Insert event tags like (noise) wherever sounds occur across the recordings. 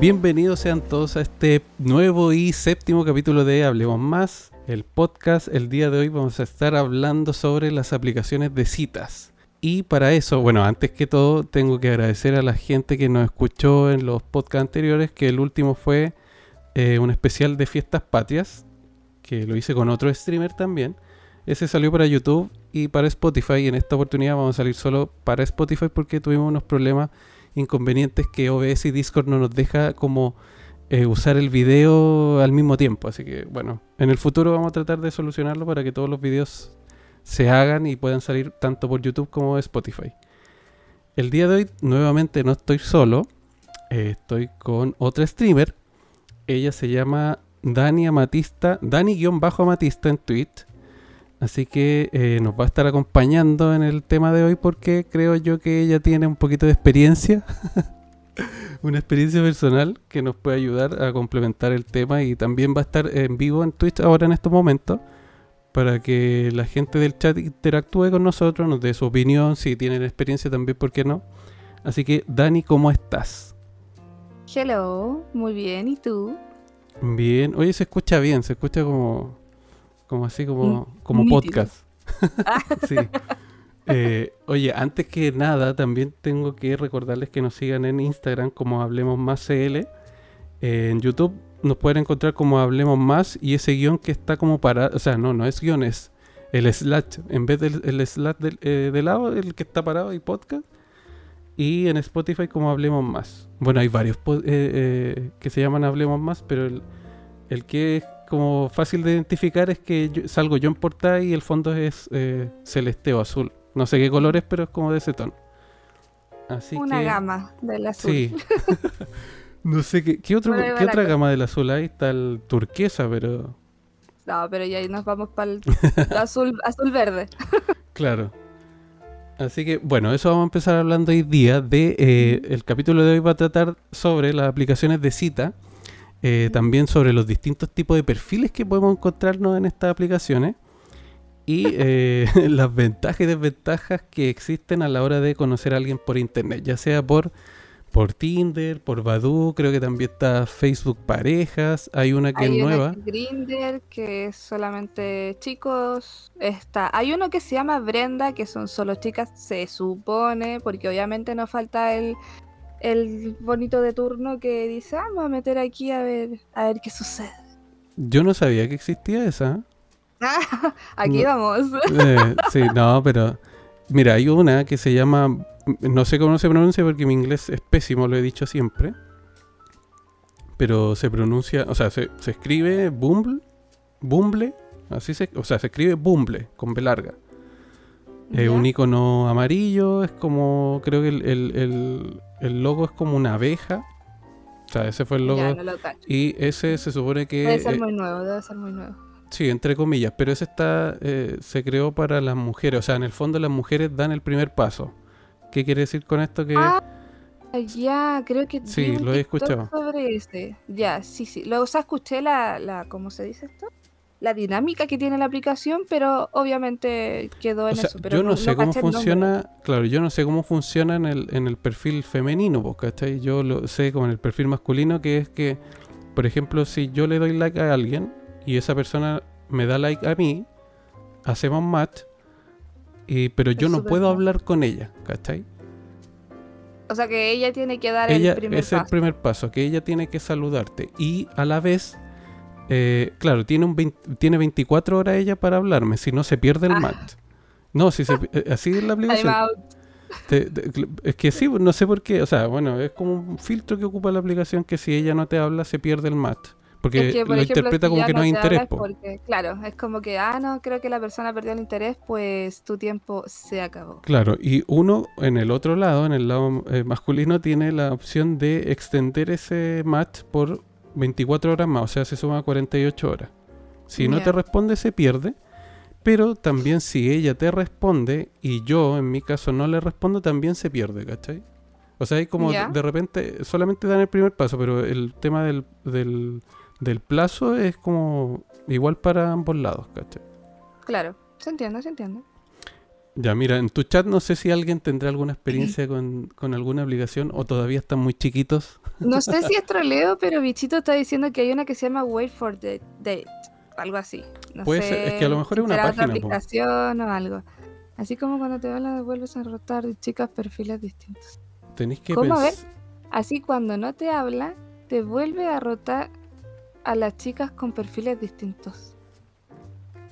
bienvenidos sean todos a este nuevo y séptimo capítulo de Hablemos Más, el podcast. El día de hoy vamos a estar hablando sobre las aplicaciones de citas. Y para eso, bueno, antes que todo, tengo que agradecer a la gente que nos escuchó en los podcasts anteriores, que el último fue eh, un especial de fiestas patrias, que lo hice con otro streamer también. Ese salió para YouTube y para Spotify. Y en esta oportunidad vamos a salir solo para Spotify porque tuvimos unos problemas inconvenientes que OBS y Discord no nos deja como eh, usar el video al mismo tiempo. Así que bueno, en el futuro vamos a tratar de solucionarlo para que todos los videos se hagan y puedan salir tanto por YouTube como Spotify. El día de hoy nuevamente no estoy solo, eh, estoy con otra streamer. Ella se llama Dani Amatista, Dani-Amatista en Twitch. Así que eh, nos va a estar acompañando en el tema de hoy porque creo yo que ella tiene un poquito de experiencia, (laughs) una experiencia personal que nos puede ayudar a complementar el tema y también va a estar en vivo en Twitch ahora en estos momentos para que la gente del chat interactúe con nosotros, nos dé su opinión, si tienen experiencia también, ¿por qué no? Así que Dani, ¿cómo estás? Hello, muy bien, ¿y tú? Bien, oye, se escucha bien, se escucha como como así como, como podcast. (laughs) sí. Eh, oye, antes que nada, también tengo que recordarles que nos sigan en Instagram como Hablemos Más CL. Eh, en YouTube nos pueden encontrar como Hablemos Más y ese guion que está como para... O sea, no, no es guion, es el slash. En vez del el slash del, eh, de lado, el que está parado y podcast. Y en Spotify como Hablemos Más. Bueno, hay varios que se llaman Hablemos Más, pero el, el que es como fácil de identificar es que salgo yo en portada y el fondo es eh, celeste o azul. No sé qué color es, pero es como de ese tono. Así Una gama del azul. Sí. (laughs) no sé qué, qué, otro, ¿qué otra gama del azul hay. Está el turquesa, pero. No, pero ya nos vamos para el (laughs) azul, azul verde. claro. Así que, bueno, eso vamos a empezar hablando hoy día de. Eh, el capítulo de hoy va a tratar sobre las aplicaciones de cita eh, también sobre los distintos tipos de perfiles que podemos encontrarnos en estas aplicaciones y (laughs) eh, (laughs) las ventajas y desventajas que existen a la hora de conocer a alguien por internet, ya sea por, por Tinder, por Badoo, creo que también está Facebook Parejas, hay una que es nueva. Grinder, que es solamente chicos. Está, hay uno que se llama Brenda, que son solo chicas, se supone, porque obviamente nos falta el el bonito de turno que dice, ah, vamos a meter aquí a ver, a ver qué sucede. Yo no sabía que existía esa. (laughs) aquí vamos. (laughs) Eh, sí, no, pero mira, hay una que se llama, no sé cómo se pronuncia porque mi inglés es pésimo, lo he dicho siempre. Pero se pronuncia, o sea, se, escribe Bumble, Bumble, así se, o sea, se escribe Bumble con B larga. Es un icono amarillo, es como, creo que el, el logo es como una abeja. O sea, ese fue el logo. y ese se supone que. Debe ser muy nuevo, debe ser muy nuevo. Sí, entre comillas, pero ese está, eh, se creó para las mujeres. O sea, en el fondo las mujeres dan el primer paso. ¿Qué quiere decir con esto? Que. Ah, ya, creo que. Sí, lo he escuchado. Sobre ese. Ya, sí, sí. Luego, o sea, escuché la, la. ¿Cómo se dice esto? La dinámica que tiene la aplicación, pero obviamente quedó en eso. yo no, sé cómo funciona, claro, yo no sé cómo funciona en el, en el perfil femenino, ¿cachai? Yo lo sé como en el perfil masculino, que es que, por ejemplo, si yo le doy like a alguien y esa persona me da like a mí, hacemos match, y, pero yo no puedo hablar con ella, ¿cachai? O sea que ella tiene que dar el primer paso. Es el primer paso, que ella tiene que saludarte. Y a la vez eh, claro, tiene, un tiene 24 horas ella para hablarme, si no se pierde el ah. match. No, si se, eh, así es la (laughs) aplicación. es que sí, no sé por qué. O sea, bueno, es como un filtro que ocupa la aplicación que si ella no te habla, se pierde el match. Porque lo interpreta como que no hay interés. claro, es como que, ah, no, creo que la persona perdió el interés, pues tu tiempo se acabó. Claro, y uno en el otro lado, en el lado eh, masculino, tiene la opción de extender ese match por 24 horas más, o sea, se suma a 48 horas. Si no te responde, se pierde. Pero también si ella te responde y yo, en mi caso, no le respondo, también se pierde, ¿cachai? O sea, hay como de repente solamente dan el primer paso, pero el tema del, del, del, plazo es como igual para ambos lados, ¿cachai? Claro, se entiende, se entiende. Ya, mira, en tu chat no sé si alguien tendrá alguna experiencia con, con alguna aplicación o todavía están muy chiquitos. No sé si es (laughs) troleo, pero Bichito está diciendo que hay una que se llama Wait for the Date, algo así. No Puede sé ser, es que a lo mejor es una otra página, po. aplicación o algo. Así como cuando te hablas vuelves a rotar chicas perfiles distintos. Tenéis que ¿Cómo? Pensar. Así cuando no te habla, te vuelve a rotar a las chicas con perfiles distintos.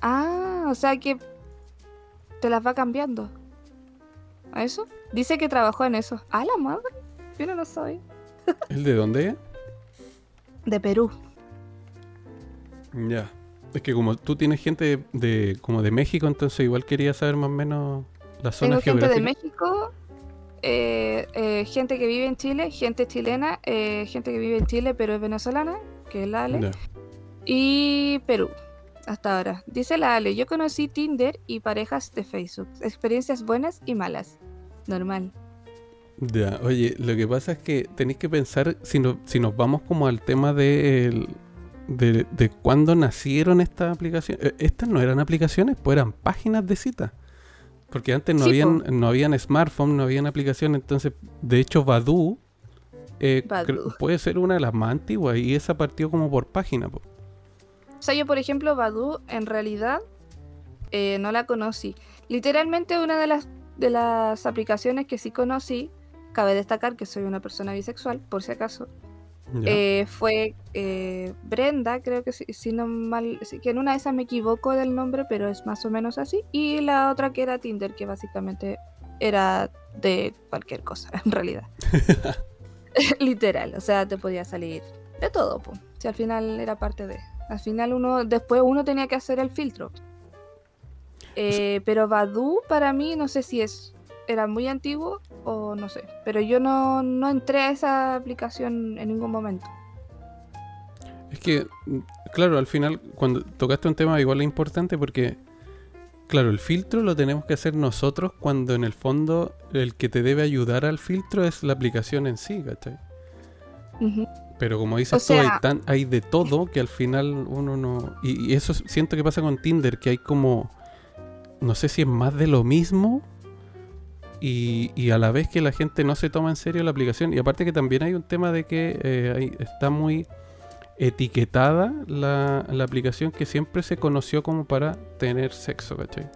Ah, o sea que te las va cambiando. ¿A eso? Dice que trabajó en eso. ¡Ah, la madre! Yo no lo soy. (laughs) ¿El de dónde es? De Perú. Ya. Es que como tú tienes gente de, de- como de México, entonces igual quería saber más o menos la zona Tengo gente de geográfica. México, eh, eh, gente que vive en Chile, gente chilena, eh, gente que vive en Chile pero es venezolana, que es la Ale, Ya. y Perú, hasta ahora. Dice la Ale, yo conocí Tinder y parejas de Facebook, experiencias buenas y malas. Normal. Ya, oye, lo que pasa es que tenéis que pensar, si, no- si nos vamos como al tema de, el- de, de cuándo nacieron estas aplicaciones. Eh, Estas no eran aplicaciones, pues eran páginas de cita. Porque antes no, Sí, habían, po. no habían smartphone, no habían aplicaciones, entonces, de hecho, Badu Badoo. puede ser una de las más antiguas y esa partió como por página. po. O sea, yo por ejemplo, Badu, en realidad eh, no la conocí. Literalmente una de las, de las aplicaciones que sí conocí, cabe destacar que soy una persona bisexual, por si acaso, eh, fue eh, Brenda, creo que si, si no mal, si- que en una de esas me equivoco del nombre, pero es más o menos así. Y la otra que era Tinder, que básicamente era de cualquier cosa, (laughs) en realidad. (laughs) Literal, o sea, te podía salir de todo, pues. Si al final era parte de. Al final uno, después uno tenía que hacer el filtro. Eh, pero Badu para mí no sé si es era muy antiguo o no sé. Pero yo no, no entré a esa aplicación en ningún momento. Es que, claro, al final, cuando tocaste un tema igual es importante porque, claro, el filtro lo tenemos que hacer nosotros cuando en el fondo el que te debe ayudar al filtro es la aplicación en sí, ¿cachai? Ujú. Pero como dices O tú, hay, tan, hay de todo que al final uno no... Y, y eso siento que pasa con Tinder, que hay como... No sé si es más de lo mismo y, y a la vez que la gente no se toma en serio la aplicación. Y aparte que también hay un tema de que eh, hay- está muy etiquetada la, la aplicación que siempre se conoció como para tener sexo, ¿cachai?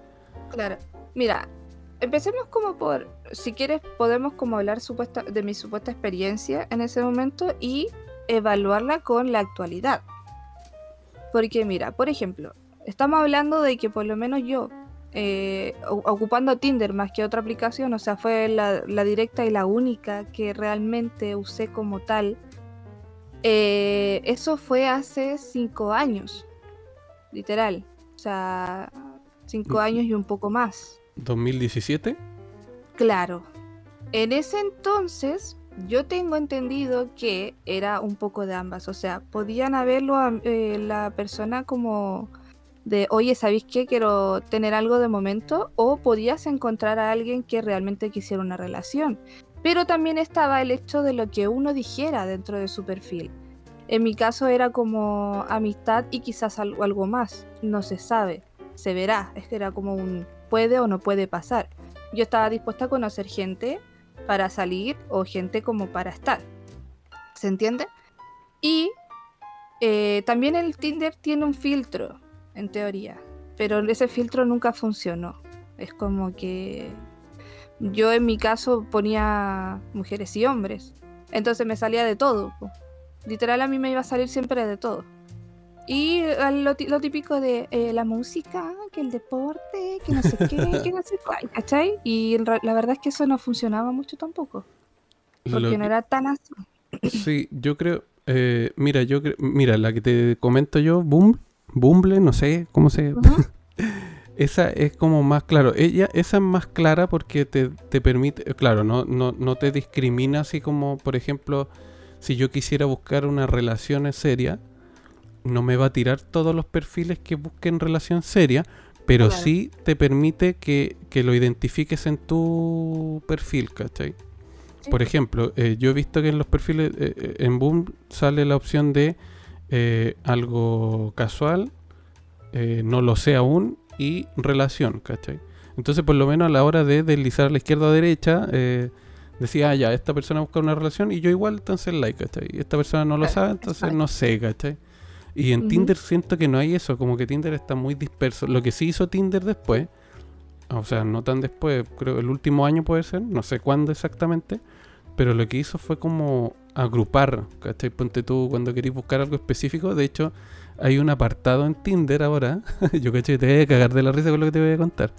Claro. Mira, empecemos como por, si quieres, podemos como hablar supuesta, de mi supuesta experiencia en ese momento y evaluarla con la actualidad. Porque mira, por ejemplo, estamos hablando de que por lo menos yo, eh, ocupando Tinder más que otra aplicación, o sea, fue la, la directa y la única que realmente usé como tal, eh, eso fue hace cinco años, literal. O sea, cinco Mm. años y un poco más. 2017. Claro. En ese entonces, yo tengo entendido que era un poco de ambas. O sea, podían haberlo eh, la persona como de, oye, ¿sabéis qué? Quiero tener algo de momento. O podías encontrar a alguien que realmente quisiera una relación. Pero también estaba el hecho de lo que uno dijera dentro de su perfil. En mi caso era como amistad y quizás al- algo más. No se sabe. Se verá. Es que era como un puede o no puede pasar. Yo estaba dispuesta a conocer gente para salir o gente como para estar. ¿Se entiende? Y eh, también el Tinder tiene un filtro, en teoría, pero ese filtro nunca funcionó. Es como que yo en mi caso ponía mujeres y hombres, entonces me salía de todo. Literal a mí me iba a salir siempre de todo. Y eh, lo, típico de eh, la música, que el deporte, que no sé qué, (laughs) que no sé cuál, ¿cachai? Y la verdad es que eso no funcionaba mucho tampoco, porque no era tan así. Sí, yo creo. eh, mira, yo creo. Mira, la que te comento yo, Boom, Bumble, no sé cómo se. Ujú. (laughs) Esa es como más claro. Ella, esa es más clara porque te, te permite. Claro, no, no, no te discrimina así como, por ejemplo, si yo quisiera buscar una relación seria, no me va a tirar todos los perfiles que busquen relación seria, pero Claro. sí te permite que, que lo identifiques en tu perfil, ¿cachai? Sí. Por ejemplo, eh, yo he visto que en los perfiles, eh, eh, en Boom sale la opción de eh, algo casual, no lo sé aún, y relación, ¿cachai? Entonces, por lo menos a la hora de deslizar a la izquierda o derecha, eh, decía, ah, ya, esta persona busca una relación y yo igual, entonces like, ¿cachai? Esta persona no lo sabe, entonces no sé, ¿cachai? Y en. Tinder siento que no hay eso, como que Tinder está muy disperso. Lo que sí hizo Tinder después, o sea, no tan después, creo el último año puede ser, no sé cuándo exactamente, pero lo que hizo fue como agrupar, ¿cachai? Ponte tú cuando querís buscar algo específico, de hecho hay un apartado en Tinder ahora, (laughs) yo caché te voy a cagar de la risa con lo que te voy a contar.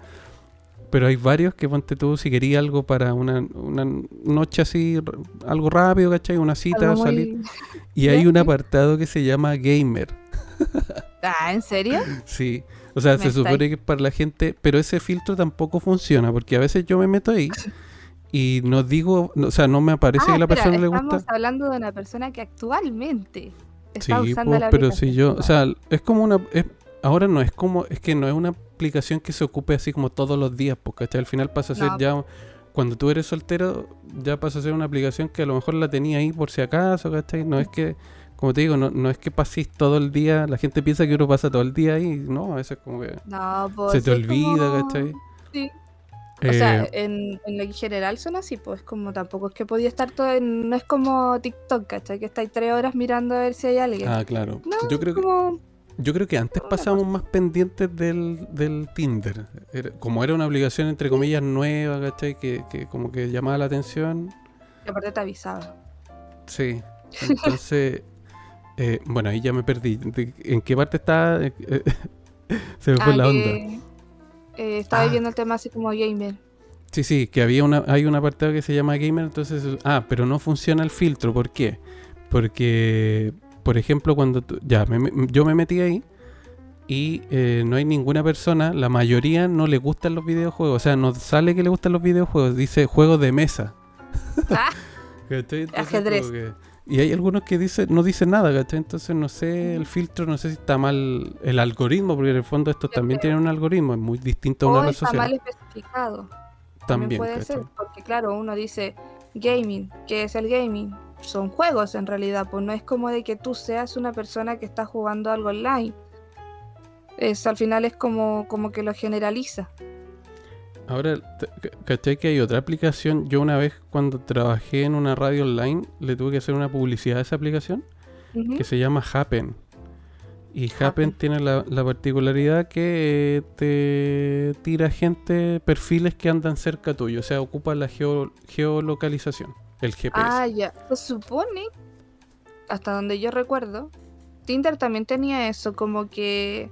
Pero hay varios que ponte tú si querías algo para una, una noche así, algo rápido, ¿cachai? Una cita, muy- salir. (laughs) Y hay un sí. apartado que se llama Gamer. Ah, ¿en serio? (laughs) Sí, o sea, Me se supone que es para la gente, pero ese filtro tampoco funciona, porque a veces yo me meto ahí (laughs) y no digo, no- o sea, no me aparece ah, que a la espera, persona le estamos gusta. hablando de una persona que actualmente Sí, está usando pues, la pero si yo, o sea, es como una, es- ahora no es como, es que no es una aplicación que se ocupe así como todos los días, porque al final pasa a ser No. ya, cuando tú eres soltero, ya pasa a ser una aplicación que a lo mejor la tenía ahí por si acaso, ¿cachai? No es que, como te digo, no, no es que paséis todo el día, la gente piensa que uno pasa todo el día ahí, no, a veces como que no, pues, se te olvida, como- ¿cachai? Sí. O sea, Eh, en, en lo general son así, pues como tampoco es que podía estar todo en, no es como TikTok, ¿cachai? Que estáis tres horas mirando a ver si hay alguien. ah, claro. no, yo creo que Yo creo que antes pasábamos más pendientes del, del Tinder. Era- como era una obligación, entre comillas, nueva, ¿cachai? Que, que como que llamaba la atención. y aparte te avisaba. Sí. (laughs) Entonces, eh, bueno, ahí ya me perdí. ¿De- ¿En qué parte está? Eh, (laughs) Se me fue Ah, la que, onda. eh, estaba Ah. viendo el tema así como gamer. Sí, sí, que había una, hay un apartado que se llama Gamer, entonces... Ah, pero no funciona el filtro. ¿Por qué? Porque, por ejemplo, cuando tú- ya, me- yo me metí ahí y eh, no hay ninguna persona, la mayoría no le gustan los videojuegos. O sea, no sale que le gustan los videojuegos, dice juegos de mesa. (laughs) Ah. Ajedrez. que- y hay algunos que dicen, no dicen nada, ¿cachai? Entonces no sé el filtro, no sé si está mal el algoritmo, porque en el fondo estos también tienen un algoritmo, es muy distinto a una red está social. mal especificado. También, También, puede ¿cachai? ser, porque claro, uno dice gaming, ¿qué es el gaming? Son juegos en realidad, pues no es como de que tú seas una persona que está jugando algo online. Es, al final es como, como que lo generaliza. Ahora, te- ca- ¿cachai que hay otra aplicación? Yo una vez cuando trabajé en una radio online, le tuve que hacer una publicidad a esa aplicación que se llama Happen. Y Happen, Happen. tiene la, la particularidad que eh, te tira gente, perfiles que andan cerca tuyo, o sea, ocupa la geo- geolocalización, el GPS. Ah, ya. Se supone, hasta donde yo recuerdo, Tinder también tenía eso, como que,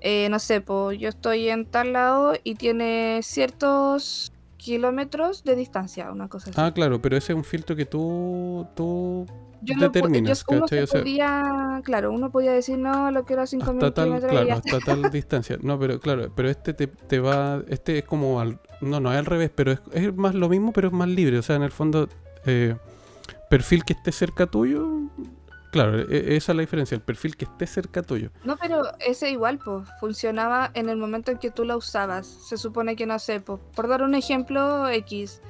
eh, no sé, pues yo estoy en tal lado y tiene ciertos kilómetros de distancia, una cosa así. Ah, claro, pero ese es un filtro que tú, tú yo determinas, yo- uno ¿cachai? se O sea, podía, claro, uno podía decir, no, lo quiero a 5000 hasta tal, y hasta tal distancia. No, pero claro, pero este te, te va, este es como al, no, no es al revés, pero es, es más lo mismo, pero es más libre. O sea, en el fondo, eh, perfil que esté cerca tuyo, claro, e- esa es la diferencia, el perfil que esté cerca tuyo. No, pero ese igual, pues, funcionaba en el momento en que tú la usabas. Se supone que, no sé, po, por dar un ejemplo, X,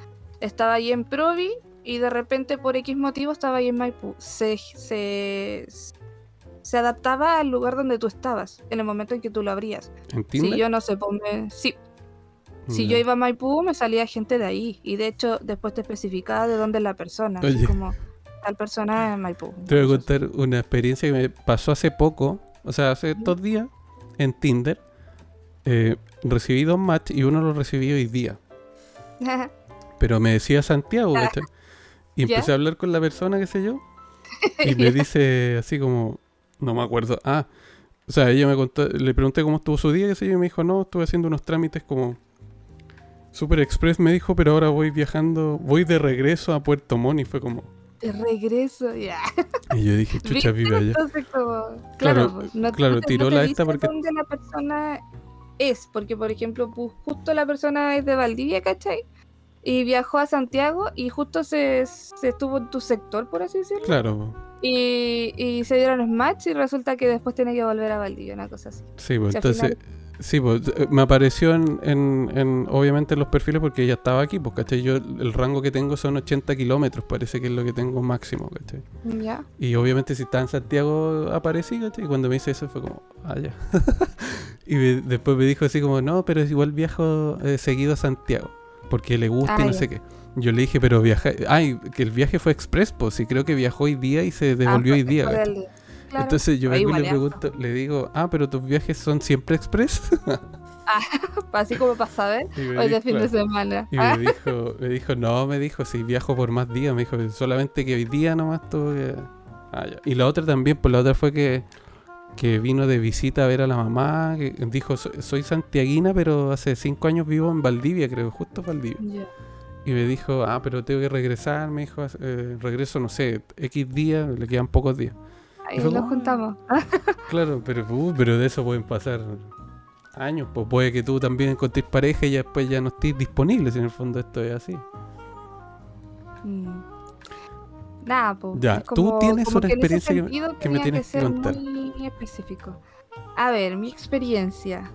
estaba ahí en Provi y de repente por X motivo estaba ahí en Maipú. Se, se, se adaptaba al lugar donde tú estabas, en el momento en que tú lo abrías. ¿En Tinder? Si yo, no sé, pues, me- sí, si yo iba a Maipú, me salía gente de ahí. Y de hecho, después te especificaba de dónde es la persona. Oye. como tal persona en Maipú. Te voy a contar una experiencia que me pasó hace poco, o sea, hace dos días, en Tinder. Eh, recibí dos match y uno lo recibí hoy día. (laughs) Pero me decía Santiago. (laughs) ¿cachai? Y ¿Ya? empecé a hablar con la persona, qué sé yo. Y (laughs) me dice así como, no me acuerdo. Ah, o sea, ella me contó, le pregunté cómo estuvo su día, qué sé yo, y me dijo, no, estuve haciendo unos trámites como Super Express, me dijo, pero ahora voy viajando, voy de regreso a Puerto Montt y fue como, de regreso, ya. y yo dije, (laughs) chucha, viva ya. Entonces, como, Claro, claro, pues, no, claro, no te- tiró no te la esta porque- dónde la persona es, porque por ejemplo, justo la persona es de Valdivia, ¿cachai? Y viajó a Santiago y justo se, se estuvo en tu sector, por así decirlo. Claro, Y, y se dieron match y resulta que después tiene que volver a Valdivia, una cosa así. sí, pues entonces, sí, pues eh, me apareció en, en, en, obviamente en los perfiles porque ella estaba aquí, pues, ¿cachai? Yo el rango que tengo son 80 kilómetros, parece que es lo que tengo máximo, ¿cachai? Ya. Y obviamente si está en Santiago aparecí, ¿cachai? Y cuando me dice eso fue como, ah, ya. (laughs) Y me- después me dijo así como, no, pero es igual viajo eh, seguido a Santiago, porque le gusta y Ah, no ya. sé qué. Yo le dije, pero viaja... Ay, que el viaje fue express, pues, sí, creo que viajó hoy día y se devolvió Ah, hoy fue- día. Entonces yo Ah, vengo y le pregunto, le digo, ah, pero tus viajes son siempre express. (laughs) (laughs) Así como para saber. Y Hoy de fin de semana. Y Ah, me (laughs) dijo, me dijo, no, me dijo, si viajo por más días, me dijo, solamente que hoy día nomás tuve que... Ah. Y la otra también, pues la otra fue que, que vino de visita a ver a la mamá, que dijo, "So- soy santiaguina, pero hace cinco años vivo en Valdivia, creo, justo Valdivia. Y me dijo, ah, pero tengo que regresar, me dijo, eh, regreso, no sé, X días, le quedan pocos días. Ahí nos como- juntamos. (laughs) Claro, pero, uh, pero de eso pueden pasar años, pues puede que tú también encontres pareja y ya después ya no estés disponible, si en el fondo esto es así. mm. Nada, pues. Ya, tú tienes una experiencia que- que me tienes que contar. muy específico. A ver, mi experiencia.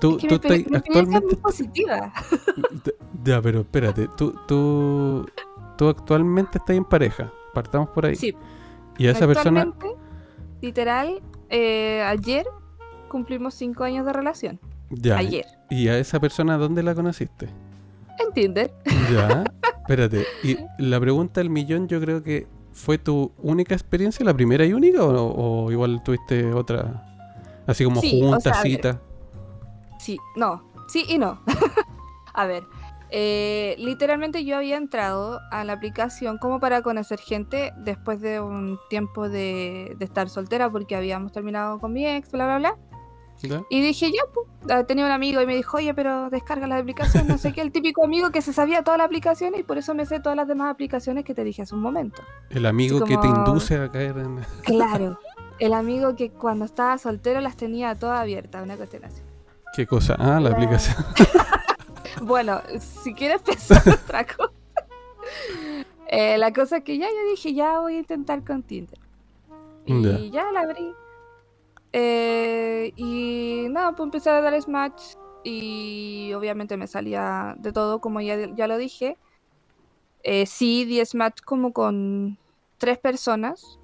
Tú, Es que tú mi, estás exper- mi experiencia es muy actualmente... positiva. (laughs) Ya, pero espérate, tú, tú, tú actualmente estás en pareja, partamos por ahí. Sí, Y a esa persona... actualmente, literal, eh, ayer cumplimos cinco años de relación. Ya, Ayer. ¿y a esa persona dónde la conociste? En Tinder. Ya, (laughs) espérate. Y la pregunta del millón yo creo que fue tu única experiencia, la primera y única, o, o igual tuviste otra, así como Sí, o juntas, sea, a ver. citas. Sí, no, sí y no. (laughs) a ver, eh, literalmente yo había entrado a la aplicación como para conocer gente después de un tiempo de, de estar soltera porque habíamos terminado con mi ex, bla, bla, bla. ¿Ya? Y dije, ya, pues, tenía un amigo y me dijo, oye, pero descarga la aplicación, no sé qué, el típico amigo que se sabía todas las aplicaciones y por eso me sé todas las demás aplicaciones que te dije hace un momento. El amigo que te induce a caer en... (laughs) Claro, el amigo que cuando estaba soltero las tenía todas abiertas, una cuestión así. ¿Qué cosa? Ah, la La- aplicación. (laughs) Bueno, si quieres pensar (laughs) otra cosa. Eh, la cosa es que ya yo dije, ya voy a intentar con Tinder. Y Ya. ya, la abrí. Eh, y nada, pues empecé a dar smash. Y obviamente me salía de todo, como ya, ya lo dije. Eh, sí, di smash como con tres personas.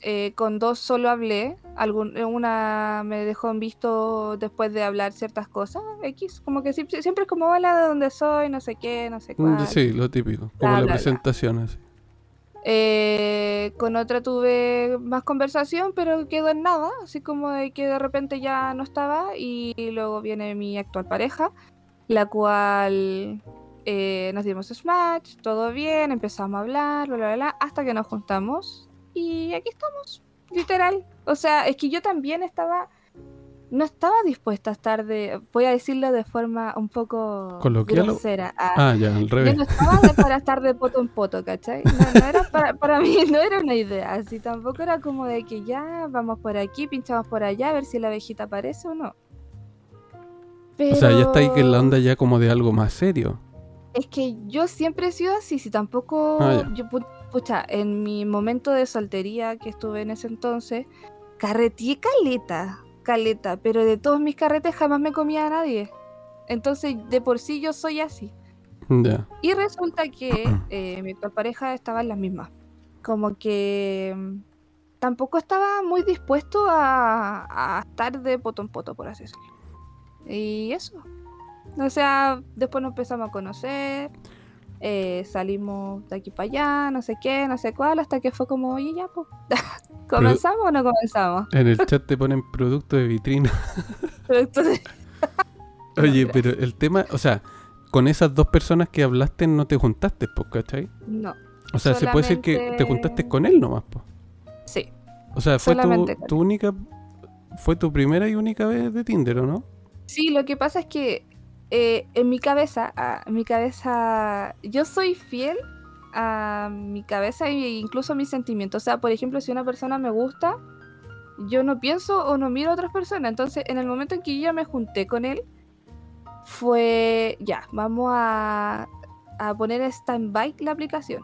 Eh, con dos solo hablé. Algún, eh, una me dejó en visto después de hablar ciertas cosas. X, como que siempre, siempre es como hola de dónde soy, no sé qué, no sé cuál. Sí, lo típico, como la bla. presentación así. Eh, con otra tuve más conversación, pero quedó en nada, así como de que de repente ya no estaba y luego viene mi actual pareja, la cual eh, nos dimos smash, todo bien, empezamos a hablar, bla, bla, bla, hasta que nos juntamos y aquí estamos, literal. O sea, es que yo también estaba, no estaba dispuesta a estar de, voy a decirlo de forma un poco ¿Coloquial grosera. a- Ah, ya, al yo revés. no estaba de- para estar de poto en poto, ¿cachai? No, no era para, para mí (laughs) no era una idea, así tampoco era como de que ya vamos por aquí, pinchamos por allá, a ver si la abejita aparece o no. O sea, ya está ahí que la onda ya como de algo más serio. Es que yo siempre he sido así, si tampoco... Ah, yo, pu- pucha, en mi momento de soltería que estuve en ese entonces, carreteé caleta, caleta, pero de todos mis carretes jamás me comía a nadie. Entonces, de por sí yo soy así. Y resulta que (clears throat) eh, mi actual pareja estaba en las mismas. Como que mm, tampoco estaba muy dispuesto a, a estar de poto en poto, por así decirlo. Y eso. O sea, después nos empezamos a conocer. Eh, salimos de aquí para allá, no sé qué, no sé cuál, hasta que fue como, oye, ya, pues. (laughs) ¿Comenzamos o no comenzamos? En el chat te ponen producto de vitrina. (laughs) Pero entonces, (laughs) Oye, pero el tema, o sea, con esas dos personas que hablaste no te juntaste, pues, ¿cachai? no. O sea, se puede decir que te juntaste con él nomás, pues. Sí, O sea, fue tu, tu única, fue tu primera y única vez de Tinder, ¿o no? Sí, lo que pasa es que eh, en mi cabeza, a mi cabeza, yo soy fiel a mi cabeza e incluso a mis sentimientos. O sea, por ejemplo, si una persona me gusta, yo no pienso o no miro a otras personas. Entonces, en el momento en que yo ya me junté con él, fue ya, vamos a, a poner stand-by la aplicación.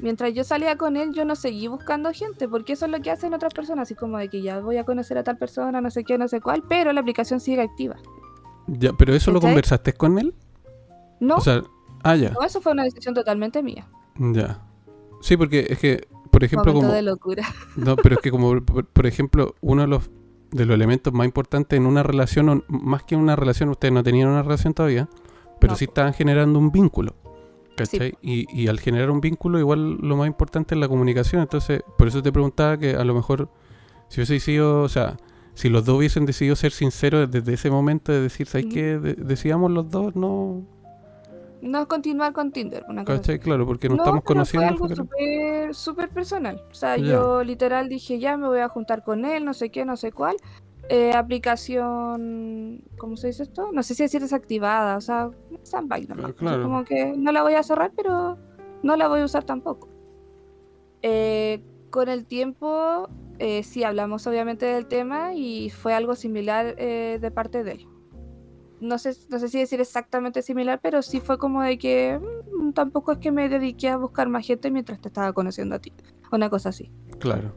Mientras yo salía con él, yo no seguí buscando gente, porque eso es lo que hacen otras personas, así como de que ya voy a conocer a tal persona, no sé qué, no sé cuál, pero la aplicación sigue activa. Ya, pero eso lo conversaste con él. No, O sea, ah, ya, no, eso fue una decisión totalmente mía. ya. Sí, porque es que, por ejemplo, Momento como, de locura. (laughs) no, pero es que como, por, por ejemplo, uno de los de los elementos más importantes en una relación, o más que en una relación, ustedes no tenían una relación todavía, pero No, sí estaban generando un vínculo. Sí, ¿Cachai? y, y al generar un vínculo, igual lo más importante es la comunicación. Entonces, por eso te preguntaba que a lo mejor, si hubiese sido, o sea, si los dos hubiesen decidido ser sinceros desde ese momento, de decir, ¿sabes qué? De- decíamos los dos, no. No continuar con Tinder, una cosa. Claro, porque nos No, estamos pero conociendo. Fue algo súper personal. O sea, Ya. yo literal dije, ya me voy a juntar con él, no sé qué, no sé cuál. Eh, aplicación, ¿cómo se dice esto? No sé si decir desactivada, o sea, standby nomás. Claro. Como que no la voy a cerrar, pero no la voy a usar tampoco. Eh, con el tiempo, eh, sí hablamos obviamente del tema y fue algo similar eh, de parte de él. No sé, no sé si decir exactamente similar, pero sí fue como de que mm, tampoco es que me dediqué a buscar más gente mientras te estaba conociendo a ti. Una cosa así. Claro.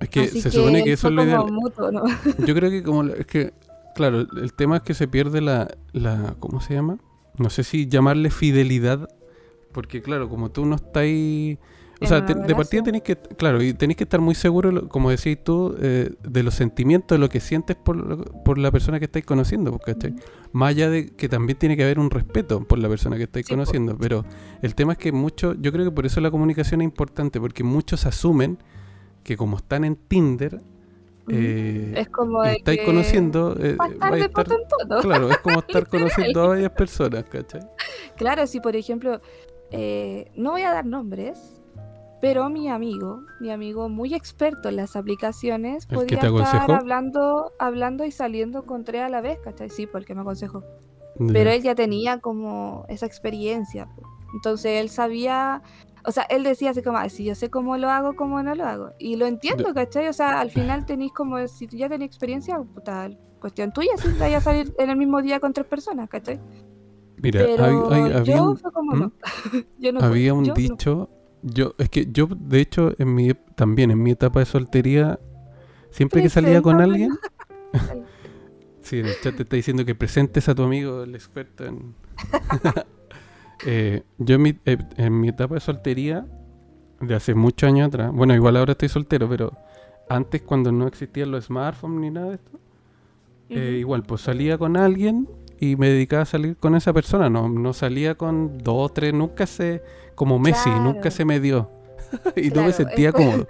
Es que Así se supone que eso es lo ideal. mutuo, ¿no? (laughs) Yo creo que como es que, claro, el tema es que se pierde la, la, ¿cómo se llama? No sé si llamarle fidelidad, porque claro, como tú no estás ahí, o sea, te- de partida tenéis que, claro, y tenéis que estar muy seguro, como decís tú, eh, de los sentimientos, de lo que sientes por, por la persona que estáis conociendo, pues, ¿cachai? Más allá de que también tiene que haber un respeto por la persona que estáis Sí, po. conociendo, pero el tema es que muchos, yo creo que por eso la comunicación es importante, porque muchos asumen que como están en Tinder, eh, es como y de estáis que conociendo, eh, a estar claro, es como estar (laughs) conociendo a varias personas, ¿cachai? Claro, si por ejemplo, eh, no voy a dar nombres, pero mi amigo, mi amigo muy experto en las aplicaciones, ¿El que podría te estar hablando, hablando y saliendo con tres a la vez, ¿cachai? Sí, porque me aconsejó. Ya. Pero él ya tenía como esa experiencia. po. Entonces él sabía, o sea, él decía así como, "Ay, si yo sé cómo lo hago, cómo no lo hago. Y lo entiendo, ¿cachai? O sea, al final tenéis como, si tú ya tenías experiencia, puta, cuestión tuya, si vaya a salir en el mismo día con tres personas, ¿cachai? Mira, Pero hay- hay- había yo un, fue como ¿Mm? no. (laughs) yo no había un yo no dicho, yo, es que yo, de hecho, en mi, también en mi etapa de soltería, siempre que salía con alguien, (laughs) (laughs) sí, en el chat te está diciendo que presentes a tu amigo, el experto en... (laughs) Eh, yo en mi, eh, en mi etapa de soltería, de hace muchos años atrás, bueno, igual ahora estoy soltero, pero antes cuando no existían los smartphones ni nada de esto, eh, igual, pues salía con alguien y me dedicaba a salir con esa persona. No, no salía con dos o tres, nunca se. Como Messi, nunca se me dio. (laughs) y no Claro, me sentía cómodo.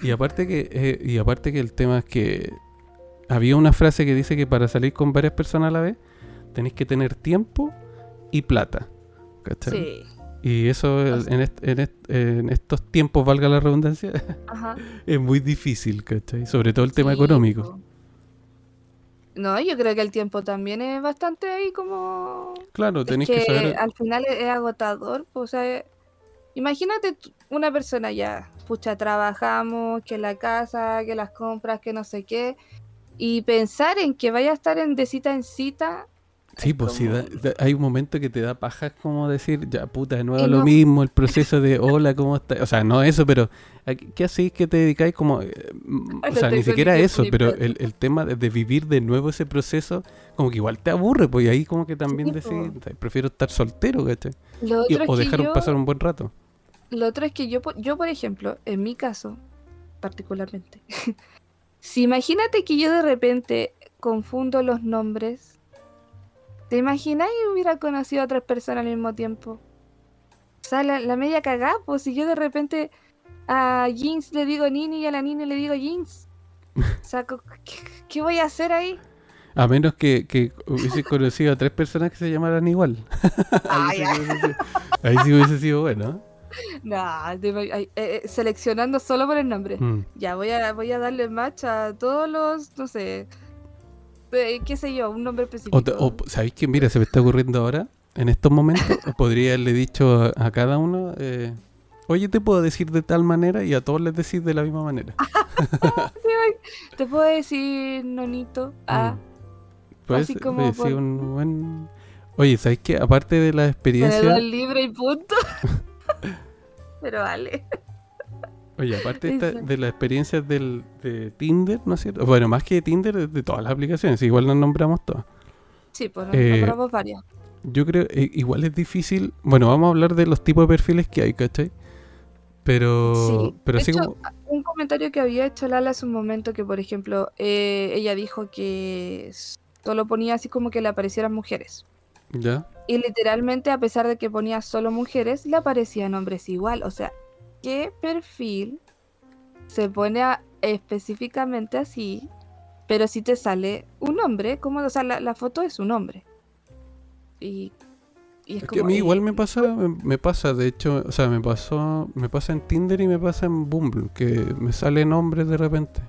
Y aparte que, eh, y aparte que el tema es que había una frase que dice que para salir con varias personas a la vez tenéis que tener tiempo y plata. ¿Cachai? Sí. Y eso O en, est- en est- en estos tiempos, valga la redundancia, Ajá. (laughs) es muy difícil, ¿cachai? Sobre todo el tema Sí, económico. No, yo creo que el tiempo también es bastante ahí como... Claro, Es tenéis que, que saber. al final es, agotador, pues, o sea, imagínate una persona ya, pucha, trabajamos, que la casa, que las compras, que no sé qué, y pensar en que vaya a estar en de cita en cita, Sí, es pues sí, como- da- da- hay un momento que te da paja como decir, ya puta, de nuevo Y lo no- mismo, el proceso de hola, ¿cómo estás? O sea, no eso, pero ¿a ¿qué hacéis que te dedicáis como... eh, o sea, ni siquiera eso, pero el, el tema de, de vivir de nuevo ese proceso, como que igual te aburre, pues y ahí como que también Sí, decís, po. "Ay, prefiero estar soltero, ¿cachai? Y- o dejar yo, pasar un buen rato. Lo otro es que yo, yo, por ejemplo, en mi caso, particularmente, (laughs) si imagínate que yo de repente confundo los nombres, ¿te imaginas y hubiera conocido a otras personas al mismo tiempo? O sea, la, la media cagada, pues si yo de repente a Jeans le digo Nini y a la Nini le digo Jeans. (laughs) O sea, ¿qué, qué voy a hacer ahí? A menos que, que hubiese conocido a tres personas que se llamaran igual. (laughs) ahí, Ah, sí que hubiese sido, ahí sí hubiese sido bueno. Eh, eh, seleccionando solo por el nombre. Mm. Ya voy a, voy a darle match a todos los, no sé, eh, qué sé yo, un nombre específico. O, te- o, ¿Sabéis que, mira, se me está ocurriendo ahora? En estos momentos, (laughs) podría haberle dicho a, a cada uno, eh, oye, te puedo decir de tal manera y a todos les decís de la misma manera. (laughs) Te puedo decir nonito. Ah, Puedes Así como por- un buen... Oye, ¿sabéis que aparte de la experiencia... tenedor libre y punto. (laughs) Pero vale. Oye, aparte esta- de las experiencias del, de Tinder, ¿no es cierto? Bueno, más que de Tinder, de todas las aplicaciones, igual nos nombramos todas. Sí, pues Eh, nombramos varias. Yo creo, eh, igual es difícil. Bueno, vamos a hablar de los tipos de perfiles que hay, ¿cachai? Pero, Sí, pero de así hecho, como. un comentario que había hecho Lala hace un momento que, por ejemplo, eh, ella dijo que solo ponía así como que le aparecieran mujeres. ¿Ya? Y literalmente, a pesar de que ponía solo mujeres, le aparecían hombres igual. O sea, ¿qué perfil se pone a- específicamente así? Pero si te sale un hombre, como, o sea, la, la foto es un hombre. Y, y es, Es que a como, mí igual me pasa, me, me pasa, de hecho, o sea, me pasó, me pasa en Tinder y me pasa en Bumble, que me salen nombres de repente.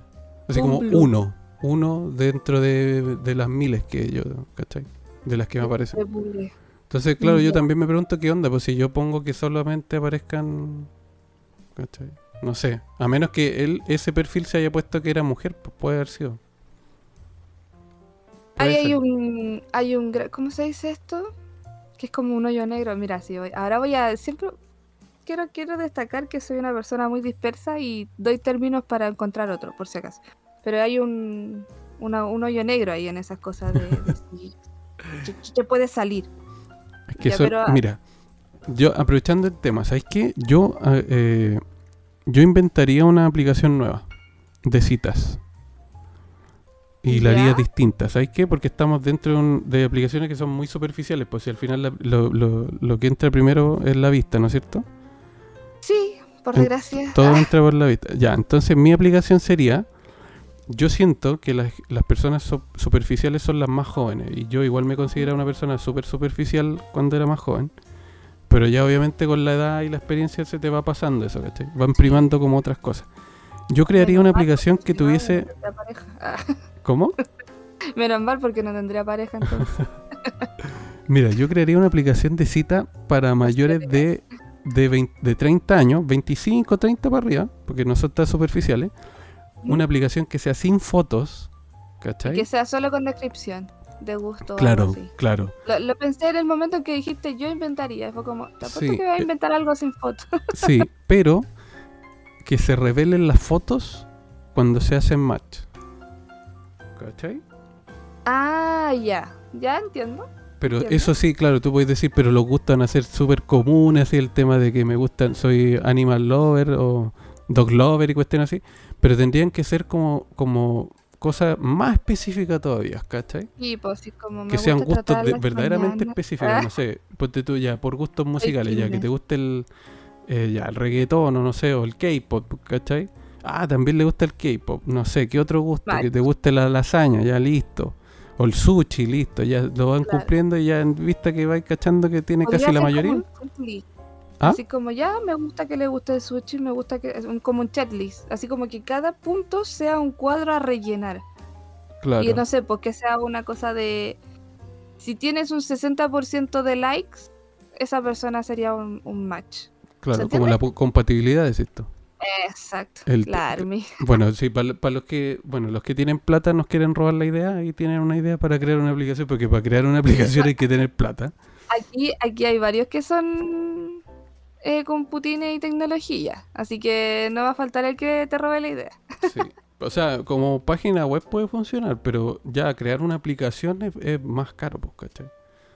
Así como uno, uno dentro de, de las miles que yo, ¿cachai? De las que me aparecen. De. Entonces, claro, yo también me pregunto qué onda, pues si yo pongo que solamente aparezcan, ¿cachai? No sé, a menos que él, ese perfil se haya puesto que era mujer, pues puede haber sido. Puede Ahí hay un, hay un, ¿cómo se dice esto? Que es como un hoyo negro. Mira, sí, voy, ahora voy a, siempre quiero, quiero destacar que soy una persona muy dispersa y doy términos para encontrar otro, por si acaso. Pero hay un, una- un hoyo negro ahí en esas cosas de, de (laughs) si- que, que puede salir. Es que Ya, eso, pero, mira, yo aprovechando el tema, ¿sabes qué? Yo, ah, eh, yo inventaría una aplicación nueva de citas. Y la haría distinta. ¿Sabes qué? Porque estamos dentro de, un- de aplicaciones que son muy superficiales. Pues si al final la- lo, lo- lo que entra primero es la vista, ¿no es cierto? Sí, por En- desgracia. Todo Ah, (laughs) entra por la vista. Ya, entonces mi aplicación sería. Yo siento que las, las personas so- superficiales son las más jóvenes. Y yo igual me consideraba una persona súper superficial cuando era más joven. Pero ya obviamente con la edad y la experiencia se te va pasando eso, ¿cachai? Van primando como otras cosas. Yo crearía una aplicación que tuviese... (laughs) ¿Cómo? Menos mal porque no tendría pareja entonces. (laughs) Mira, yo crearía una aplicación de cita para mayores de, de, 20 de 30 años, 25, 30 para arriba, porque no son tan superficiales. Una aplicación que sea sin fotos, ¿cachai? que sea solo con descripción de gusto. Claro, claro. Lo, lo pensé en el momento en que dijiste yo inventaría. Fue como, te apuesto Sí, que voy a eh, inventar algo sin foto. (laughs) Sí, pero que se revelen las fotos cuando se hacen match. ¿Cachai? ah, ya. Ya entiendo. Pero Entiendo. eso sí, claro, tú puedes decir, pero los gustan hacer súper comunes, así el tema de que me gustan, soy animal lover o dog lover y cuestiones así. Pero tendrían que ser como, como cosas más específicas todavía, ¿cachai? Y pues sí, como me que sean gustos de- verdaderamente mañanas. específicos, Ah, no sé, (laughs) ponte tú ya, por gustos musicales, ya que te guste el, eh, ya, el reggaetón o no sé, o el K-pop, ¿cachai? Ah, también le gusta el K-pop, no sé, ¿qué otro gusto? Vale. Que te guste la lasaña, ya listo. O el sushi, listo, ya lo van Claro. cumpliendo y ya en vista que vais cachando que tiene podría casi la ser como mayoría. un. ¿Ah? Así como ya me gusta que le guste el sushi, me gusta que es un- como un checklist, así como que cada punto sea un cuadro a rellenar. Claro, Y no sé, pues que sea una cosa de si tienes un 60% de likes, esa persona sería un, un match. claro, ¿se como la compatibilidad de esto. Exacto. El- la Army. (laughs) Bueno, sí, para, los que, bueno, los que tienen plata nos quieren robar la idea y tienen una idea para crear una aplicación, porque para crear una (laughs) aplicación hay que tener plata. Aquí, aquí hay varios que son eh, con putines y tecnología, así que no va a faltar el que te robe la idea. Sí. O sea, como página web puede funcionar, pero ya crear una aplicación es, es más caro, pues, ¿cachai?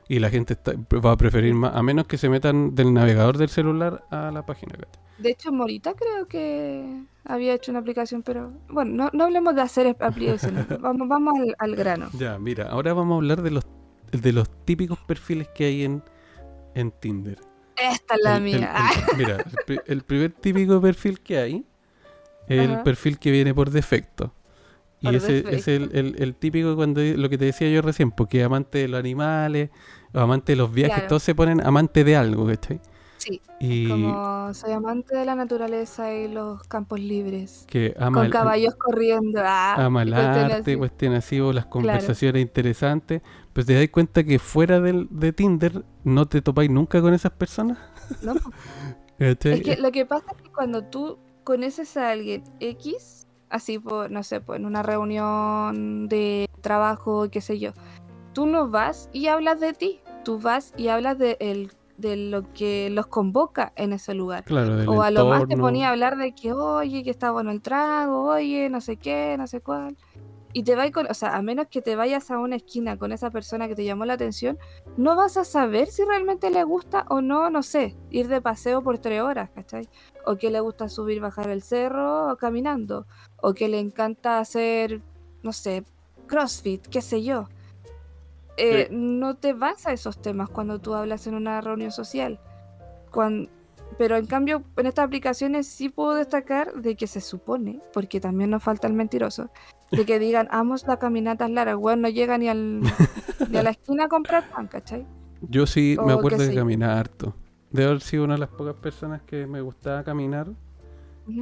Y la gente está- va a preferir más, a menos que se metan del navegador del celular a la página, ¿cachai? De hecho, Morita creo que había hecho una aplicación, pero bueno, no, no hablemos de hacer aplicaciones, (laughs) vamos, vamos al, al grano. Ya, mira, ahora vamos a hablar de los, de los típicos perfiles que hay en, en Tinder. Esta es la El- mía. el- (laughs) mira, el, pri- el primer típico perfil que hay es el perfil que viene por defecto. Y Por ese es el, típico cuando lo que te decía yo recién, porque amante de los animales, amante de los viajes, Claro. todos se ponen amante de algo, ¿cachai? Sí, Y como soy amante de la naturaleza y los campos libres. que ama Con el, caballos corriendo. Ah, ama el arte, cuestiones así, o las conversaciones interesantes, pues te das cuenta que fuera del, de Tinder no te topáis nunca con esas personas. ¿no? (laughs) Es que lo que pasa es que cuando tú conoces a alguien X, así por, no sé, pues en una reunión de trabajo, qué sé yo, tú no vas y hablas de ti, tú vas y hablas de, el- de lo que los convoca en ese lugar. Claro, O a lo más te ponía a hablar de que, oye, que está bueno el trago, oye, no sé qué, no sé cuál. Y te vas con, o sea, a menos que te vayas a una esquina con esa persona que te llamó la atención, no vas a saber si realmente le gusta o no, no sé, ir de paseo por tres horas, ¿cachai? O que le gusta subir, bajar el cerro o caminando, o que le encanta hacer, no sé, CrossFit, qué sé yo. Eh, no te vas a esos temas cuando tú hablas en una reunión social. Cuando, pero en cambio, en estas aplicaciones sí puedo destacar de que se supone, porque también nos falta el mentiroso, de que digan, (laughs) amos la caminata larga, weón, no llega ni, al, ni a la esquina a comprar pan, ¿cachai? Yo sí me acuerdo de caminar harto. De haber sido una de las pocas personas que me gustaba caminar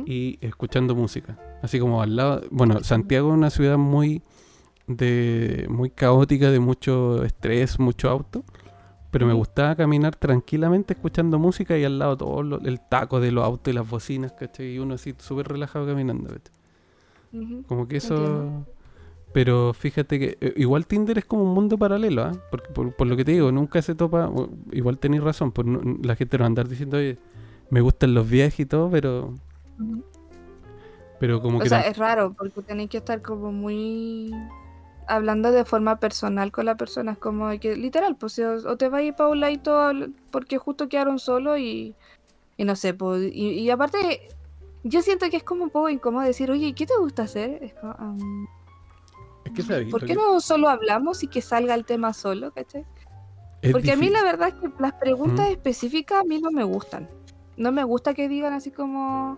y escuchando música. Así como al lado. Bueno, Santiago es una ciudad muy de muy caótica, de mucho estrés, mucho auto. Pero me gustaba caminar tranquilamente escuchando música y al lado todo el taco de los autos y las bocinas, ¿cachai? Y uno así súper relajado caminando, ¿cachai? Como que eso... Pero fíjate que eh, igual Tinder es como un mundo paralelo, ¿ah? Porque por, lo que te digo, nunca se topa... Igual tenéis razón, por la gente no va a andar diciendo, oye, me gustan los viajes y todo, pero... Pero como o que... O sea, es raro, porque tenéis que estar como muy hablando de forma personal con la persona, es como que literal, pues o, te vas a ir para un ladito porque justo quedaron solos y, y no sé, pues, y, aparte yo siento que es como un poco incómodo decir, oye, ¿qué te gusta hacer? Es como, ¿Por qué no solo hablamos y que salga el tema solo, cachai? Porque a mí la verdad es que las preguntas específicas a mí no me gustan. No me gusta que digan así como,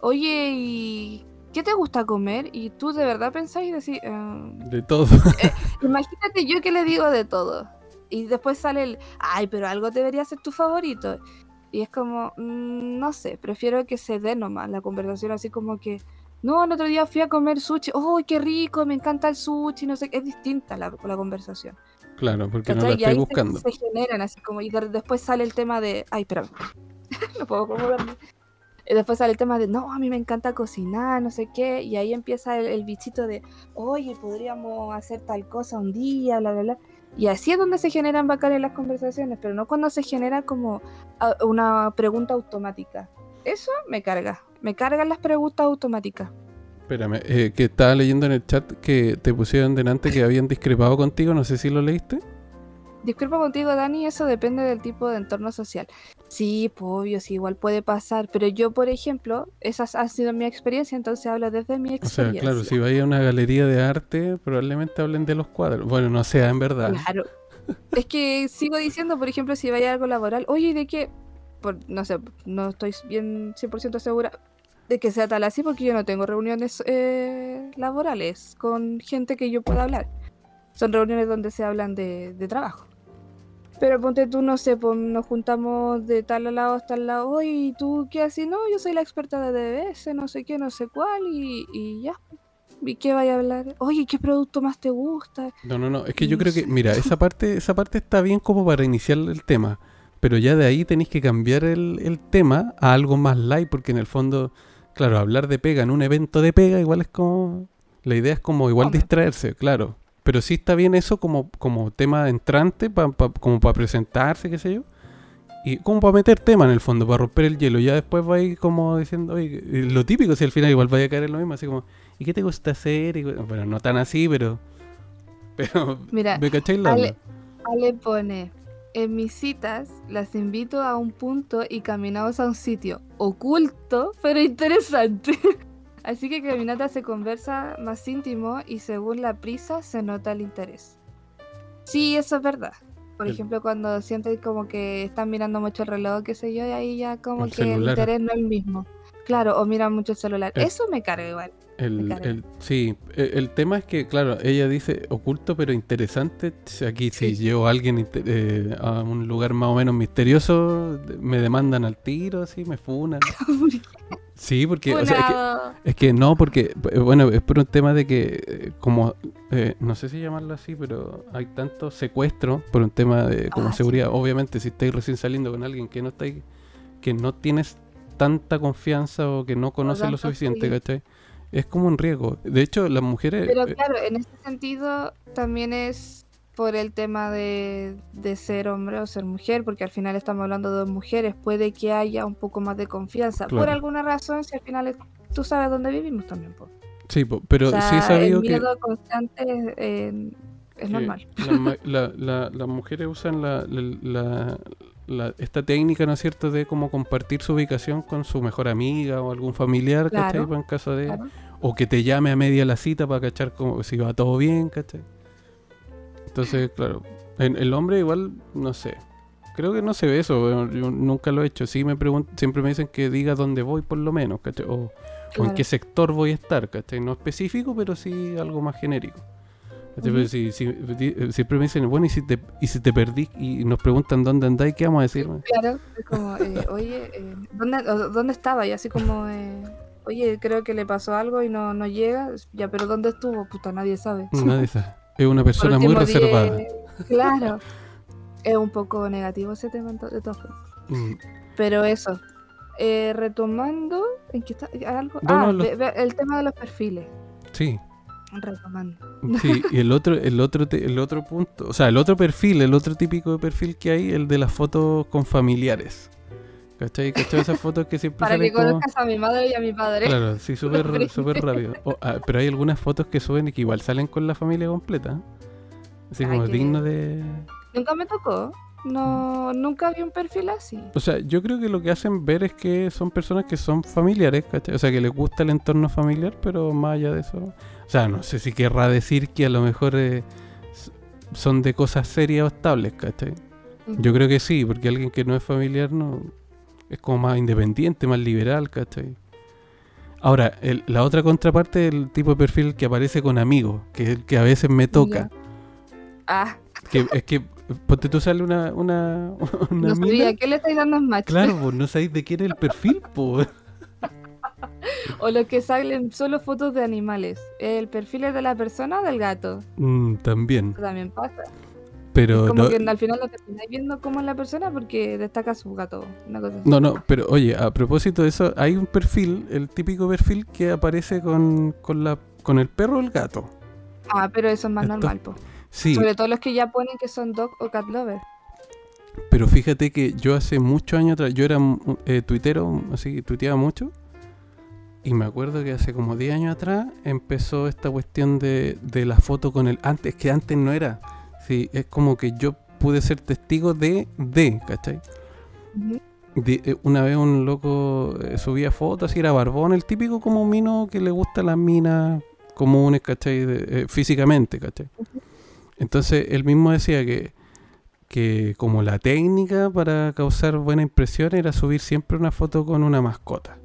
oye, ¿y ¿qué te gusta comer? Y tú de verdad pensáis y decís... Em, de todo. Eh, imagínate yo que le digo de todo. Y después sale el, ay, pero algo debería ser tu favorito. Y es como, mm, no sé, prefiero que se dé nomás la conversación así como que, no, el otro día fui a comer sushi, oh, qué rico, me encanta el sushi, no sé, es distinta la, la conversación. Claro, porque no la estoy buscando. Se, se, generan así como, y después sale el tema de, ay, espera, (laughs) no puedo acomodarme. Y después sale el tema de, no, a mí me encanta cocinar, no sé qué. Y ahí empieza el, bichito de, oye, podríamos hacer tal cosa un día, bla, bla, bla. Y así es donde se generan bacanes las conversaciones, pero no cuando se genera como una pregunta automática. Eso me carga. Me cargan las preguntas automáticas. Espérame, eh, que estaba leyendo en el chat que te pusieron delante que habían discrepado contigo, no sé si lo leíste. Disculpa contigo, Dani, eso depende del tipo de entorno social. Sí, pues obvio, sí, igual puede pasar, pero yo, por ejemplo, esa ha sido mi experiencia, entonces hablo desde mi experiencia. O sea, claro, si vais a una galería de arte, probablemente hablen de los cuadros. Bueno, no sea en verdad. Claro. es que sigo diciendo, por ejemplo, si vaya a algo laboral, oye, ¿de qué? Por, no sé, no estoy bien 100% segura de que sea tal así, porque yo no tengo reuniones eh, laborales con gente que yo pueda hablar. Son reuniones donde se hablan de trabajo. Pero ponte tú, no sé, pues nos juntamos de tal lado hasta el lado, oye, ¿y tú qué haces? No, yo soy la experta de DBS, no sé qué, no sé cuál, y, y ya. ¿Y qué vaya a hablar? Oye, ¿qué producto más te gusta? No, no, no, es que yo creo que, mira, esa parte, esa parte está bien como para iniciar el tema, pero ya de ahí tenéis que cambiar el, el tema a algo más light, porque en el fondo, claro, hablar de pega en un evento de pega igual es como... La idea es como igual distraerse, claro. Pero sí está bien eso como, como tema entrante, como para presentarse, qué sé yo. Y como para meter tema en el fondo, para romper el hielo. Ya después va a ir como diciendo, oye, lo típico, si al final igual vaya a caer en lo mismo, así como, ¿y qué te gusta hacer? bueno, no tan así, pero. (laughs) Pero. Mira, ¿me cacháis la Ale, Ale pone. En mis citas las invito a un punto y caminamos a un sitio oculto, pero interesante. (laughs) Así que caminata se conversa más íntimo y según la prisa se nota el interés. Sí, eso es verdad. Por ejemplo, cuando sientes como que están mirando mucho el reloj, qué sé yo, y ahí ya como que el interés no es el mismo. Claro, o miran mucho el celular. Eso me carga igual. El, sí, e, el, tema es que, claro, ella dice oculto pero interesante. Aquí si llevo a alguien eh, a un lugar más o menos misterioso, me demandan al tiro, así, me funan. (laughs) sí, porque es, que, no, porque, eh, bueno, es por un tema de que, eh, como, no sé si llamarlo así, pero hay tanto secuestro por un tema de como ah, seguridad. Obviamente, si estáis recién saliendo con alguien que no estáis, que no tienes tanta confianza o que no conoces lo suficiente, ¿cachai? Es como un riesgo. De hecho, las mujeres... Pero eh, claro, en este sentido también es por el tema de, ser hombre o ser mujer, porque al final estamos hablando de dos mujeres, puede que haya un poco más de confianza. Por alguna razón, si al final tú sabes dónde vivimos también. Sí, po, pero o sea, sí he sabido el que miedo constante eh, es que normal. las ma- la- la- las mujeres usan la, la- la- la- esta técnica, ¿no es cierto?, de como compartir su ubicación con su mejor amiga o algún familiar, ¿cachai? Claro, Pa' En caso de... Claro. O que te llame a media la cita para cachar como si va todo bien, ¿cachai? Entonces, claro, el hombre igual, no sé. Creo que no se ve eso, yo nunca lo he hecho. Sí me siempre me dicen que diga dónde voy por lo menos, ¿cachai? O, o en qué sector voy a estar, ¿cachai? No específico, pero sí algo más genérico. eh, siempre me dicen, bueno, ¿y si te, y si te perdí y nos preguntan dónde andáis, ¿qué vamos a decir? Claro, es como, eh, oye, eh, ¿dónde, ¿dónde estaba? Y así como, eh, oye, creo que le pasó algo y no, no llega. Ya, pero ¿dónde estuvo? Puta, nadie sabe. Nadie sabe. Es una persona muy reservada. Claro. Es un poco negativo ese tema de todas formas. Mm, Pero eso. eh, retomando, ¿en qué está? ¿Algo? No, ah, no, los- el tema de los perfiles. sí. Retomando. Sí, y el otro, el otro, te- el otro punto, o sea, el otro perfil, el otro típico de perfil que hay, el de las fotos con familiares. ¿Cachai? ¿Cachai? Esas fotos que siempre Para que como... conozcas a mi madre y a mi padre. Claro, sí, (laughs) súper súper rápido. Ah, pero hay algunas fotos que suben y que igual salen con la familia completa. Así Ay, como digno de... Nunca me tocó. No, nunca vi un perfil así. O sea, yo creo que lo que hacen ver es que son personas que son familiares, ¿cachai? O sea, que les gusta el entorno familiar, pero más allá de eso... O sea, no sé si querrá decir que a lo mejor eh, son de cosas serias o estables, ¿cachai? Yo creo que sí, porque alguien que no es familiar no es como más independiente, más liberal, ¿cachai? Ahora, el- la otra contraparte es el tipo de perfil que aparece con amigos, que es el que a veces me toca. Ah, Que, es que, ponte tú sale una, una, (laughs) una no mina, sabía. ¿Qué le estáis dando en match? Claro, (laughs) pues no sabéis de quién es el perfil. O los que salen solo fotos de animales. ¿El perfil es de la persona o del gato? Mm, también. También pasa. Pero como no, que al final no termináis viendo cómo es la persona porque destaca su gato. Una cosa así. no, no, pero oye, a propósito de eso, hay un perfil, el típico perfil que aparece con, con, la, con el perro o el gato. Ah, pero eso es más normal, po. Sí, Sobre todo los que ya ponen que son dog o cat lover. pero fíjate que yo hace muchos años atrás, yo era mm, eh, tuitero, así, tuiteaba mucho. Y me acuerdo que hace como 10 años atrás empezó esta cuestión de, de la foto con el... Antes, que antes no era. Sí, es como que yo pude ser testigo de, de, ¿cachai? Eh, una vez un loco eh, subía fotos, así era barbón, el típico como mino que le gusta las minas comunes, ¿cachai? De- eh, físicamente, ¿cachai? Entonces él mismo decía que, que como la técnica para causar buena impresión era subir siempre una foto con una mascota.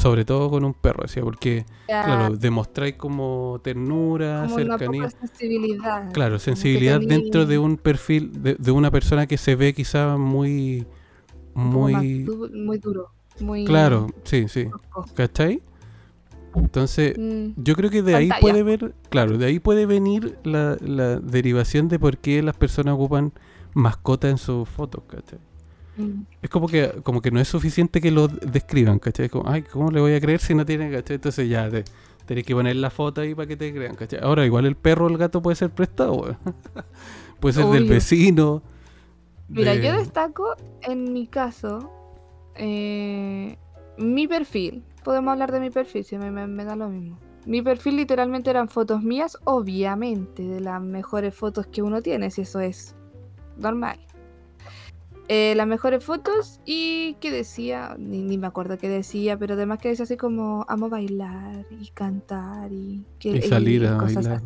Sobre todo con un perro, decía, porque, claro, demostráis como ternura, como una poca cercanía. sensibilidad. Claro, sensibilidad tení- dentro de un perfil, de, de una persona que se ve quizá muy... Muy... du- muy duro. Muy Claro, sí, sí. ¿Cachai? Entonces, Mm, yo creo que de ahí puede ver, claro, de ahí puede venir la, la derivación de por qué las personas ocupan mascotas en sus fotos, ¿cachai? Mm. Es como que, como que no es suficiente que lo describan, ¿cachai? Como, ay, ¿cómo le voy a creer si no tiene, ¿cachai? Entonces ya te, tenés que poner la foto ahí para que te crean, ¿cachai? Ahora, igual el perro o el gato puede ser prestado, weón. (laughs) puede ser del vecino. Mira, de- yo destaco en mi caso eh, mi perfil. Podemos hablar de mi perfil, si me, me- me da lo mismo. Mi perfil literalmente eran fotos mías, obviamente, de las mejores fotos que uno tiene, si eso es normal. Eh, las mejores fotos y que decía, ni, ni me acuerdo qué decía, pero además que decía así como amo bailar y cantar y, que, Y salir a bailar. así.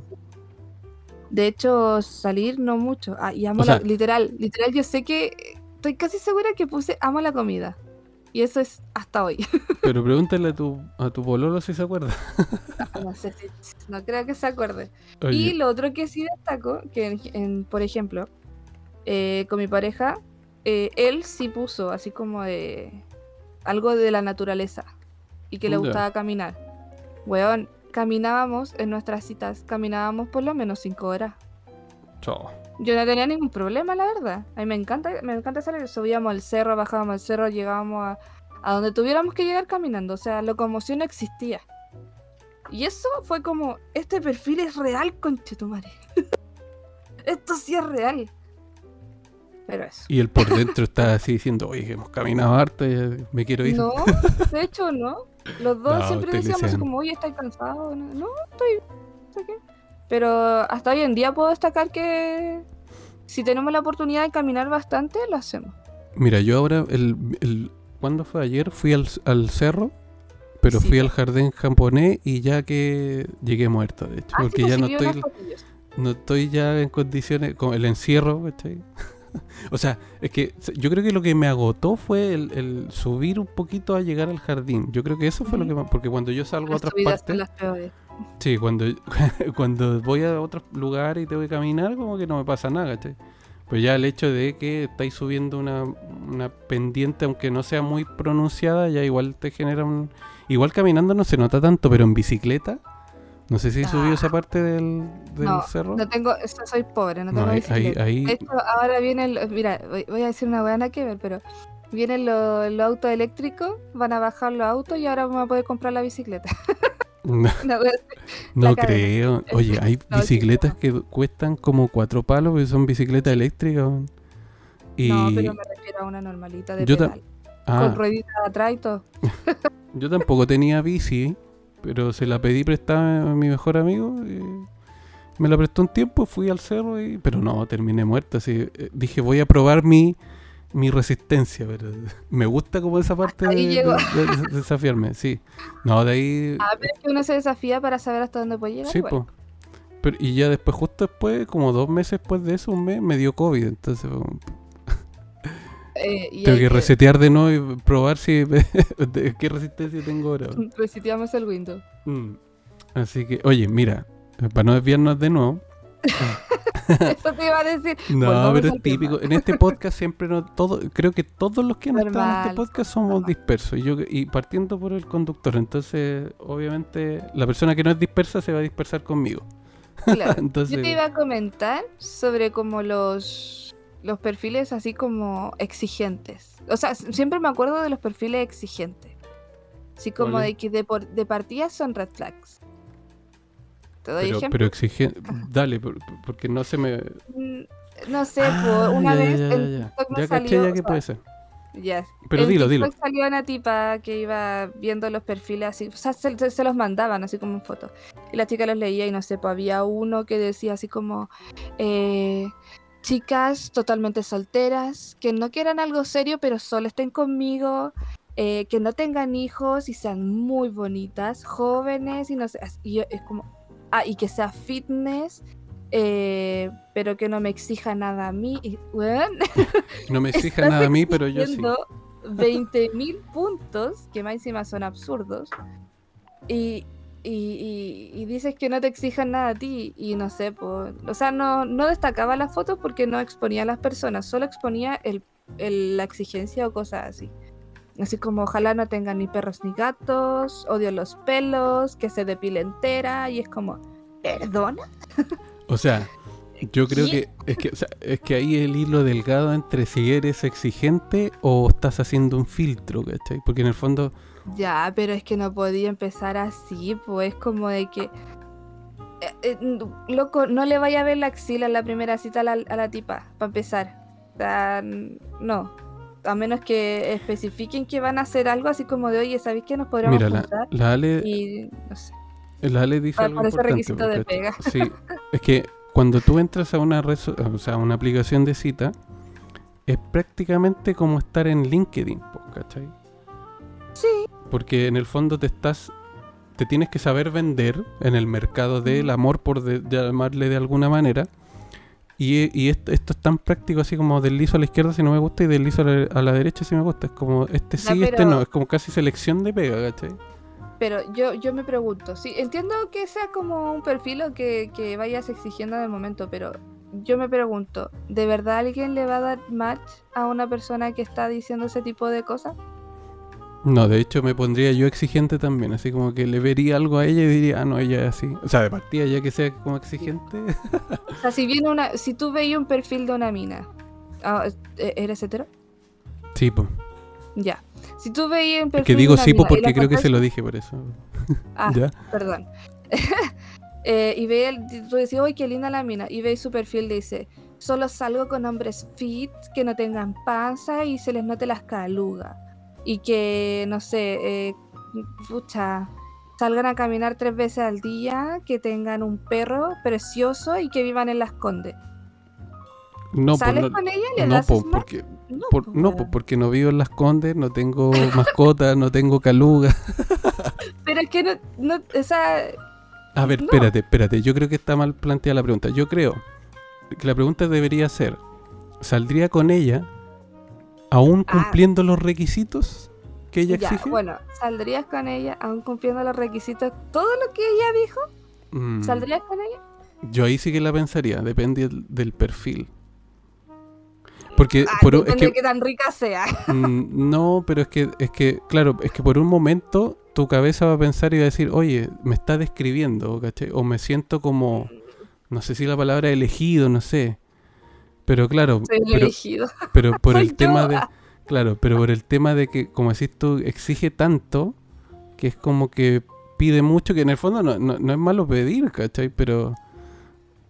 De hecho, salir no mucho. Ah, y amo O la- sea- literal, literal, yo sé que estoy casi segura que puse amo la comida. Y eso es hasta hoy. (laughs) Pero pregúntale a tu, a tu pololo si se acuerda. (laughs) no sé no creo que se acuerde. Oye, Y lo otro que sí destaco, que en- en- por ejemplo, eh, con mi pareja, eh, él sí puso así como de algo de la naturaleza y que le gustaba caminar. Weón, caminábamos en nuestras citas, caminábamos por lo menos cinco horas. chao. Yo no tenía ningún problema, la verdad. A mí me encanta, me encanta salir. Subíamos al cerro, bajábamos al cerro, llegábamos a, a donde tuviéramos que llegar caminando. O sea, locomoción no existía. Y eso fue como, este perfil es real, conchetumare. (laughs) Esto sí es real. Pero eso. Y él por dentro está así diciendo, oye, hemos caminado harto, y me quiero ir. No, de hecho no. Los dos (laughs) No, siempre decíamos como, oye, ¿estás cansado? No, estoy... qué. Pero hasta hoy en día puedo destacar que si tenemos la oportunidad de caminar bastante, lo hacemos. Mira, yo ahora, el, el, ¿cuándo fue ayer? Fui al, al cerro, pero Sí. fui al jardín japonés y ya que llegué muerto, de hecho, Ah, sí, porque pues ya sí no estoy, no estoy ya en condiciones, con el encierro, ¿cachai? (laughs) o sea, es que yo creo que lo que me agotó fue el, el subir un poquito a llegar al jardín. Yo creo que eso fue lo que más, porque cuando yo salgo a Las otras subidas partes, las peores. sí, cuando, (laughs) cuando voy a otros lugares y tengo que caminar, como que no me pasa nada, ¿cachai? Pues ya el hecho de que estáis subiendo una, una pendiente, aunque no sea muy pronunciada, ya igual te genera un... Igual caminando no se nota tanto, pero en bicicleta, no sé si subió Ah. esa parte del, del No, cerro. No tengo, soy pobre, no No, tengo ahí, ahí, bicicleta. ahí- De hecho, ahora vienen, los- mira, voy, a decir una buena que ver, pero vienen los, autos eléctricos, van a bajar los autos y ahora vamos a poder comprar la bicicleta. no, (laughs) (laughs) no creo. Oye, hay (laughs) No, bicicletas que cuestan como cuatro palos, porque son bicicletas eléctricas. Y... No, pero me refiero a una normalita de Yo pedal, ah, con rueditas atrás y todo. Yo tampoco tenía bici, pero se la pedí prestada a mi mejor amigo. y me la prestó un tiempo, fui al cerro, y, pero no, terminé muerta. Así, eh, dije, voy a probar mi, mi resistencia, pero (laughs) me gusta como esa parte de, de- de- de desafiarme, sí. No, de ahí... (laughs) Ah, pero es que uno se desafía para saber hasta dónde puede llegar. sí, po. Pero, y ya después, justo después, como dos meses después de eso, un mes, me dio COVID. Entonces, Eh, y tengo que resetear de nuevo y probar si (laughs) qué resistencia tengo ahora. (laughs) Reseteamos el Windows. Mm. Así que, oye, mira, eh, para no desviarnos de nuevo. (laughs) Eso te iba a decir. No, Volvamos pero es típico. En este podcast siempre no, todo, creo que todos los que han estado en este podcast somos normal. dispersos. Y yo y partiendo por el conductor, entonces, obviamente, la persona que no es dispersa se va a dispersar conmigo. Claro. Entonces, Yo te iba a comentar sobre como los, los perfiles así como exigentes. O sea, siempre me acuerdo de los perfiles exigentes. Así como de que de, por- de partida son red flags. Te doy pero, ejemplo. pero exige, dale, por- por- porque no se me. Mm, No sé, Ah, po, una ya, vez ya, ya, ya. Me Ya caché que puede ser. ya, Pero dilo, dilo. salió una tipa que iba viendo los perfiles así, o sea, se, se- se los mandaban así como en fotos. Y la chica los leía y no sé, pues había uno que decía así como, eh, chicas totalmente solteras, que no quieran algo serio, pero solo estén conmigo, eh, que no tengan hijos y sean muy bonitas, jóvenes y no sé, y es como, ah, y que sea fitness. eh, pero que no me exija nada a mí. Y, (laughs) No me (laughs) exija nada a mí, pero yo sí. exigiendo 20.000 puntos, que más encima son absurdos, y, y, y- y dices que no te exijan nada a ti, y no sé, pues, o sea, no, no destacaba las fotos porque no exponía a las personas, solo exponía el, el- la exigencia o cosas así. Así como ojalá no tengan ni perros ni gatos, odio los pelos, que se depile entera, y es como, ¿perdona? O sea, yo (laughs) creo ¿Qué? que es que, o sea, es que ahí el hilo delgado entre si eres exigente o estás haciendo un filtro, ¿cachai? Porque en el fondo, Ya, pero es que no podía empezar así, pues como de que... eh, eh, loco, no le vaya a ver la axila en la primera cita a la, a la tipa, para empezar. No. A menos que especifiquen que van a hacer algo así como de, oye, ¿sabéis que nos podríamos mira, la, juntar? la Ale, Y no sé. la Ale dice Para- algo para ese importante. requisito de pega. Sí, es que cuando tú entras a una red, o sea, una aplicación de cita, es prácticamente como estar en LinkedIn, ¿cachai? Sí. Porque en el fondo te estás, te tienes que saber vender en el mercado del amor, por de- llamarle de alguna manera. Y, y esto, esto es tan práctico así como deslizo a la izquierda si no me gusta y deslizo a la, a la derecha si me gusta. Es como este sí, este pero- no. Es como casi selección de pega, ¿cachai? Pero yo, yo me pregunto, sí, entiendo que sea como un perfil o que, que vayas exigiendo de momento, pero yo me pregunto, ¿de verdad alguien le va a dar match a una persona que está diciendo ese tipo de cosas? No, de hecho me pondría yo exigente también, así como que le vería algo a ella y diría, ah, no, ella es así. O sea, de partida ya que sea como exigente. (laughs) O sea, si viene una, si tú veis un perfil de una mina, ah, ¿e- ¿eres hetero? sí, pues. Ya. Si tú veis un perfil que de digo una sí, mina porque creo que se lo dije por eso. Ah, (laughs) ¿Ya? perdón. (laughs) Eh, y ve el- tú decís, uy, qué linda la mina. Y veis su perfil, dice, solo salgo con hombres fit, que no tengan panza y se les note las calugas. Y que, no sé, eh, pucha, salgan a caminar tres veces al día, que tengan un perro precioso y que vivan en las condes. No, ¿Sales pues, no, con ella y le no, das pues, porque, No, por- pues, no, porque no vivo en Las Condes, no tengo (laughs) mascota, no tengo caluga. (laughs) Pero es que no, no, o sea, A ver, espérate, espérate. Yo creo que está mal planteada la pregunta. Yo creo que la pregunta debería ser: ¿saldría con ella aún Ah. cumpliendo los requisitos que ella ya, exige? bueno, ¿saldrías con ella aún cumpliendo los requisitos? ¿Todo lo que ella dijo? Mm, ¿Saldrías con ella? Yo ahí sí que la pensaría, depende del, perfil. Porque Ah, por es depende que tan rica sea. (laughs) Mm, no, pero es que, es que, claro, es que por un momento tu cabeza va a pensar y va a decir, oye, me está describiendo, ¿cachai? O me siento como, no sé si la palabra elegido, no sé. Pero claro, pero, (laughs) por el tema de, claro, pero por el tema de que, como decís tú, exige tanto, que es como que pide mucho, que en el fondo no, no, no es malo pedir, ¿cachai? Pero,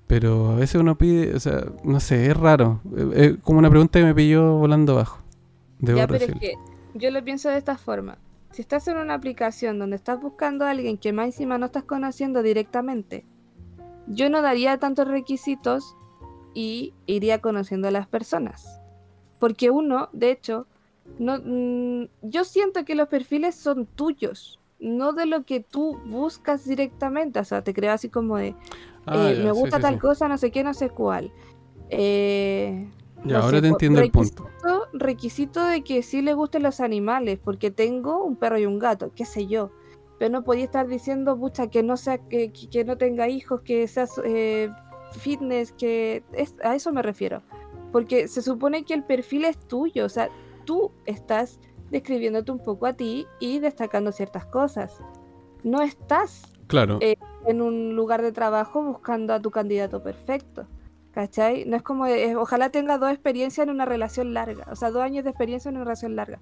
pero a veces uno pide, o sea, no sé, es raro. Es, es como una pregunta que me pilló volando bajo. Debo Ya, pero es que yo lo pienso de esta forma. Si estás en una aplicación donde estás buscando a alguien que más encima no estás conociendo directamente, yo no daría tantos requisitos y iría conociendo a las personas. Porque uno, de hecho, no, mm, yo siento que los perfiles son tuyos, no de lo que tú buscas directamente. O sea, te creo así como de, Ah, eh, ya, me gusta sí, tal sí. cosa, no sé qué, no sé cuál. Eh, Ya, no ahora sé, te entiendo el punto. requisito- de que sí le gusten los animales, porque tengo un perro y un gato, qué sé yo. Pero no podía estar diciendo, pucha, que no sea, que, que- que no tenga hijos, que sea eh, fitness, que es, a eso me refiero. Porque se supone que el perfil es tuyo, o sea, tú estás describiéndote un poco a ti y destacando ciertas cosas. No estás Claro, eh, en un lugar de trabajo buscando a tu candidato perfecto. ¿Cachai? No es como, ojalá tenga dos experiencias en una relación larga, o sea, dos años de experiencia en una relación larga.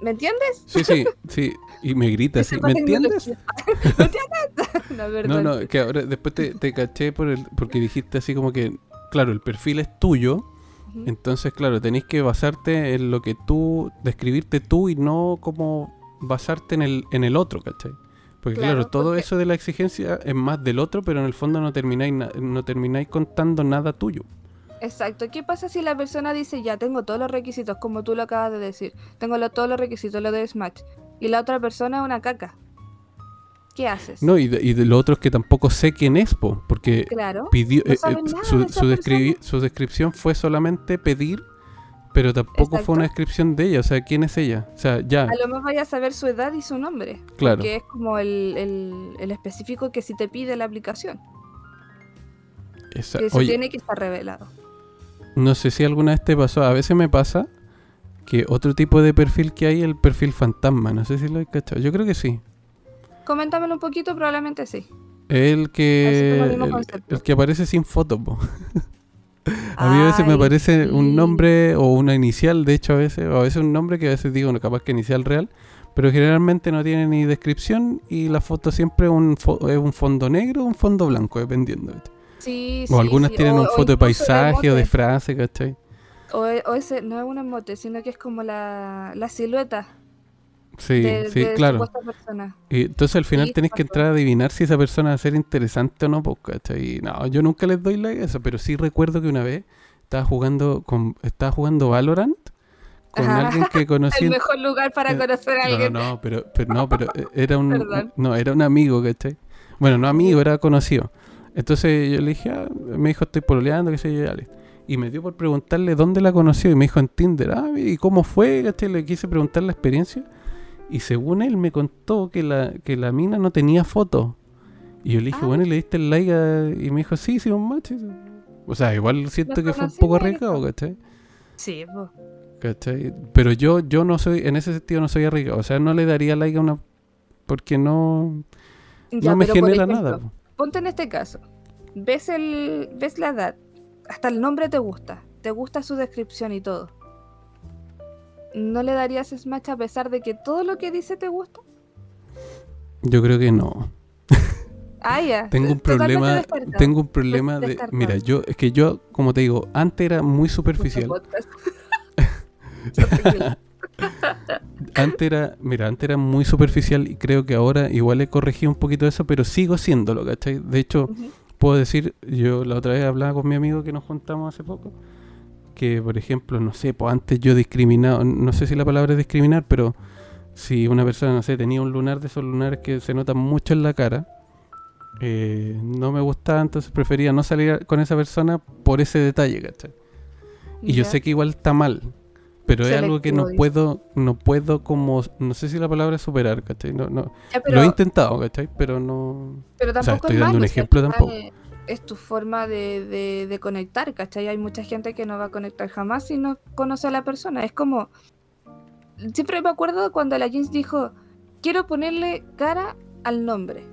¿Me entiendes? sí, sí, sí. Y me grita así, (laughs) ¿me entiendes? (laughs) ¿Me entiendes? no, No, perdón. no, que ahora después te, te caché por el, porque dijiste así como que, claro, el perfil es tuyo, entonces, claro, tenéis que basarte en lo que tú, describirte tú y no como basarte en el, en el otro, ¿cachai? Porque claro, Claro, todo porque- eso de la exigencia es más del otro, pero en el fondo no termináis, no termináis contando nada tuyo. Exacto. ¿Qué pasa si la persona dice, ya tengo todos los requisitos, como tú lo acabas de decir? Tengo lo- todos los requisitos, lo de Smash. Y la otra persona es una caca. ¿Qué haces? No, y de, y de lo otro es que tampoco sé quién es, po, porque Claro. pidió No eh, eh, su, de descripción fue solamente pedir pero tampoco fue una descripción de ella o sea quién es ella o sea ya A lo mejor vaya a saber su edad y su nombre. Claro. Que es como el, el- el específico que si te pide la aplicación. esa- oye tiene que estar revelado. No sé si alguna vez te pasó a veces me pasa que otro tipo de perfil que hay es el perfil fantasma no sé si lo he cachado yo creo que sí Coméntamelo un poquito, probablemente sí. el que como el mismo el, concepto. el que aparece sin foto po. (laughs) A mí a veces me aparece un sí. nombre o una inicial, de hecho a veces, o a veces un nombre que a veces digo, no, capaz que inicial real, pero generalmente no tiene ni descripción y la foto siempre un fo- es un fondo negro o un fondo blanco, dependiendo. ¿viste? Sí, O sí, algunas sí, tienen o- un foto de paisaje o de frase, ¿cachai? O, e- o ese no es un emote, sino que es como la, la silueta Sí, de, sí, de claro. Y entonces al final Sí, tenés que entrar a adivinar si esa persona va a ser interesante o no, pues, ¿cachai? Y No, yo nunca les doy like a eso, pero sí recuerdo que una vez estaba jugando con estaba jugando Valorant con Ajá. alguien que (laughs) conocí El mejor lugar para Eh, conocer a No, alguien. no, pero, pero no, pero eh, era un (laughs) Perdón. no, era un amigo, ¿cachai? Bueno, no amigo, era conocido. Entonces yo le dije, ah, me dijo, estoy pololeando, qué sé yo, ya. Y me dio por preguntarle dónde la conoció y me dijo en Tinder, ah, ¿y cómo fue? ¿cachai? Le quise preguntar la experiencia. Y según él me contó que la, que la mina no tenía foto. Y yo le dije, Ah. bueno, ¿y le diste el like? a-?" Y me dijo, sí, sí, un sí". O sea, igual siento que fue un poco arriesgado, ¿cachai? Sí, po. ¿Cachai? Pero yo, yo no soy, en ese sentido no soy arriesgado. O sea, no le daría like a una. Porque no, Ya, no me genera ejemplo, nada. Po. Ponte en este caso. Ves el ves la edad, hasta el nombre te gusta, te gusta su descripción y todo. ¿No le darías smash a pesar de que todo lo que dice te gusta? Yo creo que no. Ah, ya. (laughs) Tengo un problema, tengo un problema de, mira, yo es que yo, como te digo, antes era muy superficial. (laughs) Antes era, mira, antes era muy superficial y creo que ahora igual he corregido un poquito eso, pero sigo siéndolo, ¿cachai? De hecho, puedo decir, yo la otra vez hablaba con mi amigo que nos juntamos hace poco, que por ejemplo, no sé, pues antes yo discriminaba, no sé si la palabra es discriminar, pero si una persona, no sé, tenía un lunar de esos lunares que se notan mucho en la cara, eh, no me gustaba, entonces prefería no salir con esa persona por ese detalle, ¿cachai? Y yo sé que igual está mal, pero es algo que no puedo, no puedo como, no sé si la palabra es superar, ¿cachai? No, no, Ya, pero, lo he intentado, ¿cachai? Pero no... pero sea, tampoco estoy es dando un malo, al ejemplo tampoco. Es, tu forma de, de, de conectar, ¿cachai? Hay mucha gente que no va a conectar jamás si no conoce a la persona. Es como. Siempre me acuerdo cuando la Jeans dijo: Quiero ponerle cara al nombre.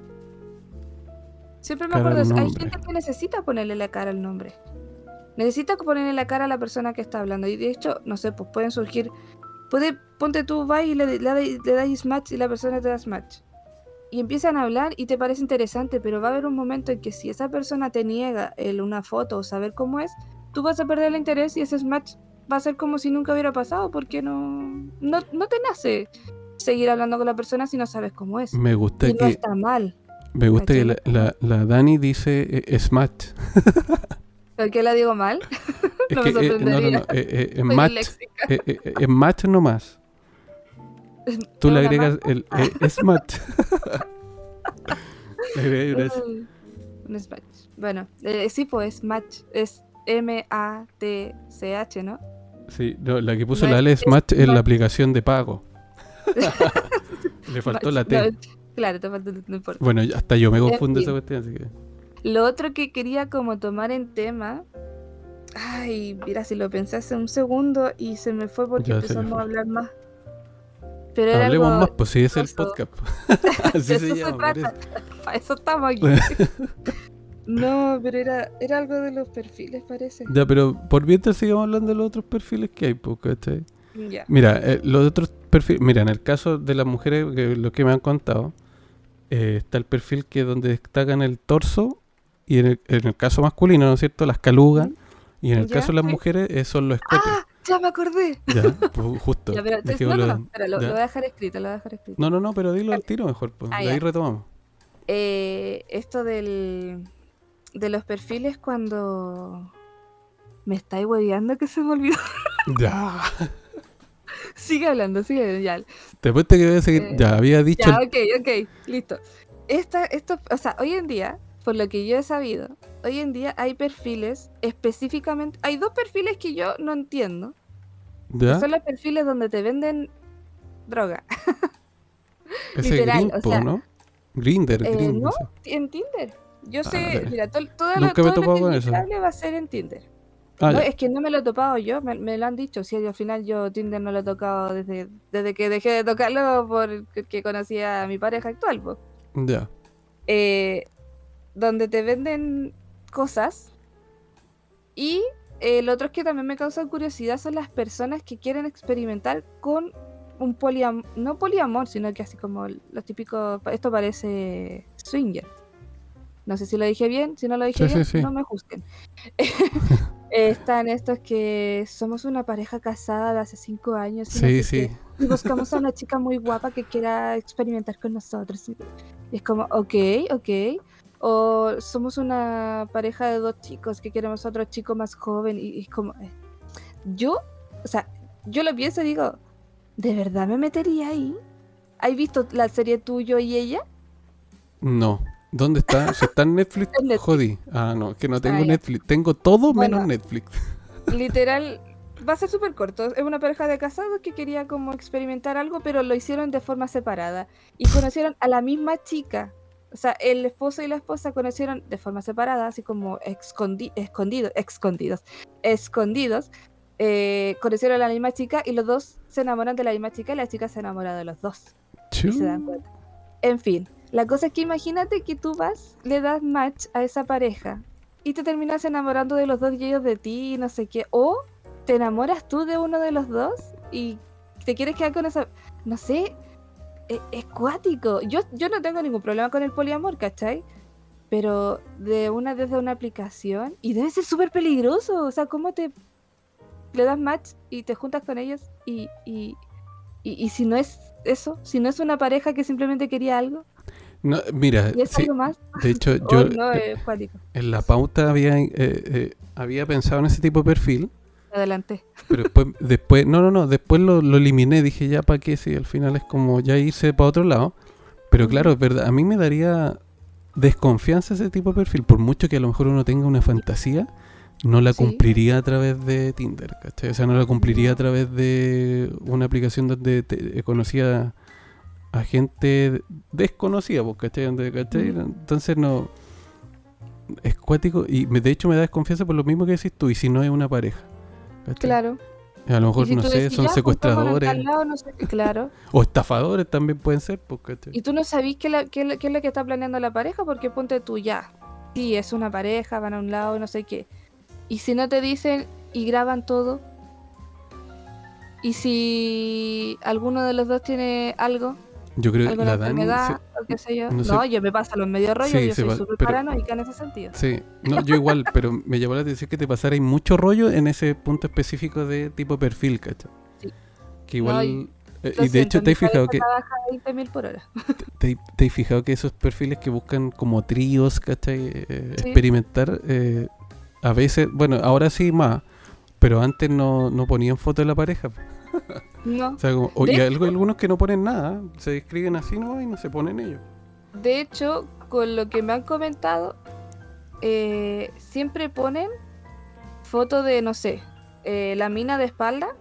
Siempre me Cara acuerdo. Hay gente que necesita ponerle la cara al nombre. Necesita ponerle la cara a la persona que está hablando. Y de hecho, no sé, pues pueden surgir. Puede, ponte tú, vas y le, le, le, das match y la persona te da match. Y empiezan a hablar y te parece interesante, pero va a haber un momento en que si esa persona te niega el, una foto o saber cómo es, tú vas a perder el interés y ese match va a ser como si nunca hubiera pasado porque no, no, no te nace seguir hablando con la persona si no sabes cómo es. Me gusta Y no que, está mal. me gusta que la, ¿cachai? la, la Dani dice eh, smash. (laughs) ¿Por qué la digo mal? Es (laughs) No que, me eh, no, no, no, sorprendería. eh, eh, (laughs) match, disléxica. eh, match nomás. (laughs) Tú ¿Es le agregas el es match. Ay, Un Smash. Bueno, eh, sí, pues Smash es M-A-T-C-H, ¿no? Sí, no, la que puso No la L es Smash en la Match. aplicación de pago. Le faltó la T. Claro, te faltó, no importa. Bueno, hasta yo me confundo esa cuestión, así que. Lo otro que quería como tomar en tema. Ay, mira, si lo pensé hace un segundo y se me fue porque Ya empezamos fue. a hablar más. Pero era Hablemos algo. más, pues si es el podcast. (laughs) De (laughs) Así eso se llama. Para (laughs) eso estamos aquí. no, pero era, era algo de los perfiles, parece. Ya, pero por mientras sigamos hablando de los otros perfiles que hay, pues, ¿cachai? Ya. Mira, eh, los otros perfiles, mira, en el caso de las mujeres, que, lo que me han contado, eh, está el perfil que donde destacan el torso y en el, en el caso masculino, ¿no es cierto? Las calugas y en el Ya, caso de las mujeres eh, son los escotes. ¡Ah! Ya me acordé. Ya, pues, justo. Ya, pero, entonces, no, lo, voy a dejar escrito, lo voy a dejar escrito. no, no, no, pero dilo al tiro mejor, pues. Ah, de ya. ahí retomamos. Eh, esto del de los perfiles cuando me estáis hueveando que se me olvidó. (laughs) Ya. (laughs) sigue hablando, sigue hablando, ya. Te apuesto que voy a seguir. Eh, ya, había dicho. Ya, ok, ok, listo. Esta, esto, o sea, hoy en día, por lo que yo he sabido, hoy en día hay perfiles específicamente, hay dos perfiles que yo no entiendo. que ¿Ya? Son los perfiles donde te venden droga. (laughs) Ese literal, Green, o sea, ¿no? Grinder, eh, no. En Tinder. Yo Ah, sé, mira, to- toda he todo lo que hable va a ser en Tinder. Ah, No, es que no me lo he topado yo, me, me lo han dicho. Sí, al final yo Tinder no lo he tocado desde, desde que dejé de tocarlo porque conocí a mi pareja actual. Ya. Eh, donde te venden cosas. Y eh, lo otro que también me causa curiosidad son las personas que quieren experimentar con un poliamor, no poliamor, sino que así como los típicos, esto parece swinger. No sé si lo dije bien, si no lo dije Sí, bien, sí, sí. no me juzguen. Eh, (laughs) Están estos que somos una pareja casada de hace cinco años y, no Sí, sé sí. qué, y buscamos a una chica muy guapa que quiera experimentar con nosotros. Y es como, ok, ok. O somos una pareja de dos chicos que queremos a otro chico más joven. Y, es como, eh, yo, o sea, yo lo pienso y digo, ¿de verdad me metería ahí? ¿Has visto la serie tuyo y ella? No. ¿Dónde está? Si está en Netflix, (laughs) Netflix. jodí. Ah, no, es que no tengo Ah. Netflix. Tengo todo Bueno. menos Netflix. (laughs) Literal, va a ser súper corto. Es una pareja de casados que quería como experimentar algo, pero lo hicieron de forma separada. Y conocieron a la misma chica. O sea, el esposo y la esposa conocieron de forma separada, así como escondi escondidos, escondidos, escondidos. eh, conocieron a la misma chica y los dos se enamoran de la misma chica y la chica se enamora de los dos. Y se dan cuenta. En fin, la cosa es que imagínate que tú vas, le das match a esa pareja y te terminas enamorando de los dos y ellos de ti y no sé qué. O te enamoras tú de uno de los dos y te quieres quedar con esa... No sé, e- es, cuático. Yo, yo no tengo ningún problema con el poliamor, ¿cachai? pero de una desde una aplicación y debe ser súper peligroso. O sea, ¿cómo te le das match y te juntas con ellos y, y, y, y si no es eso, si no es una pareja que simplemente quería algo, No, mira, y es sí, algo más, de hecho (laughs) oh, yo no, eh, es en la pauta había, eh, eh, había pensado en ese tipo de perfil, Adelante. Pero después, después no, no, no, después lo, lo eliminé, dije ya para qué, si al final es como ya irse para otro lado. Pero claro, es verdad, a mí me daría desconfianza ese tipo de perfil, por mucho que a lo mejor uno tenga una fantasía, no la Sí. cumpliría a través de Tinder, ¿cachai? O sea, no la cumpliría a través de una aplicación donde te- eh, conocía a gente desconocida, pues, ¿cachai? Donde, ¿cachai? Ujú. Entonces no... Es cuático y me- de hecho me da desconfianza por lo mismo que decís tú, y si no es una pareja. ¿Cachai? Claro. A lo mejor, si no sé, son "Ya, juntémonos en secuestradores tal lado", no sé qué, claro. o estafadores también pueden ser, pues, ¿cachai? Y tú no sabís qué, la- qué, lo- qué es lo que está planeando la pareja porque ponte tú ya. Sí, es una pareja, van a un lado, no sé qué. Y si no te dicen y graban todo. Y si alguno de los dos tiene algo, Yo creo que la Dani... enfermedad o qué sé yo. no No, sé- yo me paso los medio rollos, Sí, yo se soy súper paranoica en ese sentido. Sí, no, yo igual, (laughs) pero me llamó la atención que te pasara mucho rollo en ese punto específico de tipo perfil, ¿cachai? Sí. Que igual... No, y- eh, y de hecho te has fijado que trabaja a 20.000 por hora. (laughs) te, te has fijado que esos perfiles que buscan como tríos, ¿cachai? Eh, Sí. experimentar, eh, a veces, bueno, ahora sí más, pero antes no, no ponían foto de la pareja. No. O sea, como, o- y algo, algunos que no ponen nada, se describen así no y no se ponen ellos. De hecho, con lo que me han comentado, eh, siempre ponen foto de, no sé, eh, la mina de espalda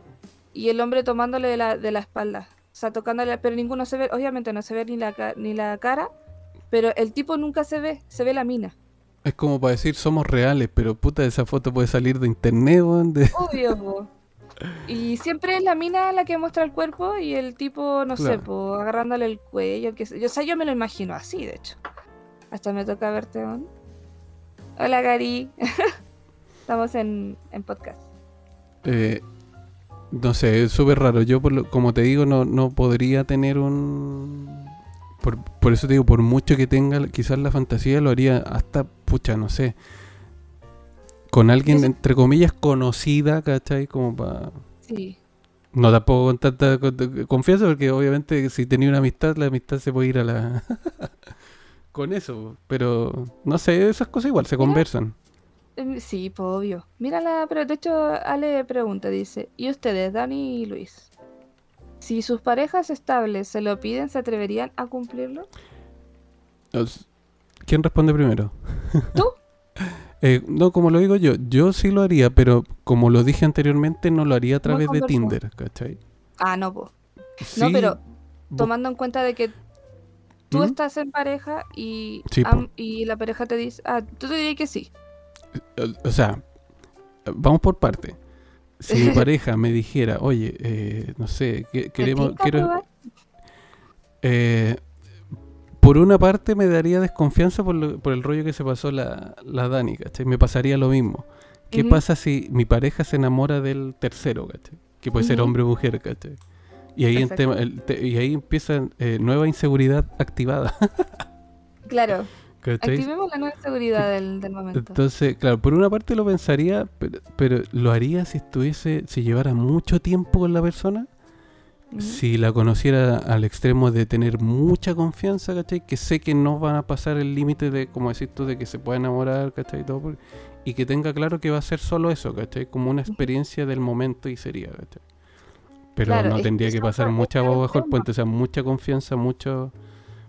y el hombre tomándole de la, de la espalda. O sea, tocándole, pero ninguno se ve, obviamente no se ve ni la, ni la cara, pero el tipo nunca se ve, se ve la mina. Es como para decir somos reales, pero puta, esa foto puede salir de internet, weón, de- Obvio, po. Y siempre es la mina la que muestra el cuerpo y el tipo, no sé, po, agarrándole el cuello. Que, sé yo. o sea, yo me lo imagino así, de hecho. Hasta me toca verte, ¿no? Hola, Gary. (laughs) Estamos en, en podcast. Eh, no sé, es súper raro. Yo, por lo- como te digo, no, no podría tener un... Por, por eso te digo, por mucho que tenga quizás la fantasía, lo haría hasta, pucha, no sé. Con alguien, Eso- entre comillas, conocida, ¿cachai? Como para... Sí. No tampoco con tanta con- confianza, porque obviamente si tenía una amistad, la amistad se puede ir a la... (laughs) con eso. Pero, no sé, esas cosas igual se Mira. conversan. Em, Sí, pues obvio. Mírala, pero de hecho, Ale pregunta, dice, ¿y ustedes, Dani y Luis? Si sus parejas estables se lo piden, ¿se atreverían a cumplirlo? ¿Quién responde primero? ¿Tú? (laughs) Eh, no, como lo digo yo, yo sí lo haría, pero como lo dije anteriormente, no lo haría a través de. Tinder, ¿cachai? Ah, no, pues. Sí, No, pero tomando en cuenta de que tú ¿Mm? estás en pareja y, Sí, am- y la pareja te dice, ah, tú te dirías que sí. O, o sea, vamos por parte. Si mi (laughs) pareja me dijera, oye, eh, no sé, que- ¿Te queremos, quiero, eh, por una parte me daría desconfianza por, lo- por el rollo que se pasó la, la Dani, ¿cachai? Me pasaría lo mismo. ¿Qué pasa si mi pareja se enamora del tercero, ¿cachai? Que puede ser hombre o mujer, ¿cachai? Y ahí, en tema- el te- y ahí empieza eh, nueva inseguridad activada, (laughs) Claro, ¿cachai? activemos la nueva seguridad del, del momento. Entonces, claro, por una parte lo pensaría, pero, pero lo haría si estuviese, si llevara mucho tiempo con la persona, Si la conociera al extremo de tener mucha confianza, ¿cachai? Que sé que no van a pasar el límite de, como decís tú, de que se pueda enamorar, ¿cachai? Y, todo, y que tenga claro que va a ser solo eso, ¿cachai? Como una experiencia del momento y sería, ¿cachai? Pero Claro, no tendría que pasar mucha agua bajo el puente, o sea, mucha confianza, mucho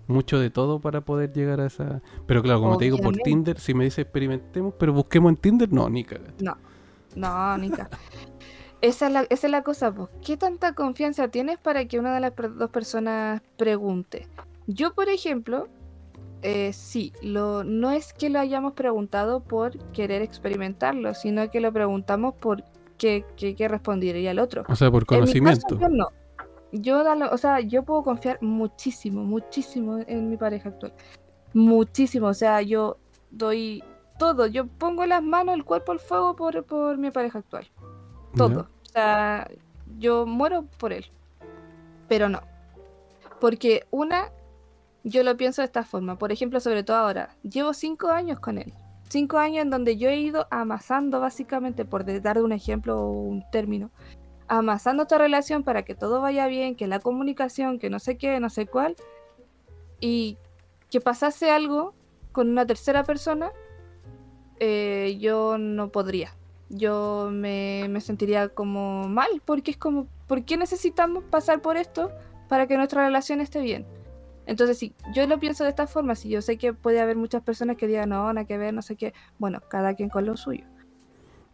mucho de todo para poder llegar a esa... Pero claro, como te digo, por. Tinder, si me dice experimentemos, pero busquemos en Tinder, no, ni cagas. No, Nica. Esa es, la, esa es la cosa, pues. ¿Qué tanta confianza tienes para que una de las dos personas pregunte? Yo, por ejemplo, eh, sí, lo, no es que lo hayamos preguntado por querer experimentarlo, sino que lo preguntamos por qué, qué, qué respondería el otro. O sea, por En mi conocimiento. caso, yo no. Yo, o sea, yo puedo confiar muchísimo, muchísimo en mi pareja actual. Muchísimo. O sea, yo doy todo. Yo pongo las manos, el cuerpo al fuego por, por mi pareja actual. Todo. O sea, yo muero por él. Pero no. Porque una, yo lo pienso de esta forma. Por ejemplo, sobre todo ahora, llevo cinco años con él. Cinco años en donde yo he ido amasando, básicamente, por dar un ejemplo o un término, amasando esta relación para que todo vaya bien, que la comunicación, que no sé qué, no sé cuál, y que pasase algo con una tercera persona, eh, yo no podría. Yo me, me sentiría como mal, porque es como, ¿por qué necesitamos pasar por esto para que nuestra relación esté bien? Entonces, si yo lo pienso de esta forma, si yo sé que puede haber muchas personas que digan, no, nada que ver, no sé qué, bueno, cada quien con lo suyo.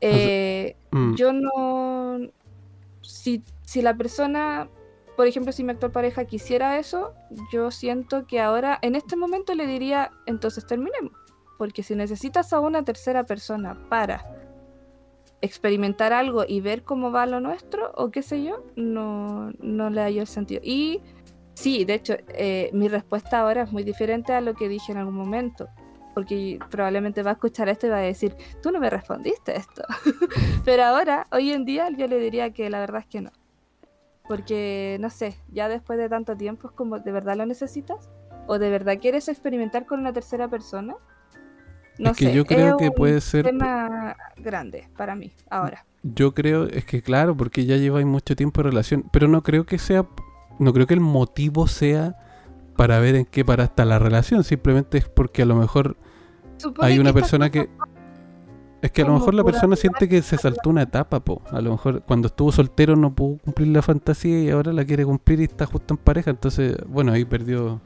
Eh, mm. Yo no. Si, si la persona, por ejemplo, si mi actual pareja quisiera eso, yo siento que ahora, en este momento, le diría, entonces terminemos. Porque si necesitas a una tercera persona para experimentar algo y ver cómo va lo nuestro, o qué sé yo, no, no le hallo el sentido. Y Sí, de hecho, eh, mi respuesta ahora es muy diferente a lo que dije en algún momento. Porque probablemente va a escuchar esto y va a decir, tú no me respondiste esto. (laughs) Pero ahora, hoy en día, yo le diría que la verdad es que no. Porque, no sé, ya después de tanto tiempo es como, ¿de verdad lo necesitas? ¿O de verdad quieres experimentar con una tercera persona? No sé, yo creo que puede ser un tema grande para mí ahora. Yo creo, es que claro, porque ya lleváis mucho tiempo en relación, pero no creo que sea no creo que el motivo sea para ver en qué para está la relación, simplemente es porque a lo mejor hay una persona que... Es que a lo mejor la persona siente que se saltó una etapa, po. A lo mejor cuando estuvo soltero no pudo cumplir la fantasía y ahora la quiere cumplir y está justo en pareja. Entonces, bueno, ahí perdió...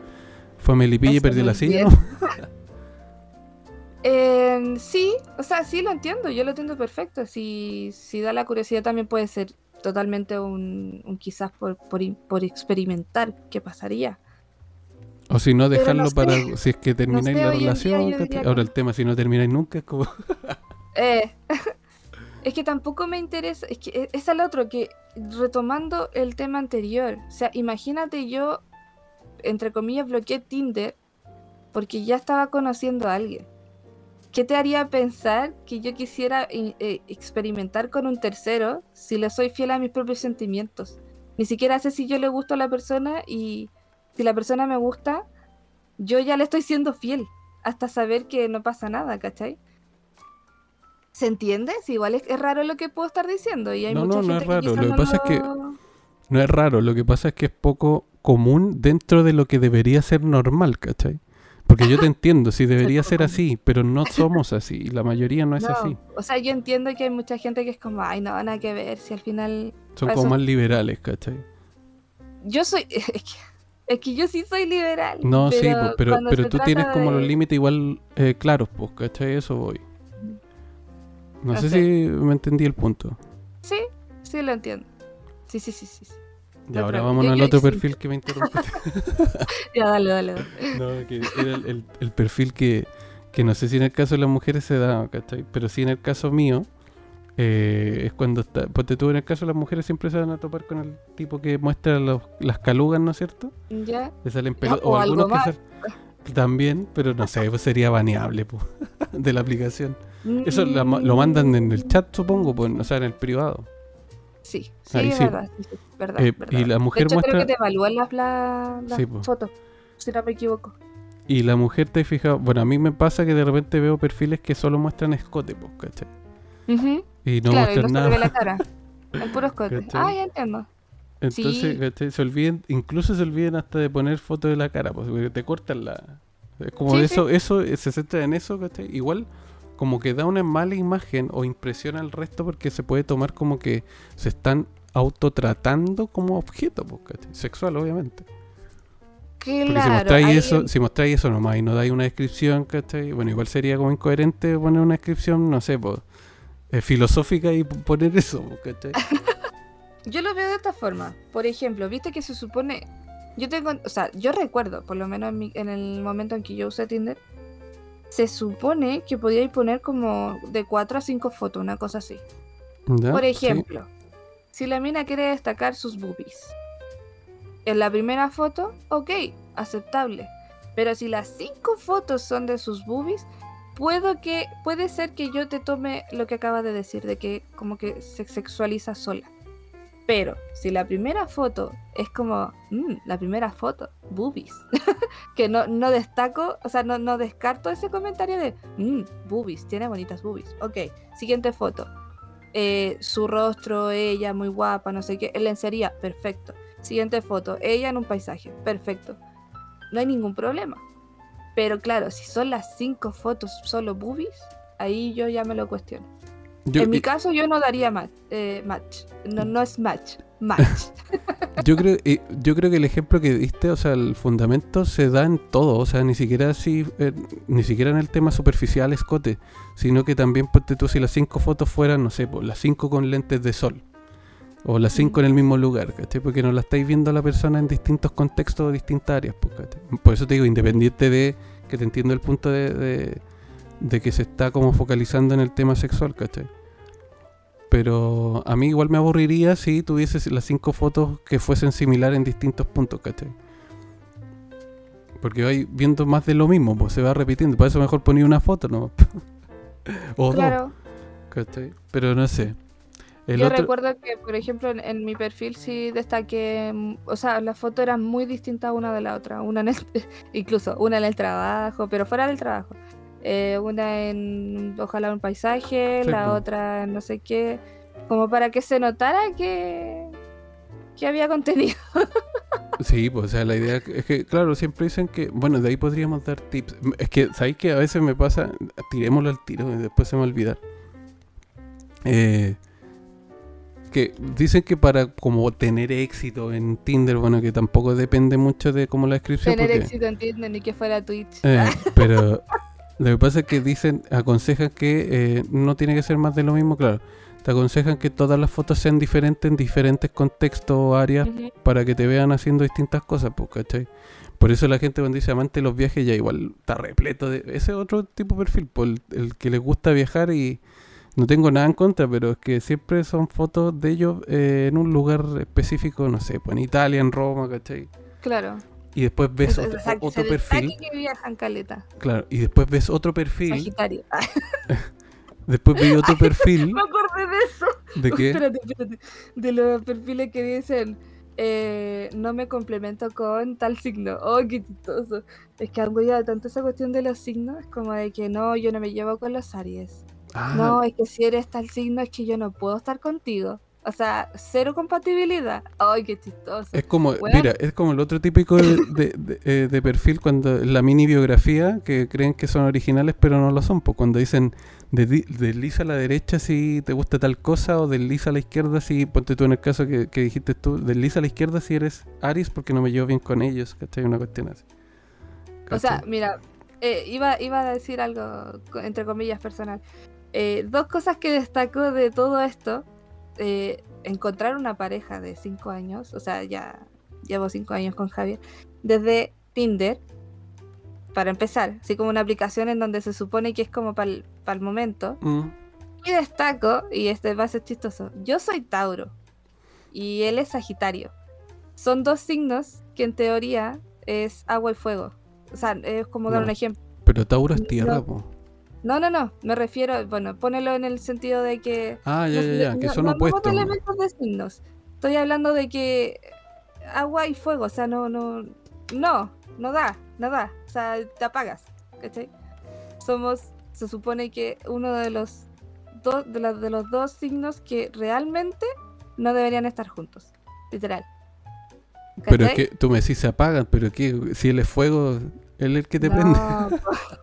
Fue a Melipilla y perdió la silla, (laughs) em, sí, o sea, sí lo entiendo, yo lo entiendo perfecto. Si, si da la curiosidad también puede ser totalmente un, quizás por, por, experimentar qué pasaría. O si no, dejarlo para si es que (laughs) termináis la relación. Ahora el tema, si no termináis nunca, es como... (laughs) eh, (laughs) es que tampoco me interesa, es que e, es el otro, que retomando el tema anterior, o sea, imagínate yo, entre comillas, bloqueé Tinder porque ya estaba conociendo a alguien. ¿Qué te haría pensar que yo quisiera eh, experimentar con un tercero si le soy fiel a mis propios sentimientos? Ni siquiera sé si yo le gusto a la persona y si la persona me gusta, yo ya le estoy siendo fiel hasta saber que no pasa nada, ¿cachai? ¿Se entiende? Si igual es, raro lo que puedo estar diciendo. Y hay no, mucha no, no es raro. lo que pasa es que no es raro. Lo que pasa es que es poco común dentro de lo que debería ser normal, ¿cachai? Porque yo te entiendo, sí (laughs) debería ser así, pero no (laughs) somos así, y la mayería no es así. O sea, yo entiendo que hay mucha gente que es como, ay, no, nada que ver, si al final... Son como más liberales, ¿cachai? Yo soy... (laughs) Es que, yo sí soy liberal. No, sí, pero, pero tú tienes como los límites igual eh, claros, pues, ¿cachai? Eso voy. No, sé, sé si me entendí el punto. Sí, sí lo entiendo. Sí, sí, sí, sí. Y ahora vamos al otro perfil que me interrumpe. (laughs) ya, dale, dale. No, que era el, perfil que, que, no sé si en el caso de las mujeres se da, ¿cachai? Pero sí en el caso mío, eh, es cuando está. Pues te tuve en el caso de las mujeres siempre se van a topar con el tipo que muestra las calugas, ¿no es cierto? Ya. Le salen pelos. O, algunos que también, pero no sé, pues sería baneable pues, (laughs) de la aplicación. Eso lo mm. mandan en el chat, supongo, pues, o sea, en el privado. Sí, sí, es verdad, verdad, eh, Y la mujer de hecho, creo que te evalúan las, las, fotos, si no me equivoco. Y la mujer te fija, bueno, a mí me pasa que de repente veo perfiles que solo muestran escote, pues, ¿cachai? Y no muestran y no nada. Se ve la cara. El puro escote. Ah, ya entiendo. Entonces, ¿cachai? Se olviden, incluso se olviden hasta de poner fotos de la cara, pues, porque te cortan la. Es como eso, eso, eh, se centra en eso, ¿cachai? Igual como que da una mala imagen o impresiona al resto porque se puede tomar como que se están autotratando como objeto, pues, sexual obviamente. Porque si mostráis eso, si mostráis eso nomás y no dais una descripción, ¿cachai? Bueno, igual sería como incoherente poner una descripción, no sé, pues, eh, filosófica y poner eso, ¿cachai? (laughs) yo lo veo de esta forma. Por ejemplo, viste que se supone. Yo tengo. O sea, yo recuerdo, por lo menos en, en el momento en que yo usé Tinder, se supone que podíais poner como de 4 a 5 fotos, una cosa así. Por ejemplo, si la mina quiere destacar sus boobies. En la primera foto, ok, aceptable. Pero si las 5 fotos son de sus boobies, puedo que, puede ser que yo te tome lo que acaba de decir, de que como que se sexualiza sola. Pero si la primera foto es como, mm, la primera foto, boobies, (laughs) que no, no destaco, o sea, no, no descarto ese comentario de, mm, boobies, tiene bonitas boobies. Ok, siguiente foto. Eh, su rostro, ella muy guapa, no sé qué, lencería, perfecto. Siguiente foto, ella en un paisaje, perfecto. No hay ningún problema. Pero claro, si son las cinco fotos solo boobies, ahí yo ya me lo cuestiono. En mi caso yo no daría match. Eh, match. No, no es match. Match. (laughs) yo creo, eh, yo creo que el ejemplo que diste, o sea, el fundamento se da en todo, o sea, ni siquiera así, eh, ni siquiera en el tema superficial escote, sino que también ponte tú si las cinco fotos fueran, no sé, pues, las cinco con lentes de sol. O las cinco en el mismo lugar, ¿cachai? Porque no la estáis viendo a la persona en distintos contextos o distintas áreas, pues, Por eso te digo, independiente de que te entiendo el punto de, de, que se está como focalizando en el tema sexual, ¿cachai? Pero a mí igual me aburriría si tuviese las cinco fotos que fuesen similares en distintos puntos, ¿cachai? Porque vais viendo más de lo mismo, pues se va repitiendo. Por eso mejor ponía una foto, ¿no? (laughs) o claro. dos. ¿Cachai? Pero no sé. Yo recuerdo que, por ejemplo, en, mi perfil sí destaqué, o sea, las fotos eran muy distintas una de la otra, una en (laughs) incluso una en el trabajo, pero fuera del trabajo. Eh, una en, ojalá, un paisaje, la otra en no sé qué, como para que se notara que, que había contenido. (laughs) sí, pues, o sea, la idea es que, claro, siempre dicen que, bueno, de ahí podríamos dar tips. Es que, ¿sabéis que a veces me pasa, tirémoslo al tiro y después se me olvida. Eh que dicen que para como tener éxito en Tinder, bueno, que tampoco depende mucho de cómo la descripción. Tener éxito en Tinder ni que fuera Twitch. Eh, pero (laughs) lo que pasa es que dicen, aconsejan que eh, no tiene que ser más de lo mismo, claro. Te aconsejan que todas las fotos sean diferentes en diferentes contextos o áreas para que te vean haciendo distintas cosas, pues, ¿cachai? Por eso la gente cuando dice amante de los viajes ya igual está repleto de ese otro tipo de perfil, por pues, el que les gusta viajar y no tengo nada en contra, pero es que siempre son fotos de ellos eh, en un lugar específico, no sé, pues en Italia, en Roma, ¿cachai? Claro. Y después ves otro, perfil. Que viajan caleta. Claro, y después ves otro perfil. Sagitario. (laughs) después vi otro (laughs) perfil. Me acordé de eso. ¿De qué? Espérate, espérate. De los perfiles que dicen. Eh, no me complemento con tal signo. Oh, qué chistoso. Es que algo ya tanto esa cuestión de los signos, como de que no, yo no me llevo con los Aries. Ah. No, es que si eres tal signo es que yo no puedo estar contigo. O sea, cero compatibilidad. Ay, qué chistoso. Es como, mira, es como el otro típico de, eh, de, perfil cuando la mini biografía, que creen que son originales, pero no lo son. Pues cuando dicen desliza a la derecha si te gusta tal cosa, o desliza a la izquierda si, ponte tú en el caso que, dijiste tú, desliza a la izquierda si eres Aries porque no me llevo bien con ellos, ¿cachai? Una cuestión así. O sea, mira, eh, iba, iba a decir algo, entre comillas, personal. Eh, dos cosas que destaco de todo esto. Eh, encontrar una pareja de cinco años, o sea, ya llevo cinco años con Javier, desde Tinder, para empezar, así como una aplicación en donde se supone que es como para el momento. Mm. Y destaco, y este va a ser chistoso, yo soy Tauro y él es Sagitario. Son dos signos que en teoría es agua y fuego. O sea, es como dar un ejemplo. Pero Tauro es tierra, no, no, no, me refiero, bueno, ponelo en el sentido de que... Ah, ya, ya, ya, que son opuestos. No elementos de signos. Estoy hablando de que agua y fuego, o sea, no, no, no, no da, no da, o sea, te apagas, ¿cachai? Somos, se supone que uno de los dos, de, de los dos signos que realmente no deberían estar juntos, literal. Pero es que tú me decís se apagan, pero que si él es fuego, él es el que te prende. (laughs)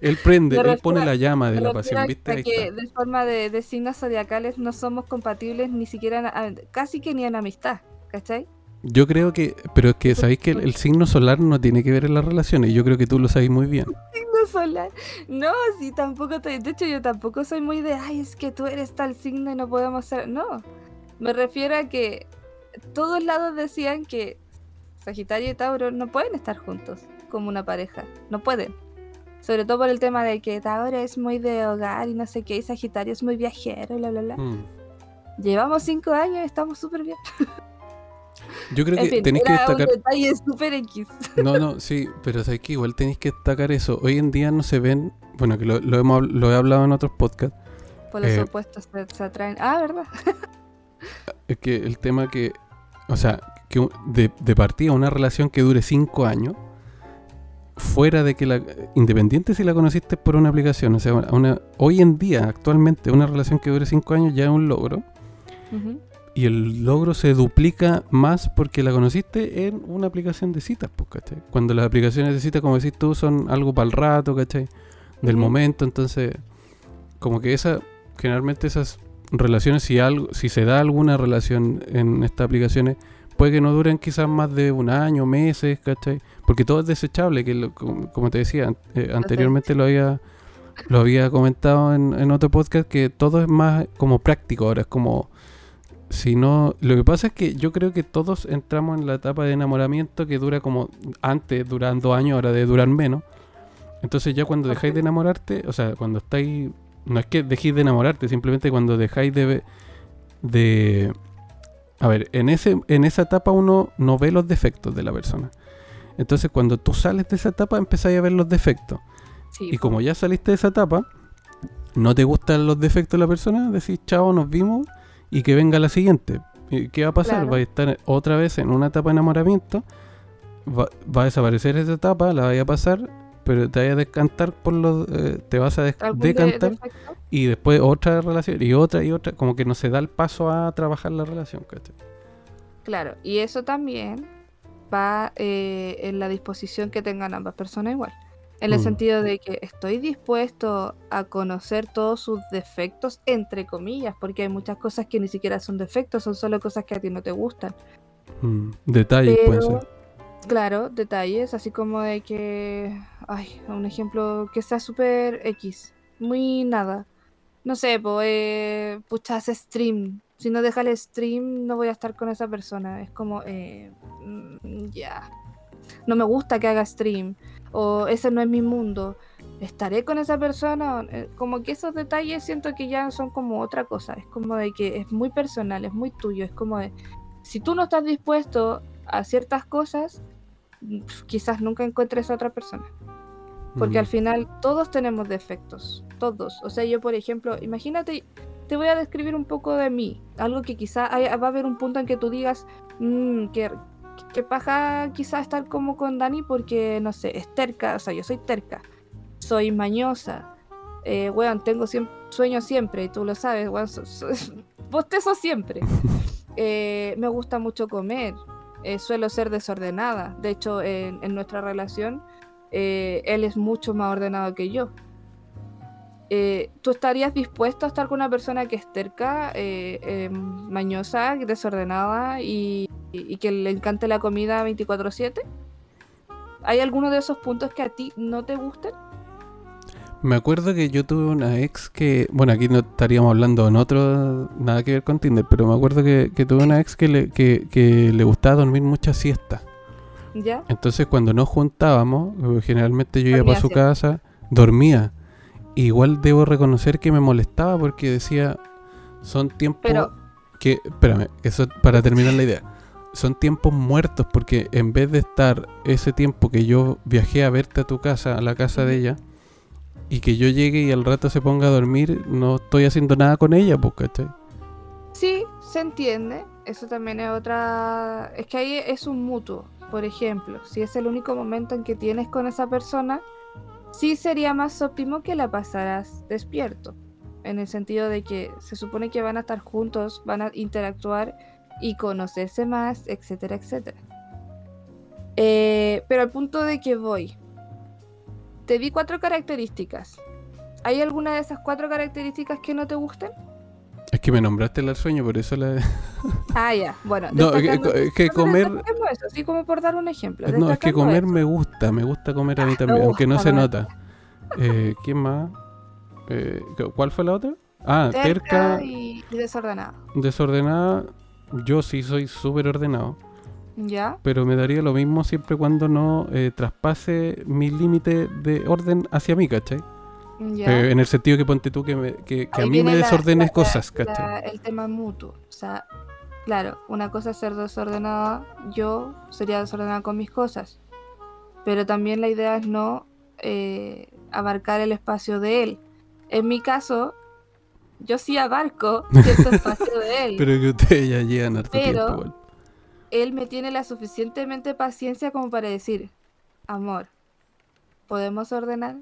Él prende, él pone la llama de la pasión, ¿viste? Que de forma de, signos zodiacales no somos compatibles ni siquiera, casi que ni en amistad, ¿cachai? Yo creo que, pero es que sabéis que el, signo solar no tiene que ver en las relaciones, yo creo que tú lo sabes muy bien. (laughs) Signo solar, no, sí, tampoco, te, de hecho yo tampoco soy muy de, ay, es que tú eres tal signo y no podemos ser, no, me refiero a que todos lados decían que Sagitario y Tauro no pueden estar juntos como una pareja, no pueden. Sobre todo por el tema de que Tauro es muy de hogar y no sé qué, y Sagitario es muy viajero bla, bla, bla. Mm. Llevamos cinco años y estamos súper bien. (laughs) Yo creo que tenéis que destacar. Un detalle super X. (laughs) No, no, sí, pero sabes que igual tenéis que destacar eso. Hoy en día no se ven, bueno, que lo, hemos, lo he hablado en otros podcasts. Por los eh, opuestos se, atraen. Ah, ¿verdad? (laughs) Es que el tema que, o sea, que de, de partida una relación que dure cinco años, fuera de que la, independiente si la conociste por una aplicación, o sea, una, hoy en día, actualmente, una relación que dure cinco años ya es un logro. Y el logro se duplica más porque la conociste en una aplicación de citas, pues, ¿cachai? Cuando las aplicaciones de citas, como decís tú, son algo para el rato, ¿cachai? Del momento, entonces, como que esa, generalmente esas relaciones, si algo, si se da alguna relación en estas aplicaciones, puede que no duren quizás más de un año, meses, ¿cachai? Porque todo es desechable, que como, te decía, eh, anteriormente lo había lo había comentado en, en otro podcast, que todo es más como práctico ahora, es como si no, lo que pasa es que yo creo que todos entramos en la etapa de enamoramiento que dura como antes, duran dos años, ahora de durar menos. Entonces ya cuando dejáis de enamorarte, o sea, cuando estáis, no es que dejéis de enamorarte, simplemente cuando dejáis de, de, a ver, en ese, en esa etapa uno no ve los defectos de la persona. Entonces cuando tú sales de esa etapa empezáis a ver los defectos. y como ya saliste de esa etapa, no te gustan los defectos de la persona, decís chao, nos vimos y que venga la siguiente. ¿Qué va a pasar? Va a estar otra vez en una etapa de enamoramiento, va, a desaparecer esa etapa, la vaya a pasar, pero te vaya a descantar por los... Eh, te vas a decantar y después otra relación y otra y otra, como que no se da el paso a trabajar la relación. Claro, y eso también va eh, en la disposición que tengan ambas personas igual. En el mm. sentido de que estoy dispuesto a conocer todos sus defectos, entre comillas, porque hay muchas cosas que ni siquiera son defectos, son solo cosas que a ti no te gustan. Mm, detalles puede ser. Claro, detalles, así como de que, ay, un ejemplo que sea súper X, muy nada. No sé, pues, eh, pucha, hace stream. Si no deja el stream, no voy a estar con esa persona. Es como, eh, mm, ya. No me gusta que haga stream o ese no es mi mundo, estaré con esa persona, eh, como que esos detalles siento que ya son como otra cosa, es como de que es muy personal, es muy tuyo, es como de, si tú no estás dispuesto a ciertas cosas, quizás nunca encuentres a otra persona. Porque al final todos tenemos defectos, todos. O sea, yo por ejemplo, imagínate, te voy a describir un poco de mí, algo que quizá va a haber un punto en que tú digas, mmm, que que paja quizás estar como con Dani porque, no sé, es terca, o sea, yo soy terca, soy mañosa, eh, weón, tengo sueños siempre, y tú lo sabes, weón, bostezo (laughs) siempre. (laughs) Eh, me gusta mucho comer, eh, suelo ser desordenada, de hecho, en, en nuestra relación, eh, él es mucho más ordenado que yo. ¿Tú estarías dispuesto a estar con una persona que es terca, mañosa, desordenada y y, que le encante la comida 24/7? ¿Hay alguno de esos puntos que a ti no te gusten? Me acuerdo que yo tuve una ex que, bueno, aquí no estaríamos hablando en otro, nada que ver con Tinder, pero me acuerdo que, tuve una ex que le, que, le gustaba dormir mucha siesta. ¿Ya? Entonces cuando nos juntábamos, eh, generalmente yo iba para su casa, dormía. Igual debo reconocer que me molestaba porque decía, son tiempos pero... que, espérame, eso para terminar la idea son tiempos muertos porque en vez de estar ese tiempo que yo viajé a verte a tu casa, a la casa de ella, y que yo llegue y al rato se ponga a dormir, no estoy haciendo nada con ella, pues, ¿cachai? Sí, se entiende. Eso también es otra... Es que ahí es un mutuo. Por ejemplo, si es el único momento en que tienes con esa persona, sí sería más óptimo que la pasaras despierto. En el sentido de que se supone que van a estar juntos, van a interactuar y conocerse más, etcétera, etcétera. Eh, pero al punto de que voy, te di cuatro características. ¿Hay alguna de esas cuatro características que no te gusten? Es que me nombraste el sueño, por eso la. (laughs) ah, ya, bueno. No, es que, comer. Eso, así como por dar un ejemplo. No, es que comer me gusta, me gusta comer a mí ah, también, aunque no se nota. Eh, ¿Quién más? Eh, ¿Cuál fue la otra? Ah, terca, y desordenada. Desordenada, yo sí soy súper ordenado. ¿Ya? Pero me daría lo mismo siempre cuando no eh, traspase mi límite de orden hacia mí, ¿cachai? Eh, en el sentido que ponte tú que, que, a mí me desordenes cosas, ¿cachai? el tema mutuo. O sea, claro, una cosa es ser desordenada, yo sería desordenada con mis cosas. Pero también la idea es no eh, abarcar el espacio de él. En mi caso, yo sí abarco cierto (laughs) espacio de él. Pero que ustedes ya llegan harto Pero- tiempo él me tiene la suficientemente paciencia como para decir, amor, ¿podemos ordenar?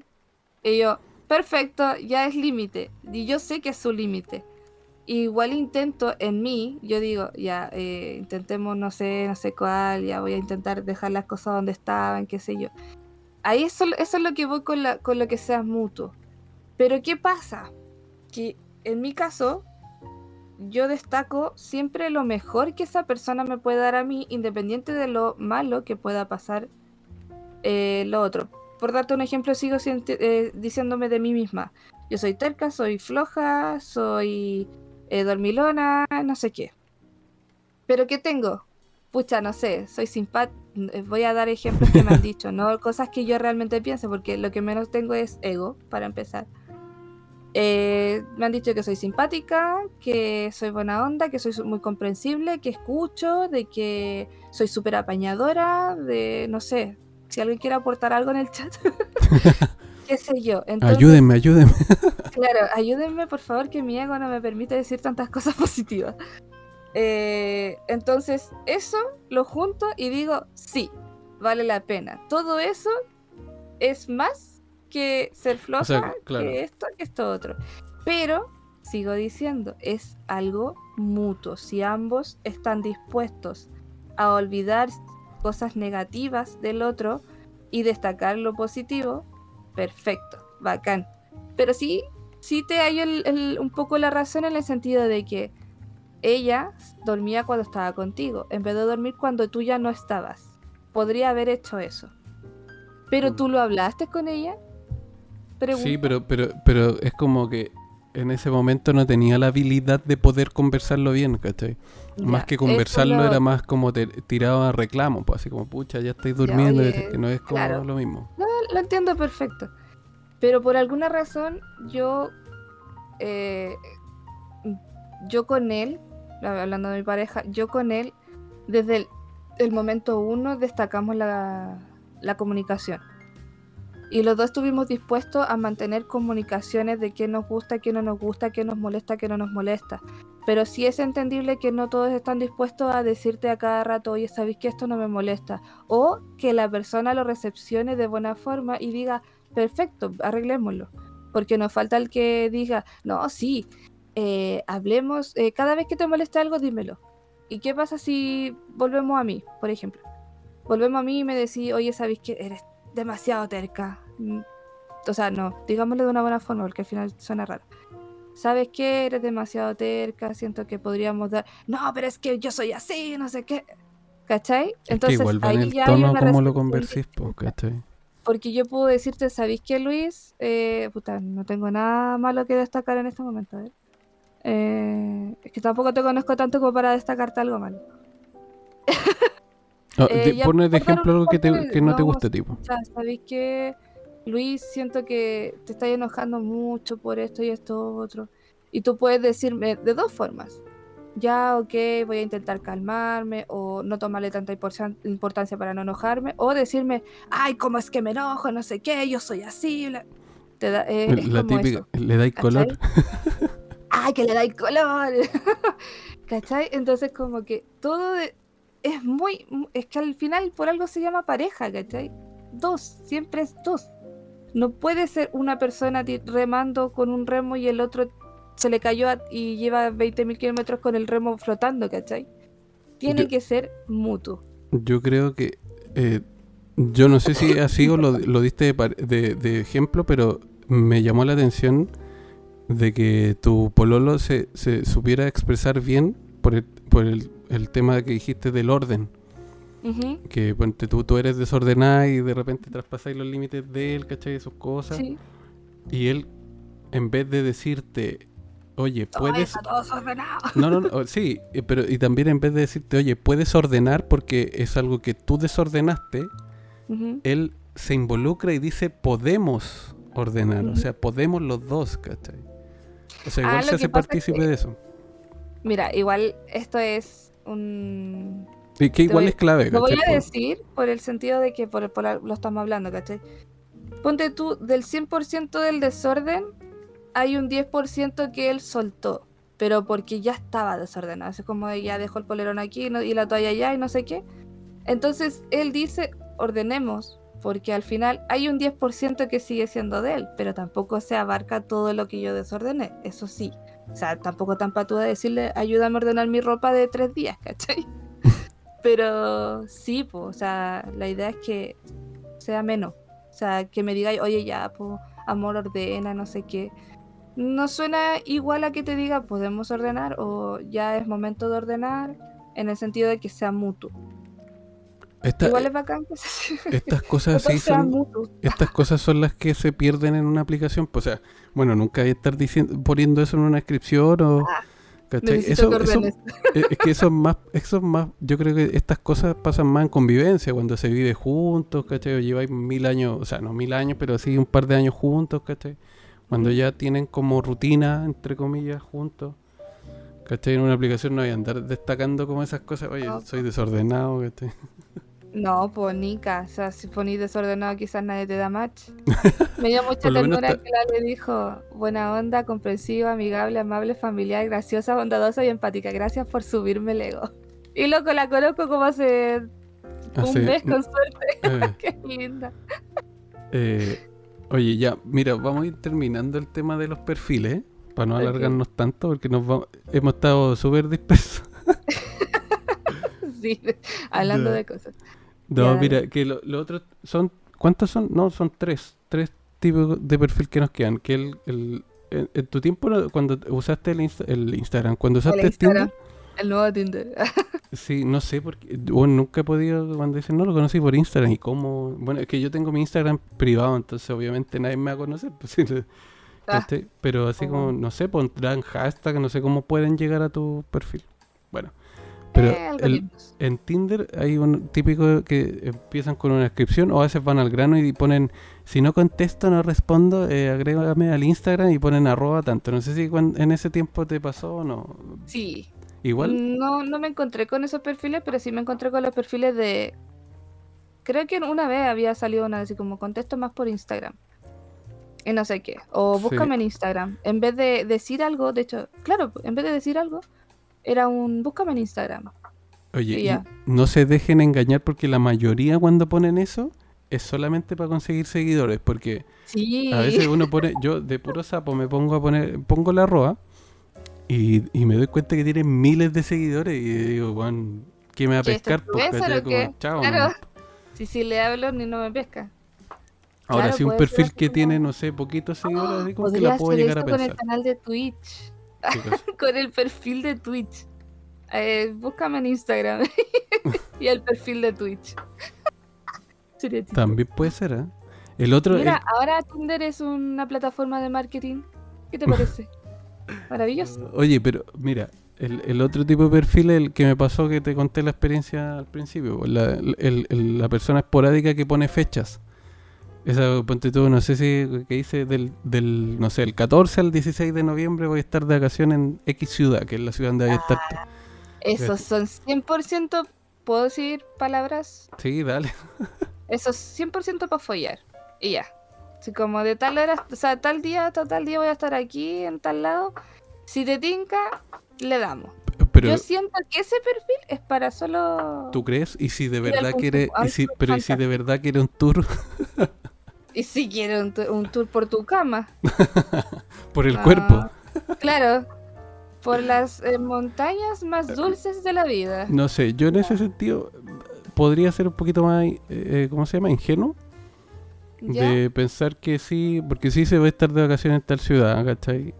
Y yo, perfecto, ya es límite. Y yo sé que es su límite. Igual intento en mí, yo digo, ya, eh, intentemos, no sé, no sé cuál, ya voy a intentar dejar las cosas donde estaban, qué sé yo. Ahí eso, eso es lo que voy con, lo que sea mutuo. Pero ¿qué pasa? Que en mi caso, yo destaco siempre lo mejor que esa persona me puede dar a mí, independiente de lo malo que pueda pasar eh, lo otro. Por darte un ejemplo, sigo eh, diciéndome de mí misma. Yo soy terca, soy floja, soy eh, dormilona, no sé qué. Pero ¿qué tengo? Pucha, no sé, soy simpática. Voy a dar ejemplos que me han (laughs) dicho, no cosas que yo realmente pienso, porque lo que menos tengo es ego, para empezar. Eh, me han dicho que soy simpática, que soy buena onda, que soy muy comprensible, que escucho, de que soy súper apañadora, de no sé, si alguien quiere aportar algo en el chat, (laughs) qué sé yo. Entonces, Ayúdenme, ayúdenme. (laughs) Claro, ayúdenme por favor que mi ego no me permite decir tantas cosas (laughs) positivas. Eh, entonces, eso lo junto y digo, sí, vale la pena. Todo eso es más que ser floja, sea, claro. que esto, que esto otro. Pero, sigo diciendo, es algo mutuo. Si ambos están dispuestos a olvidar cosas negativas del otro y destacar lo positivo, perfecto, bacán. Pero sí, sí te el- el- un poco la razón en el sentido de que ella dormía cuando estaba contigo, en vez de dormir cuando tú ya no estabas. Podría haber hecho eso. Pero Mm. tú lo hablaste con ella. Pregunta. Sí, pero, pero, pero es como que en ese momento no tenía la habilidad de poder conversarlo bien, ¿cachai? Más Ya, que eso conversarlo lo- era más como te tirado a reclamo, pues así como, pucha, ya estáis durmiendo, oye, que no es como claro. lo mismo. lo entiendo perfecto. Pero por alguna razón, yo. eh, yo con él, hablando de mi pareja, yo con él, desde el, el momento uno, destacamos la, la comunicación. Y los dos estuvimos dispuestos a mantener comunicaciones de qué nos gusta, qué no nos gusta, qué nos molesta, qué no nos molesta. Pero sí es entendible que no todos están dispuestos a decirte a cada rato, oye, ¿sabéis que esto no me molesta? O que la persona lo recepcione de buena forma y diga, perfecto, arreglémoslo. Porque nos falta el que diga, no, sí, eh, hablemos, eh, cada vez que te moleste algo, dímelo. ¿Y qué pasa si volvemos a mí, por ejemplo? Volvemos a mí y me decís, oye, ¿sabéis que eres demasiado terca? Mm, O sea, no, digámoslo de una buena forma, porque al final suena raro. ¿Sabes qué? Eres demasiado terca, siento que podríamos dar... No, pero es que yo soy así, no sé qué. ¿Cachai? Es que igual va en el hay tono como lo conversís, distinta. ¿cachai? Porque yo puedo decirte, ¿sabéis qué, Luis? Eh, puta, no tengo nada malo que destacar en este momento. ver. Eh, es que tampoco te conozco tanto como para destacarte algo malo. No, Eh, ya de por dar ejemplo algo que, te- de- que no te vamos, guste, tipo. Sea, ¿sabéis qué? Luis, siento que te estás enojando mucho por esto y esto otro. Y tú puedes decirme de dos formas. Ya, ok, voy a intentar calmarme o no tomarle tanta importan- importancia para no enojarme. O decirme, ay, ¿cómo es que me enojo? No sé qué, yo soy así. bla". Te da- eh, es La como típica, eso. le dais color. (laughs) ¡Ay, que le dais color! (laughs) ¿Cachai? Entonces, como que todo de- es muy. Es que al final por algo se llama pareja, ¿cachai? Dos, siempre es dos. No puede ser una persona remando con un remo y el otro se le cayó y lleva 20.000 kilómetros con el remo flotando, ¿cachai? Tiene Yo- que ser mutuo. Yo creo que. eh, yo no sé si así o lo, lo diste de, de- de ejemplo, pero me llamó la atención de que tu pololo se, se supiera expresar bien por el, por el, el tema que dijiste del orden. Que ponte tú, tú eres desordenada y de repente traspasáis los límites de él, ¿cachai? De sus cosas. Sí. Y él, en vez de decirte, oye, puedes. está todo desordenado. No, no, no, sí, eh, pero y también en vez de decirte, oye, puedes ordenar porque es algo que tú desordenaste, él se involucra y dice, podemos ordenar, o sea, podemos los dos, ¿cachai? O sea, Ah, igual se hace es partícipe que- de eso. Mira, igual esto es un que igual voy- es clave, Lo voy a decir por el sentido de que por, por lo estamos hablando, ¿cachai? Ponte tú, del 100% del desorden, hay un 10% que él soltó, pero porque ya estaba desordenado. Es como ya dejó el polerón aquí y la toalla allá y no sé qué. Entonces él dice, ordenemos, porque al final hay un 10% que sigue siendo de él, pero tampoco se abarca todo lo que yo desordené, eso sí. O sea, tampoco tan patuda decirle, ayúdame a ordenar mi ropa de tres días, (laughs) ¿cachai? pero sí, pues, o sea, la idea es que sea menos. O sea, que me diga, oye, ya, pues, amor, ordena, no sé qué. No suena igual a que te diga, podemos ordenar o ya es momento de ordenar, en el sentido de que sea mutuo. Igual es bacán. Estas cosas (laughs) así son, estas cosas son las que se pierden en una aplicación. Pues, o sea, bueno, nunca hay que estar diciendo, poniendo eso en una descripción o... Ah, eso, (laughs) es que eso es más, eso es más, yo creo que estas cosas pasan más en convivencia, cuando se vive juntos, ¿cachai? O lleváis mil años, o sea, no mil años, pero sí un par de años juntos, ¿cachai? Cuando ya tienen como rutina, entre comillas, juntos. ¿Cachai? En una aplicación no hay andar destacando como esas cosas. Oye, soy desordenado, ¿cachai? (laughs) No, pues o sea, si ponís desordenado quizás nadie te da match. (laughs) Me dio mucha ternura que la le dijo, buena onda, comprensiva, amigable, amable, familiar, graciosa, bondadosa y empática. Gracias por subirme el ego. Y loco, la conozco como hace, un mes con suerte. (laughs) Eh. (laughs) Qué linda. Eh, oye, ya, mira, vamos a ir terminando el tema de los perfiles, para no alargarnos tanto, porque nos hemos estado súper dispersos. sí, hablando de cosas. No, mira, que lo, otro son. ¿Cuántos son? No, son tres. Tres tipos de perfil que nos quedan. Que el, el en, tu tiempo, cuando usaste el, el Instagram, cuando usaste el Tinder. El nuevo Tinder. (laughs) sí, no sé, porque bueno, nunca he podido, cuando dicen, no, lo conocí por Instagram. ¿Y cómo? Bueno, es que yo tengo mi Instagram privado, entonces obviamente nadie me va a conocer. (laughs) Pues, ah. pero así como, no sé, pondrán hashtag, no sé cómo pueden llegar a tu perfil. Bueno, pero eh, en Tinder hay un típico que empiezan con una descripción o a veces van al grano y ponen, si no contesto, no respondo, eh, agrégame al Instagram y ponen arroba tanto. No sé si en ese tiempo te pasó o no. Sí. ¿Igual? No, no me encontré con esos perfiles, pero sí me encontré con los perfiles de... Creo que una vez había salido una así como contesto más por Instagram. Y no sé qué. O búscame en Instagram. En vez de decir algo, de hecho, claro, en vez de decir algo, era un búscame en Instagram. Oye, no se dejen engañar porque la mayoría cuando ponen eso es solamente para conseguir seguidores. Porque a veces uno pone, yo de puro sapo me pongo a poner, pongo la roa y, me doy cuenta que tiene miles de seguidores y digo, Juan, ¿qué me va a pescar? Porque como, Chao, claro. Si sí le hablo ni no me pesca. Ahora, si un perfil que tiene, no sé, poquitos seguidores, digo que la puedo llegar a pensar. con el canal de Twitch. (laughs) con el perfil de Twitch. Eh, búscame en Instagram (laughs) y el perfil de Twitch. (laughs) También puede ser, ¿eh? El otro. Mira, ahora Tinder es una plataforma de marketing. ¿Qué te parece? Maravilloso. Oye, pero mira, el, otro tipo de perfil, el que me pasó que te conté la experiencia al principio, la, la persona esporádica que pone fechas. Esa, ponte tú, no sé si que dice del, del, no sé, el 14 al 16 de noviembre voy a estar de vacaciones en X ciudad, que es la ciudad donde voy a estar. Ah, esos son 100%, ¿puedo decir palabras? Sí, dale. (laughs) Esos 100% para follar. Y ya. Así como de tal hora, o sea, tal día, tal día voy a estar aquí, en tal lado. Si te tinca, le damos. Yo siento que ese perfil es para solo. ¿Tú crees? Y si de verdad quiere. Y si, pero ¿y si de verdad quiere un tour? (laughs) y si quiere un, tour por tu cama. (laughs) por el cuerpo. Claro. (laughs) Por las eh, montañas más dulces de la vida. No sé, yo en ese sentido podría ser un poquito más, eh, eh, ¿cómo se llama? Ingenuo. De pensar que sí, porque sí se va a estar de vacaciones en tal ciudad, ¿cachai?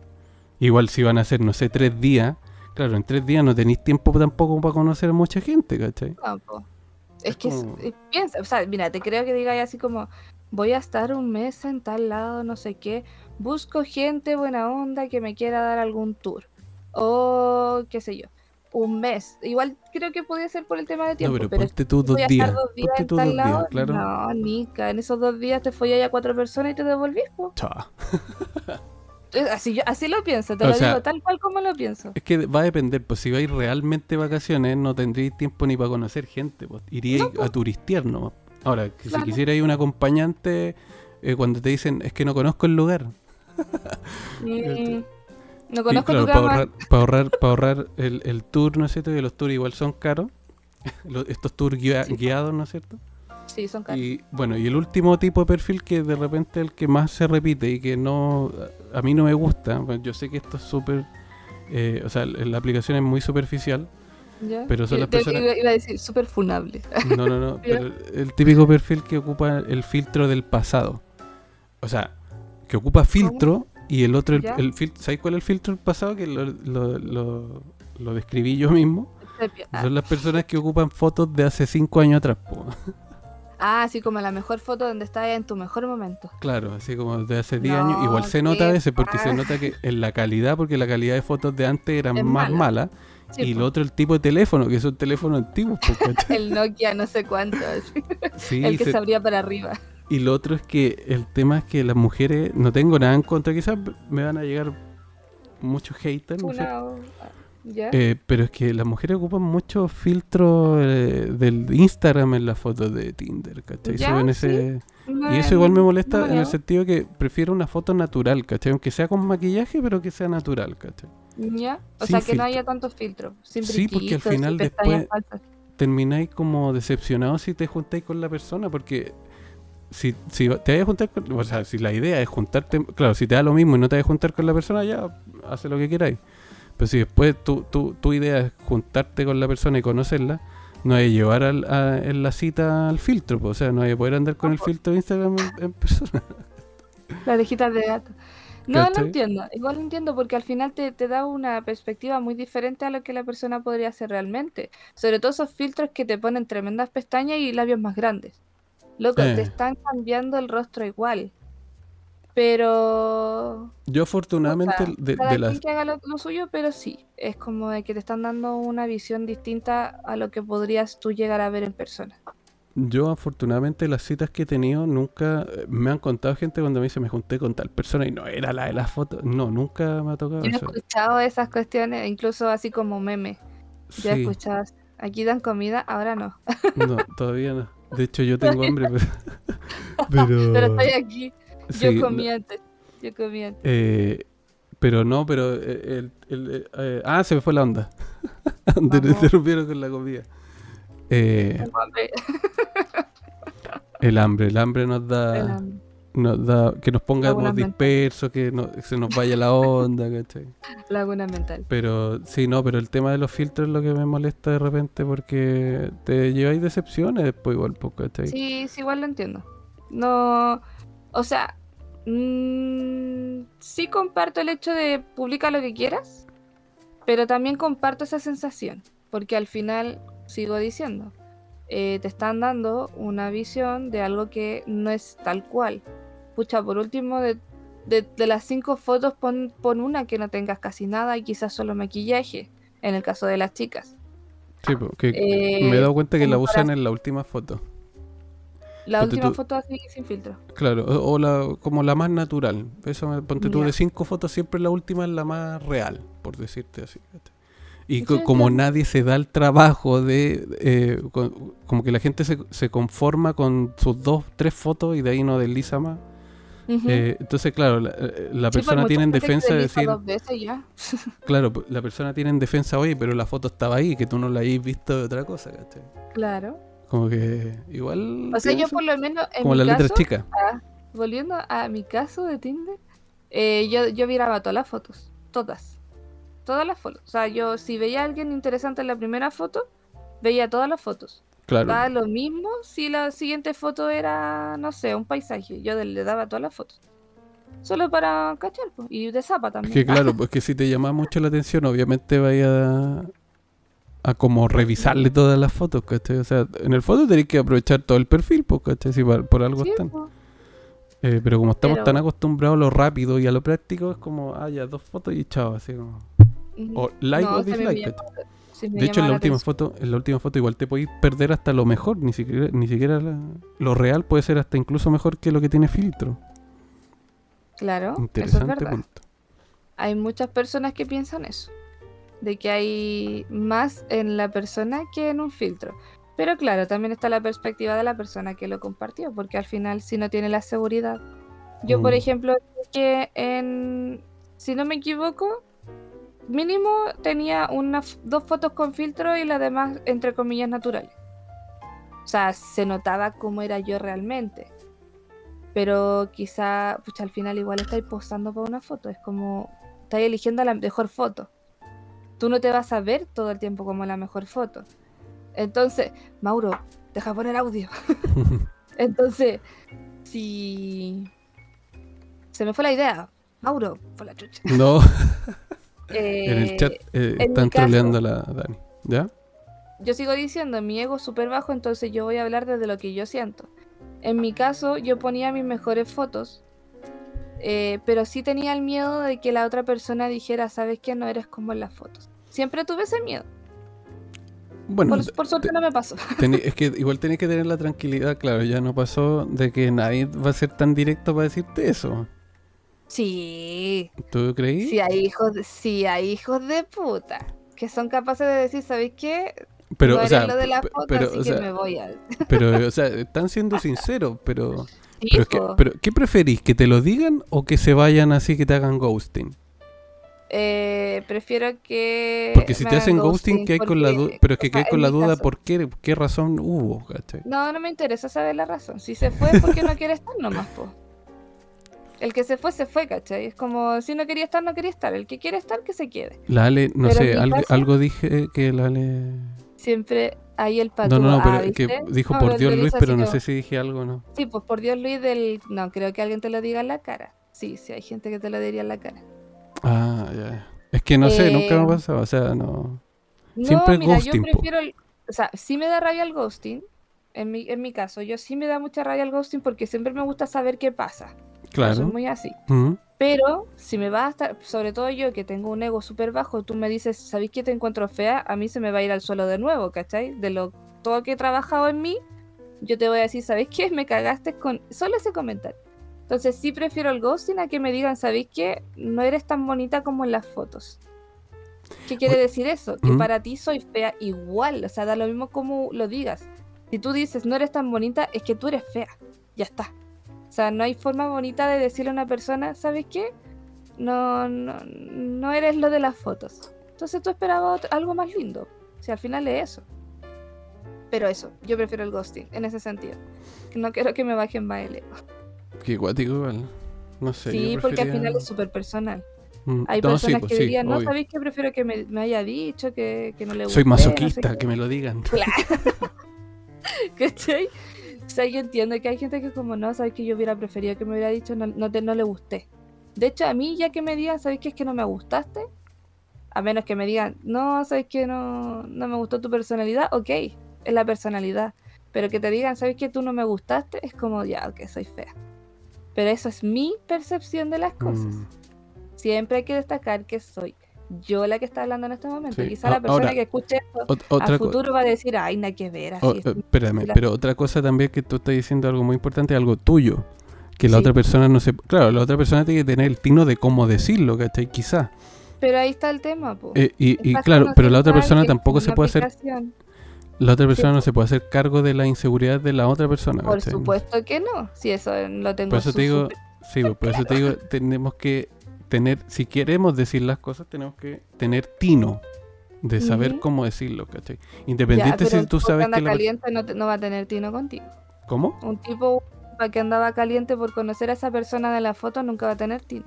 Igual si van a ser, no sé, tres días. Claro, en tres días no tenéis tiempo tampoco para conocer a mucha gente, ¿cachai? Es, que piensa, o sea, mira, te creo que digáis así como, voy a estar un mes en tal lado, no sé qué, busco gente buena onda que me quiera dar algún tour o qué sé yo, un mes. Igual creo que podía ser por el tema de tiempo. No, pero, ponte tú dos días. dos días ponte tú dos días, claro. No, Nica, en esos dos días te fue ya cuatro personas y te devolvís, (laughs) Así, yo, así lo pienso, te lo digo tal cual como lo pienso. Es que va a depender, pues si vais realmente vacaciones no tendréis tiempo ni para conocer gente, pues iríais a pues. turistear nomás. Ahora, si quisiera ir un acompañante, eh, cuando te dicen, es que no conozco el lugar, (laughs) Mm, no Y conozco claro, tu para ahorrar, para ahorrar, para ahorrar el, el tour, ¿no es cierto? Que los tours igual son caros. (laughs) Los- Estos tours guia- Sí. guiados, ¿no es cierto? Sí, son caros. Y bueno, y el último tipo de perfil que de repente el que más se repite y que no a mí no me gusta, yo sé que esto es súper, eh, o sea, la aplicación es muy superficial, ¿Ya? pero son las personas- Iba, iba a decir súper funable. (laughs) no, no, no, (laughs) pero el típico perfil que ocupa el filtro del pasado, o sea, que ocupa filtro y el otro, el, el fil- ¿sabes cuál es el filtro del pasado? Que lo, lo, lo- lo describí yo mismo. Son las personas que ocupan fotos de hace cinco años atrás, po. (laughs) Ah, así como la mejor foto donde estás en tu mejor momento. Claro, así como de hace 10 No, años. Igual se nota a veces porque se paja. nota que en la calidad, porque la calidad de fotos de antes eran Es más mala. Sí, y po. lo otro, el tipo de teléfono, que son teléfonos antiguos. po, (laughs) ¿cachai? El Nokia no sé cuánto. sí, el que se- se abría para arriba. y lo otro es que el tema es que las mujeres, no tengo nada en contra, quizás me van a llegar muchos haters, no sé, ¿Ya? eh, pero es que las mujeres ocupan muchos filtros eh, del Instagram en las fotos de Tinder, ¿cachai? Ya, Suben sí. ese... No, Y eso igual me no molesta en el sentido que prefiero una foto natural, ¿cachai? Aunque sea con maquillaje, pero que sea natural, ¿cachai? ¿Ya? O Sin sea, que no haya tantos filtros. Sin Sí, porque al final después- falsas. Termináis como decepcionados si te juntáis con la persona, porque si, si te vas a juntar con... O sea, si la idea es juntarte... Claro, si te da lo mismo y no te vas a juntar con la persona, ya, hace lo que queráis. Pero si después tu, tu, tu idea es juntarte con la persona y conocerla, no hay que llevar al- a- en la cita al filtro, pues, o sea, no hay que poder andar con No, el filtro de Instagram en, en persona. (laughs) Las orejitas de gato. No, no entiendo. Igual lo entiendo porque al final te, te da una perspectiva muy diferente a lo que la persona podría hacer realmente. Sobre todo esos filtros que te ponen tremendas pestañas y labios más grandes. Loco, Eh. te están cambiando el rostro igual. Pero Yo afortunadamente Puta, de, cada de las... que haga lo, lo suyo, pero sí, es como de que te están dando una visión distinta a lo que podrías tú llegar a ver en persona. Yo afortunadamente las citas que he tenido nunca eh, me han contado gente cuando me dice me junté con tal persona y no era la de las fotos. No, nunca me ha tocado Yo he escuchado esas cuestiones, incluso así como meme. Yo he Sí, escuchado, aquí dan comida, ahora no. no, todavía no. De hecho yo tengo hambre, (laughs) pero... pero, (laughs) Pero estoy aquí, yo comí antes, yo comí antes. eh, pero no, pero eh, el, el- eh, ah, se me fue la onda. (laughs) Te Vamos. interrumpieron con la comida. Eh, hambre. el hambre, el hambre nos da, Pero, nos da que nos pongamos dispersos, que no- se nos vaya la onda, ¿cachai? Laguna mental. Pero sí, no, pero el tema de los filtros es lo que me molesta de repente porque te lleváis decepciones después igual, pues, ¿cachai? Sí, sí, igual lo entiendo. No, o sea, mm, sí comparto el hecho de publicar lo que quieras, pero también comparto esa sensación, porque al final sigo diciendo, eh, te están dando una visión de algo que no es tal cual. Pucha, por último, de, de- de las cinco fotos pon, pon una que no tengas casi nada y quizás solo maquillaje, en el caso de las chicas. Sí, pues, que Eh, me he dado cuenta que la usan en la última foto. La Ponte última tú- foto así sin filtro. Claro, o, o la, como la más natural. Eso, me- ponte tú de cinco fotos, siempre la última es la más real, por decirte así. Y co- como nadie se da el trabajo de... eh, con- como que la gente se, se conforma con sus dos, tres fotos y de ahí no desliza más. Eh, entonces, claro, la, eh, la Sí, pues, persona tiene en defensa de decir... dos veces ya. (laughs) Claro, pues, la persona tiene en defensa, oye, pero la foto estaba ahí, que tú no la hayas visto de otra cosa, ¿cachai? Claro. Como que igual... O sea, yo por lo menos en como mi las letras caso, chicas. volviendo a mi caso de Tinder, eh, yo, yo miraba todas las fotos. Todas. Todas las fotos. O sea, yo si veía a alguien interesante en la primera foto, veía todas las fotos. Claro. Da lo mismo si la siguiente foto era, no sé, un paisaje. Yo le daba todas las fotos. Solo para cachar, po, y de zapa Es también. que claro, pues que si te llama mucho la atención, obviamente vaya a, como revisarle todas las fotos, ¿cachai? O sea, en el foto tenés que aprovechar todo el perfil, pues, ¿cachai? Si por, por algo Sí, están. po. Eh, pero como estamos Pero- tan acostumbrados a lo rápido y a lo práctico, es como, ah, ya, dos fotos y chao, así como... O like No, o dislike, De hecho, en la la última foto, en la última foto igual te podéis perder hasta lo mejor, ni siquiera, ni siquiera la- lo real puede ser hasta incluso mejor que lo que tiene filtro. Claro, eso es Interesante verdad. punto. Hay muchas personas que piensan eso, de que hay más en la persona que en un filtro. Pero claro, también está la perspectiva de la persona que lo compartió, porque al final si no tiene la seguridad Yo, por Mm. ejemplo, que en, si no me equivoco, mínimo tenía una, f- dos fotos con filtro y las demás, entre comillas, naturales. O sea, se notaba cómo era yo realmente. Pero quizá, pucha, al final igual estáis posando para una foto. Es como, estáis eligiendo la mejor foto. Tú no te vas a ver todo el tiempo como la mejor foto. Entonces, Mauro, deja poner audio. (laughs) Entonces, si... Se me fue la idea. Mauro, por la chucha. no, (laughs) en el Eh, chat eh, en mi están troleando a la Dani. ¿Ya? yo sigo diciendo, mi ego es súper bajo, entonces yo voy a hablar desde lo que yo siento. En mi caso, yo ponía mis mejores fotos, eh, pero sí tenía el miedo de que la otra persona dijera, sabes que no eres como en las fotos. Siempre tuve ese miedo. Bueno, Por, por suerte te- no me pasó. (laughs) es que igual tenés que tener la tranquilidad, claro, ya no pasó de que nadie va a ser tan directo para decirte eso. Sí, ¿Tú creí? sí hay hijos, de- sí hay hijos de puta que son capaces de decir, ¿sabes qué? pero, no o sea, lo de la foto, pero, así o que sea, me voy a... pero, o sea, están siendo sinceros, pero, (laughs) pero, que- ¿qué preferís? ¿Que te lo digan o que se vayan así que te hagan ghosting? Eh, prefiero que. Porque si te hacen ghosting, que hay con la duda, pero es que sea, hay con la duda caso- por qué, qué razón hubo, ¿cachai? No, no me interesa saber la razón. Si se fue porque no quiere estar nomás, po. El que se fue, se fue, ¿cachai? Es como si no quería estar, no quería estar. El que quiere estar, que se quede. La Ale, no Pero sé, algo, caso- algo dije que la Ale... Siempre hay el pato. No, no, no, ah, pero que ¿viste? dijo No, por Dios Luis, pero no que- sé si dije algo o no. Sí, pues por Dios Luis del. No, creo que alguien te lo diga en la cara. Sí, sí, hay gente que te lo diría en la cara. Ah, ya. Es que no sé, nunca me ha Eh, pasado, o sea, no... No, Siempre mira, ghosting, yo prefiero. el- O sea, sí me da rabia el ghosting. En mi, en mi caso, yo sí me da mucha rabia el ghosting porque siempre me gusta saber qué pasa. Yo Claro. soy muy así. Pero si me vas a estar, sobre todo yo que tengo un ego súper bajo, tú me dices, ¿sabéis que te encuentro fea? A mí se me va a ir al suelo de nuevo, ¿cachai? De lo todo que he trabajado en mí, yo te voy a decir, ¿sabéis qué? Me cagaste con solo ese comentario. Entonces sí prefiero el ghosting a que me digan, ¿sabéis qué? No eres tan bonita como en las fotos. ¿Qué quiere decir eso? Que para ti soy fea igual, o sea, da lo mismo como lo digas. Si tú dices, no eres tan bonita, es que tú eres fea. Ya está. O sea, no hay forma bonita de decirle a una persona, ¿sabes qué? No, no, no eres lo de las fotos. Entonces tú esperabas ot- algo más lindo. Si al final es eso. Pero eso, yo prefiero el ghosting en ese sentido. No quiero que me bajen más el ego. Qué guático igual. No sé. Sí, porque al final es súper personal. Mm, Hay no, sí, personas pues que sí, dirían, no, obvio. ¿sabéis que prefiero que me, me haya dicho que, que no le guste? Soy no sé masoquista, qué"? que me lo digan. Claro. (laughs) (laughs) ¿Cachai? O sea, yo entiendo que hay gente que como no, sabes que yo hubiera preferido que me hubiera dicho no, no, te, no le gusté. De hecho, a mí ya que me digan, ¿sabes qué es que no me gustaste? A menos que me digan, no, sabes que no, no me gustó tu personalidad, ok, es la personalidad. Pero que te digan, ¿sabes que tú no me gustaste? Es como, ya, ok, soy fea. Pero eso es mi percepción de las cosas. Mm, Siempre hay que destacar que soy yo la que está hablando en este momento. Sí. Quizá A- la persona ahora, que escuche esto ot- a otra co- futuro va a decir, ay, nada que ver. Así oh, es". eh, espérame, la- pero otra cosa también que tú estás diciendo algo muy importante, algo tuyo. Que la Sí. otra persona no se. Claro, la otra persona tiene que tener el tino de cómo decirlo, ¿cachai? Quizá. Pero ahí está el tema, po. Eh, y, y claro, pero la otra a persona tampoco se puede hacer. La otra persona Sí, no se puede hacer cargo de la inseguridad de la otra persona. Por ¿cachai? supuesto que no. Si eso lo tengo Por eso te digo, sí, por eso te digo, tenemos que tener, si queremos decir las cosas, tenemos que tener tino de saber cómo decirlo, ¿cachai? Ya, Independiente pero si tú sabes anda que la... caliente no, te- no va a tener tino contigo. ¿Cómo? Un tipo que andaba caliente por conocer a esa persona de la foto nunca va a tener tino.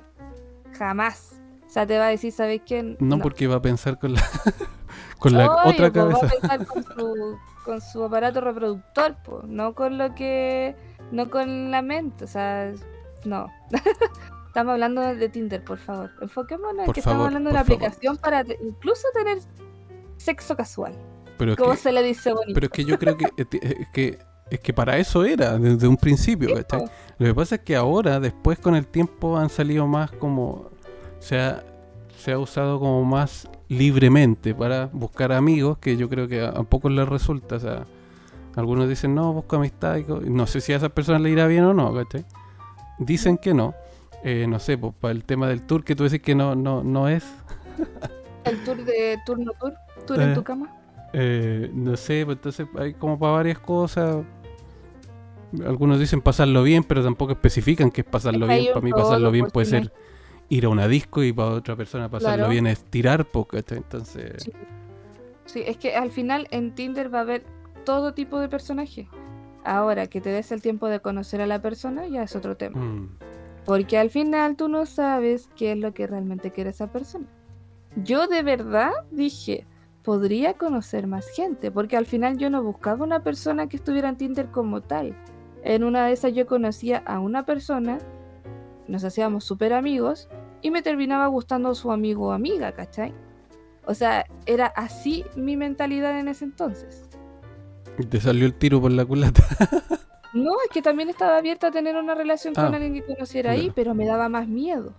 Jamás. O sea, te va a decir, ¿sabes qué? No, porque va a pensar con la (laughs) con la otra pues, cabeza. Va a pensar con su, con su aparato reproductor, pues, no con lo que. No con la mente, o sea, no. (laughs) estamos hablando de Tinder, por favor. Enfoquémonos en que favor, estamos hablando de una favor. aplicación para incluso tener sexo casual. Pero es, ¿Cómo que, se le dice bonito? pero es que yo creo que es que es que para eso era desde un principio. Lo que pasa es que ahora, después con el tiempo, han salido más como. Se ha, se ha usado como más libremente para buscar amigos, que yo creo que a, a pocos les resulta. O sea, algunos dicen, no, busco amistad. y no sé si a esas personas le irá bien o no, ¿cachai? Dicen que no. Eh, no sé, pues para el tema del tour que tú dices que no, no, no es. El tour de turno tour, tour Eh. en tu cama. eh, no sé, pues entonces hay como para varias cosas. algunos dicen pasarlo bien, pero tampoco especifican que es pasarlo Es bien. Para mí pasarlo bien puede ser ir a una disco y para otra persona pasarlo Claro. bien es tirar, po, ¿cachai? Entonces, Sí. Sí, es que al final en Tinder va a haber todo tipo de personaje. Ahora que te des el tiempo de conocer a la persona ya es otro tema. mm, Porque al final tú no sabes qué es lo que realmente quiere esa persona. Yo de verdad dije, podría conocer más gente, porque al final yo no buscaba una persona que estuviera en Tinder como tal. En una de esas yo conocía a una persona, nos hacíamos súper amigos y me terminaba gustando su amigo o amiga, ¿cachai? O sea, era así mi mentalidad en ese entonces. te salió el tiro por la culata. (laughs) No, es que también estaba abierta a tener una relación con Ah, alguien que conociera ahí, pero me daba más miedo.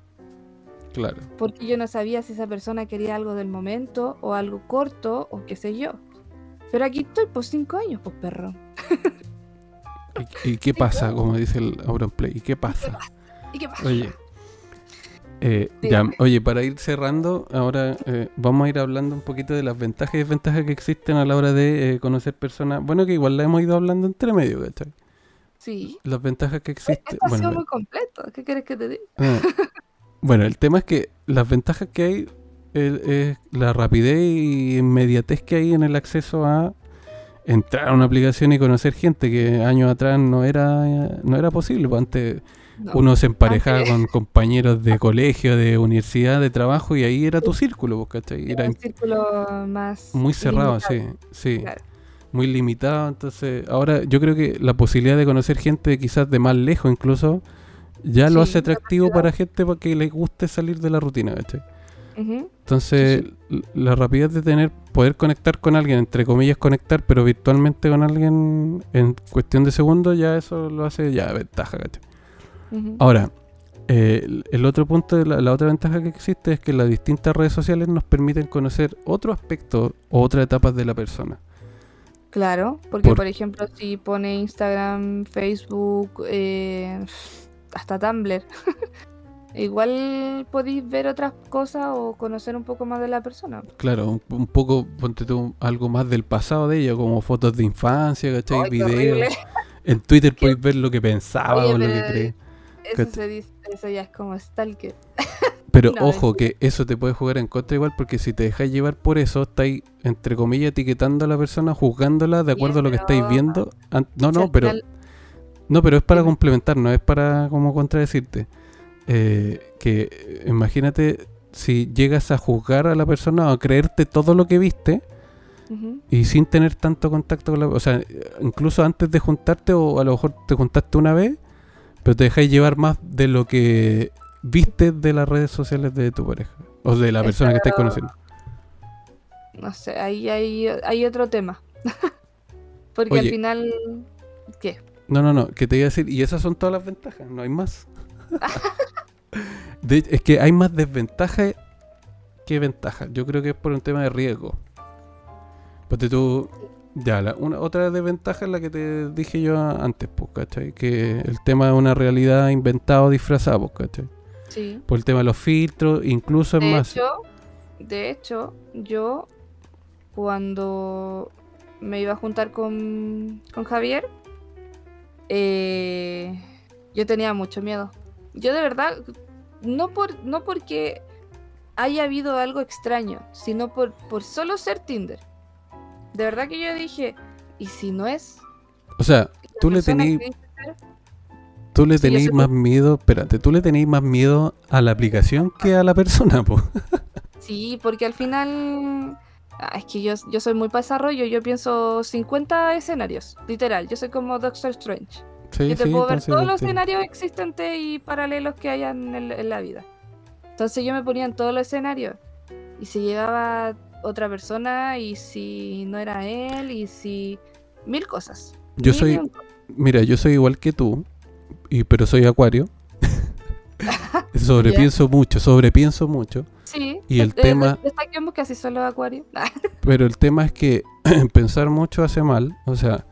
claro. porque yo no sabía si esa persona quería algo del momento o algo corto o qué sé yo. Pero aquí estoy por cinco años, pues perro. ¿Y, y qué pasa? Como dice el Auronplay. ¿Y qué pasa? ¿Y qué pasa? Oye. eh, ya, oye, para ir cerrando, ahora eh, vamos a ir hablando un poquito de las ventajas y desventajas que existen a la hora de eh, conocer personas. Bueno, que igual la hemos ido hablando entre medio, ¿cachai? Sí. Las ventajas que existen. Esto ha Bueno, sido muy completo. ¿Qué quieres que te diga? Ah. Bueno, el tema es que las ventajas que hay es la rapidez y inmediatez que hay en el acceso a entrar a una aplicación y conocer gente que años atrás no era no era posible. pues Antes No. uno se emparejaba Antes- con (laughs) compañeros de colegio, de universidad, de trabajo y ahí era tu círculo, pues, ¿cachai? Era Era un círculo más. muy cerrado, limitado. sí, sí, Claro. Muy limitado. Entonces, ahora yo creo que la posibilidad de conocer gente quizás de más lejos incluso ya lo hace atractivo para gente para que le guste salir de la rutina, ¿cachai? Entonces, la rapidez de tener, poder conectar con alguien, entre comillas conectar, pero virtualmente con alguien en cuestión de segundos, ya eso lo hace ya ventaja, ¿cachai? Ahora, eh, el- otro punto, la, la otra ventaja que existe es que las distintas redes sociales nos permiten conocer otro aspecto o otras etapas de la persona. Claro, porque Por- por, ejemplo, si pone Instagram, Facebook, eh, hasta Tumblr, (laughs) igual podéis ver otras cosas o conocer un poco más de la persona. Claro, un, un poco, ponte tú algo más del pasado de ella, como fotos de infancia, ¿cachai? Videos. En Twitter (laughs) podéis ver lo que pensaba Oye, o lo que cree. Eso se dice, eso ya es como stalker. (laughs) Pero No, ojo, que eso te puede jugar en contra igual, porque si te dejas llevar por eso, estáis, entre comillas, etiquetando a la persona, juzgándola de acuerdo a lo que estáis viendo. No, no, pero no, pero es para complementar, no es para como contradecirte. Eh, que imagínate si llegas a juzgar a la persona o a creerte todo lo que viste y sin tener tanto contacto con la o sea, incluso antes de juntarte o a lo mejor te juntaste una vez, pero te dejáis llevar más de lo que viste de las redes sociales de tu pareja o de la persona que pero- conociendo. No sé, ahí hay, hay otro tema. (laughs) Porque al final. ¿Qué? No, no, no, que te iba a decir, y esas son todas las ventajas, no hay más. (laughs) De- es que hay más desventajas que ventajas. Yo creo que es por un tema de riesgo. Porque tú, ya, la, una, otra desventaja es la que te dije yo antes, pues, ¿cachai? Que el tema de una realidad inventada o disfrazada, pues, ¿cachai? Sí. Por el tema de los filtros, incluso es De más. hecho, de hecho, yo cuando me iba a juntar con, con Javier, eh, yo tenía mucho miedo. Yo de verdad, no, por, no porque haya habido algo extraño, sino por, por solo ser Tinder. De verdad que yo dije, ¿y si no es? O sea, tú le tenías? Tú le tenéis más miedo, espérate, tú le tenéis más miedo a la aplicación que a la persona, pues. Sí, porque al final. ah, es que yo, yo soy muy para desarrollo, yo pienso 50 escenarios, literal. Yo soy como Doctor Strange. Sí, Yo te sí, puedo ver todos los escenarios existentes y paralelos que hayan en, en la vida. Entonces yo me ponía en todos los escenarios. Y si llegaba otra persona, y si no era él, y si. Mil cosas. Yo Mil soy, mira, yo soy igual que tú, y, pero soy acuario. (laughs) (laughs) sobrepienso mucho, sobrepienso mucho. Sí. y el tema- Destaquemos que así son los acuarios. (laughs) Pero el tema es que (clears throat) pensar mucho hace mal. O sea,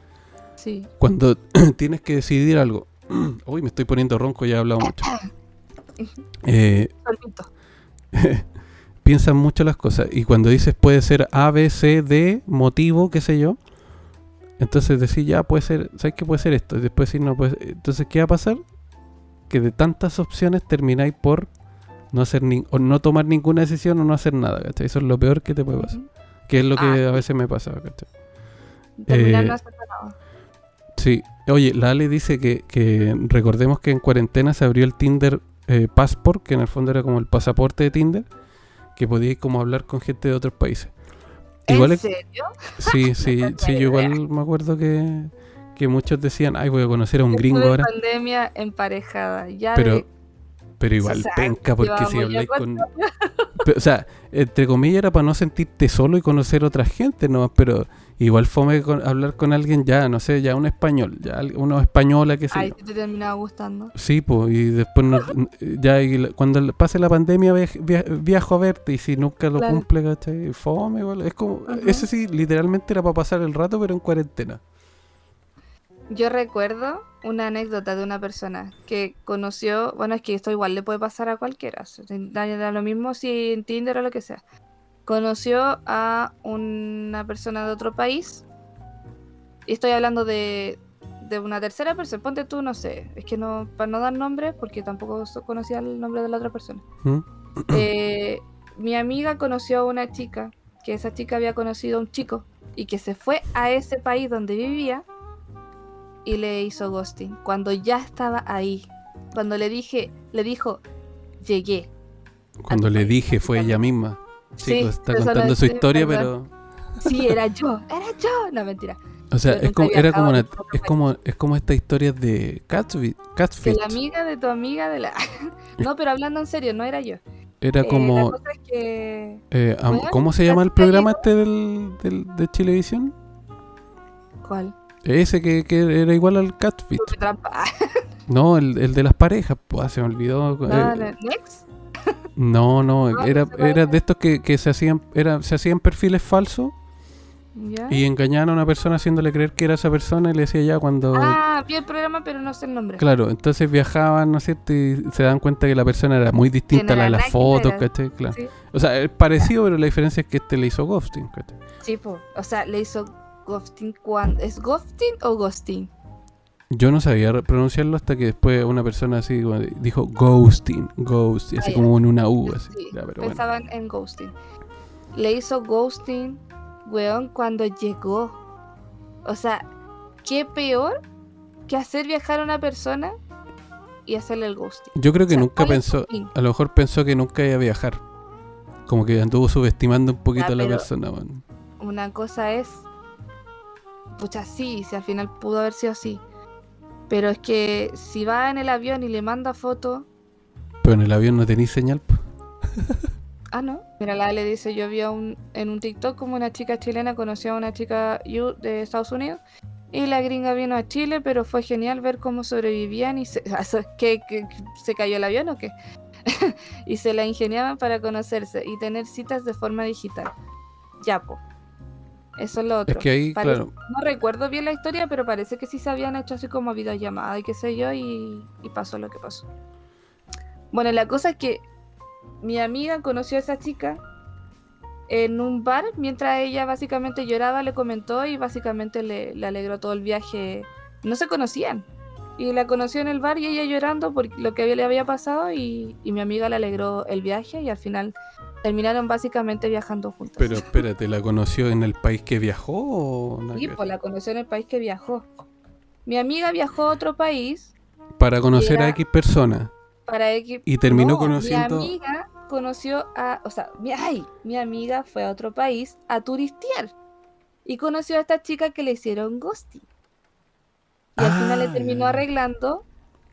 sí. cuando (clears throat) tienes que decidir algo. (clears throat) Uy, me estoy poniendo ronco, ya he hablado mucho. Eh, piensan mucho las cosas. Y cuando dices puede ser A, B, C, D, motivo, qué sé yo. Entonces decís, ya puede ser, ¿sabes qué puede ser esto? Y después decís, no puede ser. Entonces, ¿qué va a pasar? Que de tantas opciones termináis por no hacer ni o no tomar ninguna decisión o no hacer nada, ¿cachai? Eso es lo peor que te puede pasar. Que es lo que Ah. a veces me pasa, ¿cachai? Terminar Eh, no. Sí. Oye, la Ale dice que, que recordemos que en cuarentena se abrió el Tinder eh, Passport, que en el fondo era como el pasaporte de Tinder, que podíais como hablar con gente de otros países. Igual ¿En serio? Sí, (laughs) sí, sí, yo igual me acuerdo que, que muchos decían, ay, voy a conocer a un gringo ahora, pandemia emparejada. Ya pero, de- pero igual o sea, penca, porque si habláis con... Pero, o sea, entre comillas era para no sentirte solo y conocer otra gente, ¿no? Pero igual fome con- hablar con alguien ya, no sé, ya un español, ya uno española que sé. sí te terminaba gustando. Sí, pues, y después no- ya y cuando pase la pandemia viaj- via- viajo a verte y si nunca lo Claro. cumple, ¿cachai? Fome, igual. Es como, Ajá. ese sí, literalmente era para pasar el rato, pero en cuarentena. Yo recuerdo una anécdota de una persona que conoció, bueno, es que esto igual le puede pasar a cualquiera, da, lo mismo si en Tinder o lo que sea. Conoció a una persona de otro país, y estoy hablando de, de una tercera persona, ponte tú, no sé, es que no, para no dar nombres, porque tampoco conocía el nombre de la otra persona. ¿Mm? (clears throat) Eh, mi amiga conoció a una chica, que esa chica había conocido a un chico y que se fue a ese país donde vivía y le hizo ghosting. Cuando ya estaba ahí, cuando le dije, le dijo, llegué. Cuando le dije fue ella misma. Sí, pues, está contando su historia, pero... Sí, era yo, era yo. No, mentira. O sea, es como, era como una, es como, es como esta historia de Catfish. Catfish. la amiga de tu amiga de la... (laughs) no, pero hablando en serio, no era yo. Era Eh, la como, cosa es que... eh, ¿cómo se llama el programa este del, del, de Chilevisión? ¿Cuál? Ese que, que era igual al Catfish. (laughs) No, el, el de las parejas, pues se me olvidó. Eh, no, ¿Next? no, no, No, era, era de estos que, que se hacían, era, se hacían perfiles falsos ¿Ya? y engañaban a una persona haciéndole creer que era esa persona y le decía ya cuando Ah, vi el programa, pero no sé el nombre. Claro, entonces viajaban, ¿no es cierto? Y se dan cuenta que la persona era muy distinta a la de las fotos. ¿cachai? Claro. Sí, O sea, es parecido, pero la diferencia es que este le hizo ghosting, ¿cachai? sí, po. O sea, le hizo ghosting cuando. ¿Es ghosting o ghosting? Yo no sabía pronunciarlo hasta que después una persona así dijo ghosting, ghosting, así Ah, como en una U, así. Sí, Ya, pero bueno. pensaban en ghosting. Le hizo ghosting, weón, cuando llegó. O sea, ¿qué peor que hacer viajar a una persona y hacerle el ghosting? Yo creo que O sea, nunca ¿cuál es su pensó, a lo mejor pensó que nunca iba a viajar. Como que anduvo subestimando un poquito Ya, a la persona, man. Una cosa es. Pucha, sí, si al final pudo haber sido así. Pero es que si va en el avión y le manda foto. Pero en el avión no tenéis señal. (laughs) Ah, no. Mira, la le dice: Yo vi a un, en un TikTok como una chica chilena conoció a una chica de Estados Unidos. Y la gringa vino a Chile, pero fue genial ver cómo sobrevivían y se, (laughs) ¿qué, qué- se cayó el avión o qué? (laughs) y se la ingeniaban para conocerse y tener citas de forma digital. Ya, po. Eso es lo otro. Es que ahí, Parece- claro, No recuerdo bien la historia, pero parece que sí se habían hecho así como videollamada y qué sé yo, y, y pasó lo que pasó. Bueno, la cosa es que mi amiga conoció a esa chica en un bar mientras ella básicamente lloraba, le comentó y básicamente le, le alegró todo el viaje. No se conocían. Y la conoció en el bar y ella llorando por lo que le había pasado y, y mi amiga le alegró el viaje y al final terminaron básicamente viajando juntas. pero espérate, ¿la conoció en el país que viajó o nada Sí, pues la conoció en el país que viajó. Mi amiga viajó a otro país Para conocer a X persona. para X. Y terminó No, conociendo- Mi amiga conoció a. O sea, mi, ay, mi amiga fue a otro país a turistear. Y conoció a esta chica que le hicieron ghosting. Y al final le Ah, terminó arreglando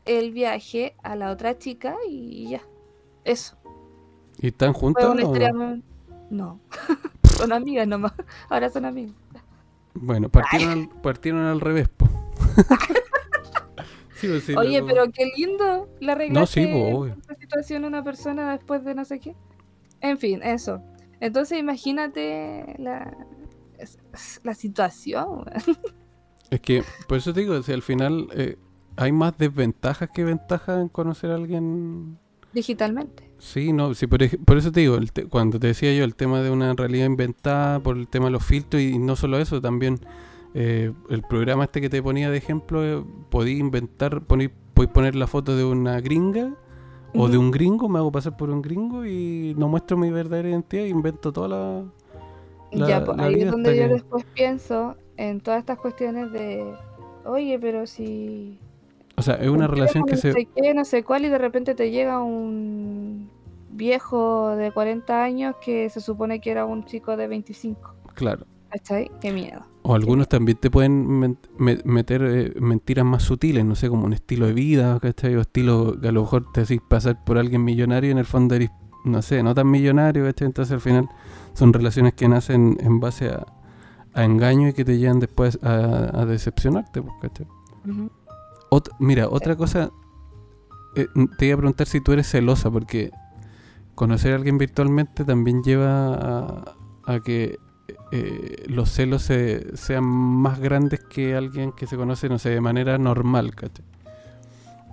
el viaje a la otra chica y ya. Eso. ¿Y están Fue juntos? una o historia. no? muy- No. (laughs) son amigas nomás. Ahora son amigas. Bueno, partieron al, partieron al revés, po. (laughs) Sí, pues sí, Oye, pero qué lindo la No, sí, obvio. esta situación una persona después de no sé qué. En fin, eso. Entonces imagínate la, la situación. Es que, por eso te digo, si al final eh, hay más desventajas que ventajas en conocer a alguien. Digitalmente. Sí, no, sí, por, por eso te digo, el te- cuando te decía yo el tema de una realidad inventada por el tema de los filtros y no solo eso, también eh, el programa este que te ponía de ejemplo, eh, podía inventar, poner, podéis poner la foto de una gringa o de un gringo, me hago pasar por un gringo y no muestro mi verdadera identidad, invento toda la... la- ya, pues la ahí es donde yo que- después pienso en todas estas cuestiones de, oye, pero si... O sea, es una un relación que teléfono se... No sé qué, no sé cuál, y de repente te llega un viejo de 40 años que se supone que era un chico de 25. Claro. ¿Cachai? Qué miedo. O algunos también te pueden meter eh, mentiras más sutiles, no sé, como un estilo de vida, ¿cachai? O estilo que a lo mejor te hacís pasar por alguien millonario y en el fondo eres, no sé, no tan millonario, ¿cachai? Entonces al final son relaciones que nacen en base a, a engaño y que te llevan después a, a decepcionarte, pues, ¿cachai? Ujú. Ot- mira, otra cosa, eh, te iba a preguntar si tú eres celosa, porque conocer a alguien virtualmente también lleva a, a que eh, los celos se- sean más grandes que alguien que se conoce, no sé, de manera normal, ¿cachai?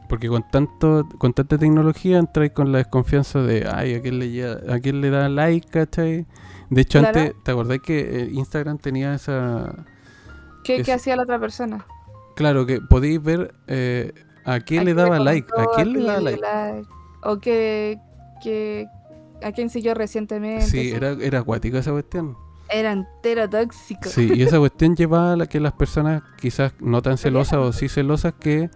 Porque con tanto, con tanta tecnología entráis con la desconfianza de, ay, ¿a quién le, a quién le da like, ¿cachai? De hecho, Claro. antes, ¿te acordás que eh, Instagram tenía esa... ¿Qué, Es- qué hacía la otra persona? Claro, que podéis ver eh, a quién ¿A le daba like, a quién le daba like. like? O que, que a quién siguió recientemente. Sí, era, era acuático esa cuestión. Era entero tóxico. Sí, y esa cuestión (laughs) lleva a la que las personas quizás no tan celosas o sí celosas que,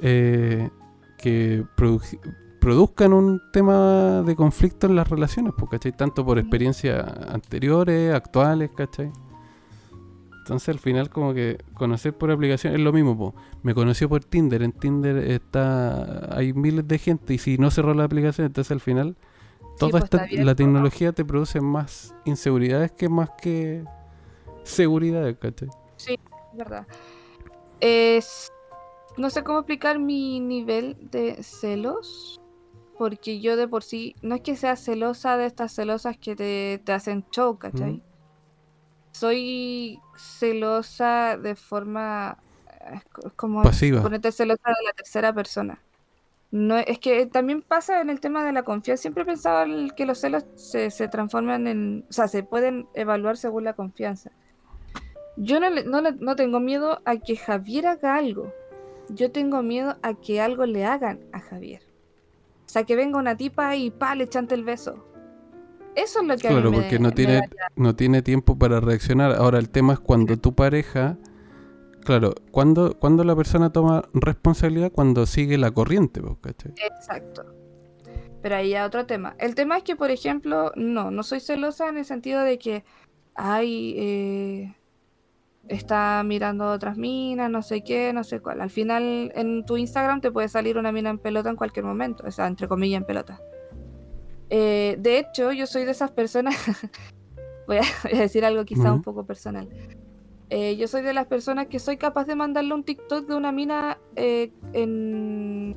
eh, que produ- produzcan un tema de conflicto en las relaciones, pues, ¿cachai? Tanto por experiencias anteriores, actuales, ¿cachai? Entonces al final como que conocer por aplicación es lo mismo, po. me conoció por Tinder, en Tinder está hay miles de gente y si no cerró la aplicación, entonces al final toda pues, esta la ¿no? tecnología te produce más inseguridades que más que seguridades, ¿cachai? Es verdad. Es, no sé cómo explicar mi nivel de celos. Porque yo de por sí, no es que sea celosa de estas celosas que te, te hacen show, ¿cachai? Soy celosa de forma es como Pasiva. ponerte celosa de la tercera persona. No, es que también pasa en el tema de la confianza. Siempre he pensado que los celos se, se transforman en. O sea, se pueden evaluar según la confianza. Yo no, no, no tengo miedo a que Javier haga algo. Yo tengo miedo a que algo le hagan a Javier. O sea, que venga una tipa y pa, le chante el beso. Eso es lo que a mí Claro, me- porque no tiene, no tiene tiempo para reaccionar. Ahora el tema es cuando tu pareja, claro, cuando, cuando la persona toma responsabilidad, cuando sigue la corriente, pues, ¿cachai? Exacto. Pero ahí ya otro tema. El tema es que, por ejemplo, no, no soy celosa en el sentido de que, ay, eh, está mirando otras minas, no sé qué, no sé cuál. Al final, en tu Instagram te puede salir una mina en pelota en cualquier momento, o sea, entre comillas, en pelota. Eh, de hecho, yo soy de esas personas, (laughs) voy, a, voy a decir algo quizá un poco personal. Eh, yo soy de las personas que soy capaz de mandarle un TikTok de una mina eh, en...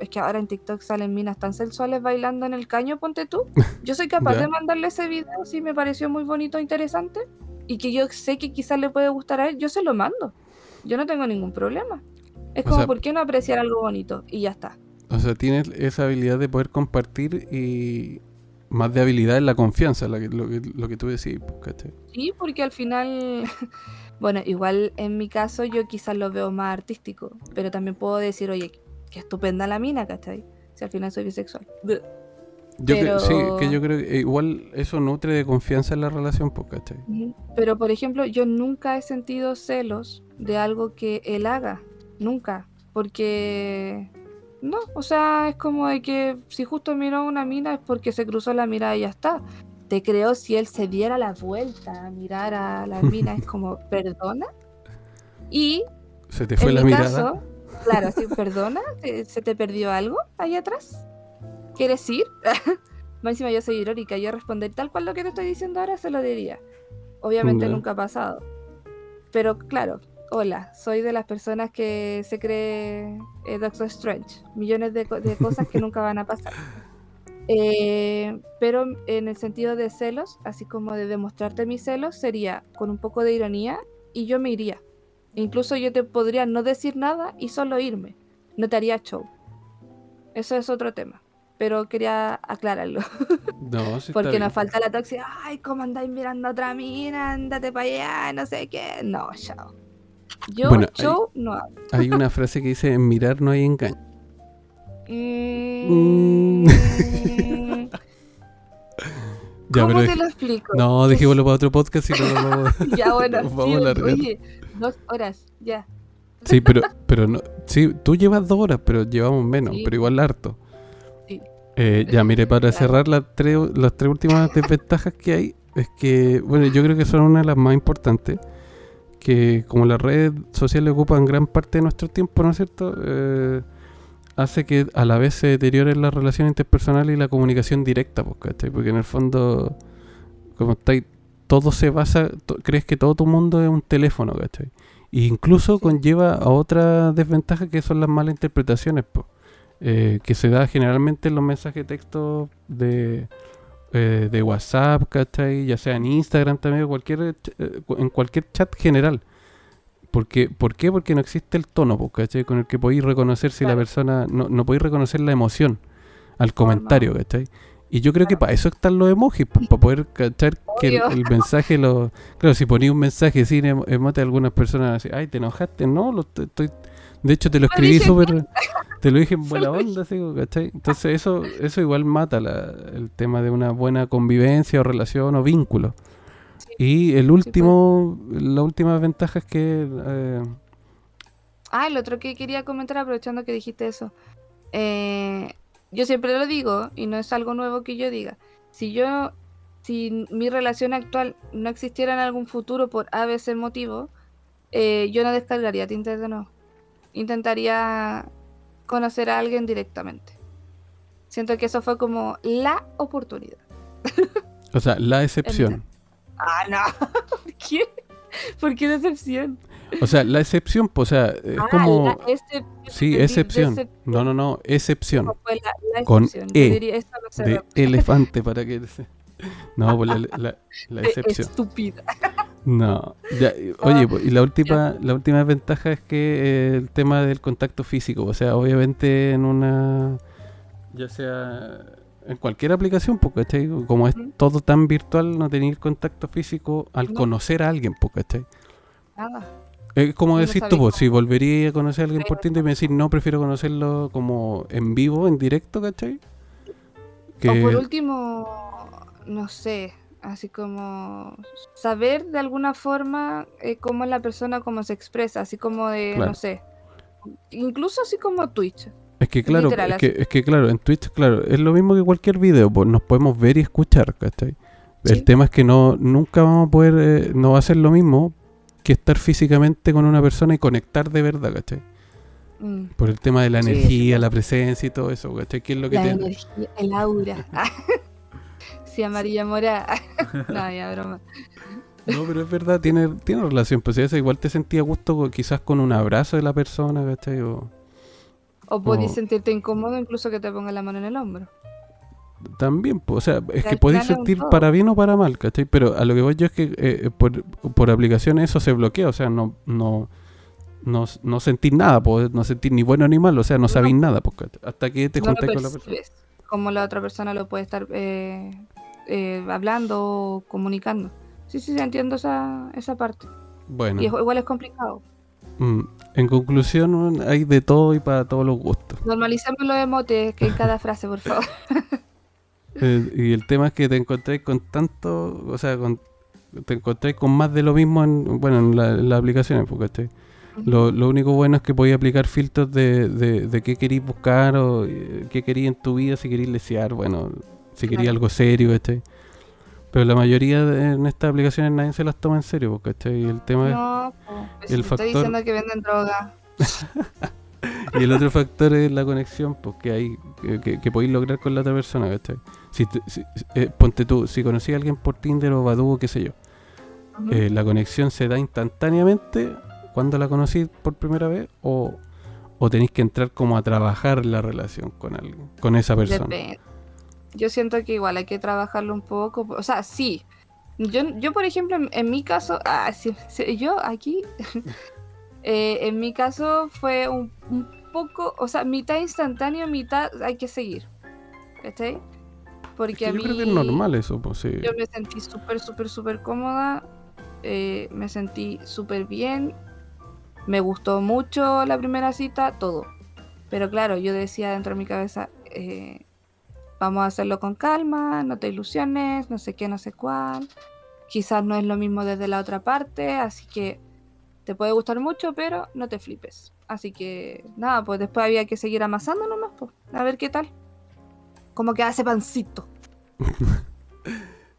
Es que ahora en TikTok salen minas tan sensuales bailando en el caño, ponte tú. Yo soy capaz (laughs) de mandarle ese video si me pareció muy bonito, interesante, y que yo sé que quizás le puede gustar a él, yo se lo mando. Yo no tengo ningún problema. Es O como, sea- ¿por qué no apreciar algo bonito? Y ya está. O sea, tienes esa habilidad de poder compartir y más de habilidad en la confianza, la que- lo, que, lo que tú decís, pues, ¿cachai? Sí, porque al final, (laughs) bueno, igual en mi caso yo quizás lo veo más artístico, pero también puedo decir, oye, qué estupenda la mina, ¿cachai? Si al final soy bisexual. Yo creo- sí, que yo creo que igual eso nutre de confianza en la relación, pues, ¿cachai? Pero por ejemplo, yo nunca he sentido celos de algo que él haga, nunca, porque no, o sea, es como de que si justo miró a una mina es porque se cruzó la mirada y ya está. Te creo si él se diera la vuelta a mirar a la (laughs) mina, es como, ¿perdona? Y Se te fue en la mi mirada. caso, claro, sí, perdona, ¿Se, te perdió algo ahí atrás? ¿Quieres ir? (laughs) Más encima yo soy irónica, yo responder tal cual lo que te estoy diciendo ahora se lo diría. Obviamente nunca ha pasado. Pero claro, hola, soy de las personas que se cree eh, Doctor Strange. Millones de, co- de cosas que nunca van a pasar. (laughs) Eh, pero en el sentido de celos, así como de demostrarte mis celos, sería con un poco de ironía y yo me iría. Incluso yo te podría no decir nada y solo irme. No te haría show. Eso es otro tema. pero quería aclararlo. (laughs) No, sí Porque nos falta la tóxica. Ay, ¿cómo andáis mirando a otra mina? Ándate para allá, no sé qué. No, chao. Yo, Bueno, show, no hago. Hay una frase que dice, en mirar no hay engaño. Mm, (laughs) Ya, ¿Cómo te lo explico? No, dejémoslo para otro podcast y no lo vamos (laughs) Ya, bueno, Nos (laughs) vamos sí, a oye, dos horas, ya. Sí, pero, pero no, sí, tú llevas dos horas, pero llevamos menos, Sí. pero igual harto. Sí. Eh, ya, mire, para Claro. cerrar las tres, las tres últimas desventajas que hay, es que, bueno, yo creo que son una de las más importantes, que como las redes sociales ocupan gran parte de nuestro tiempo, ¿no es cierto? Eh, hace que a la vez se deterioren las relaciones interpersonales y la comunicación directa, pues, ¿cachai? Porque en el fondo, como estáis, todo se basa, crees que todo tu mundo es un teléfono, ¿cachai? E incluso conlleva a otra desventaja que son las malas interpretaciones, po, eh, que se da generalmente en los mensajes de texto de, eh, de WhatsApp, ¿cachai? Ya sea en Instagram también, cualquier, eh, cu- en cualquier chat general. Porque, ¿Por qué? Porque no existe el tono, po, ¿cachai? Con el que podéis reconocer si la persona, no, no podéis reconocer la emoción al comentario. ¿cachai? Y yo creo que para eso están los emojis, para poder cachar (laughs) que el, mensaje lo... Claro, si ponía un mensaje sin emo- emote, algunas personas así, ay, te enojaste, no, lo estoy... De hecho, te lo Lo escribí súper... (laughs) Te lo dije en (laughs) buena onda, así, ¿cachai? Entonces eso, eso igual mata la- el tema de una buena convivencia o relación o vínculo. Sí. Y el último, la última ventaja es que... eh, Ah, el otro que quería comentar, aprovechando que dijiste eso. Eh, yo siempre lo digo, y no es algo nuevo que yo diga. Si yo, si mi relación actual no existiera en algún futuro por ABC motivo, eh, yo no descargaría Tinder de nuevo. Intentaría conocer a alguien directamente. Siento que eso fue como la oportunidad. (laughs) o sea, la excepción. Ah, no. (laughs) ¿Por qué? ¿Por qué decepción? O sea, la excepción, pues, o sea, es Ah, como... la excep- Sí, excepción. decepción. No, no, no, excepción. ¿Cómo fue la, la Con excepción? Yo E, diría, no De elefante para que... (laughs) No, pues la, la- excepción. estúpida. No, ya, oye, pues, y la última, la última ventaja es que eh, el tema del contacto físico, o sea, obviamente en una, ya sea en cualquier aplicación, porque ¿cachai? como es todo tan virtual, no tener contacto físico al No. conocer a alguien, ¿cachai? Nada. Es como decís tú, pues, si volvería a conocer a alguien por Tinder y me decís, no, prefiero conocerlo como en vivo, en directo, ¿cachai? O por último, no sé, así como saber de alguna forma eh, cómo es la persona, cómo se expresa, así como de, Claro. no sé, incluso así como Twitch. Es que claro, Literal, es que, es que claro, en Twitch, claro, es lo mismo que cualquier video, pues nos podemos ver y escuchar, ¿cachai? El tema es que no, nunca vamos a poder, eh, no va a ser lo mismo que estar físicamente con una persona y conectar de verdad, ¿cachai? Mm. Por el tema de la Sí, energía, sí. la presencia y todo eso, ¿cachai? ¿Qué es lo que La te... energía, el aura. (laughs) sí, amarilla mora. (laughs) no, ya broma. No, pero es verdad, tiene, tiene relación, pues igual te sentía gusto quizás con un abrazo de la persona, ¿cachai? O, O podés O- sentirte incómodo incluso que te ponga la mano en el hombro. También, o sea, es Que podéis sentir todo. para bien o para mal, ¿cachai? Pero a lo que voy yo es que eh, eh, por, por aplicación eso se bloquea, o sea, no no no, no sentís nada, pues, no sentís ni bueno ni malo, o sea, no No. nada, pues, hasta que te no juntáis con la persona. como la otra persona lo puede estar eh, eh, hablando o comunicando. Sí, sí, sí, entiendo esa, esa parte. Bueno, Y es- igual es complicado. mm, en conclusión, hay de todo y para todos los gustos. Normalicemos los emotes que en cada frase, por favor. (laughs) Eh, y el tema es que te encontráis con tanto, o sea, con, te encontráis con más de lo mismo en, bueno, en la- en las aplicaciones, pues, ¿cachai? Lo, lo único bueno es que podéis aplicar filtros de, de, de qué queréis buscar o eh, qué queréis en tu vida, si queréis lesear, bueno, si Claro. algo serio, ¿cachai? Pero la mayoría de, en estas aplicaciones nadie se las toma en serio, pues, ¿cachai? El tema No, po, el si te factor- estoy diciendo que venden droga. es, (laughs) y el otro factor es la conexión, pues, que hay, que, que, que podéis lograr con la otra persona, ¿cachai? Si, si- eh, ponte tú, si conocí a alguien por Tinder o Badoo, qué sé yo, eh, la conexión se da instantáneamente cuando la conocí por primera vez o, o tenéis que entrar como a trabajar la relación con alguien, con esa persona. Depende. Yo siento que igual hay que trabajarlo un poco. O sea, sí. Yo, yo por ejemplo, en, en mi caso, ah, sí, sí, yo aquí, (laughs) eh, en mi caso fue un, un poco, o sea, mitad instantáneo, mitad hay que seguir. ¿Cachai? Porque Es que a yo mí creo que es normal eso, pues sí. yo me sentí súper, súper, súper cómoda. eh, me sentí súper bien. Me gustó mucho la primera cita, todo. Pero claro, yo decía dentro de mi cabeza, eh, vamos a hacerlo con calma, no te ilusiones, no sé qué, no sé cuál. Quizás no es lo mismo desde la otra parte, así que te puede gustar mucho, pero no te flipes. Así que nada, pues después había que seguir amasando nomás, pues, a ver qué tal. Como que hace pancito. (laughs)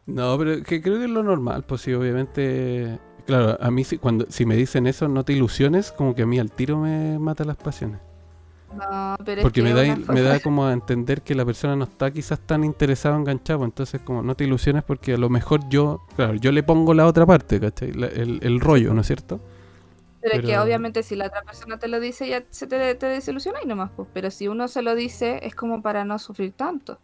No, pero que creo que es lo normal, pues sí, obviamente. Claro, a mí si, cuando, si me dicen eso, no te ilusiones, como que a mí al tiro me mata las pasiones. No, pero es Porque que me da, me da como a entender que la persona no está quizás tan interesada o enganchada, entonces como no te ilusiones porque a lo mejor yo, claro, yo le pongo la otra parte, ¿cachai? La- el, el rollo, ¿no es cierto? Pero, es que Pero- obviamente si la otra persona te lo dice ya se te, te desilusiona y nomás, pues. Pero si uno se lo dice es como para no sufrir tanto.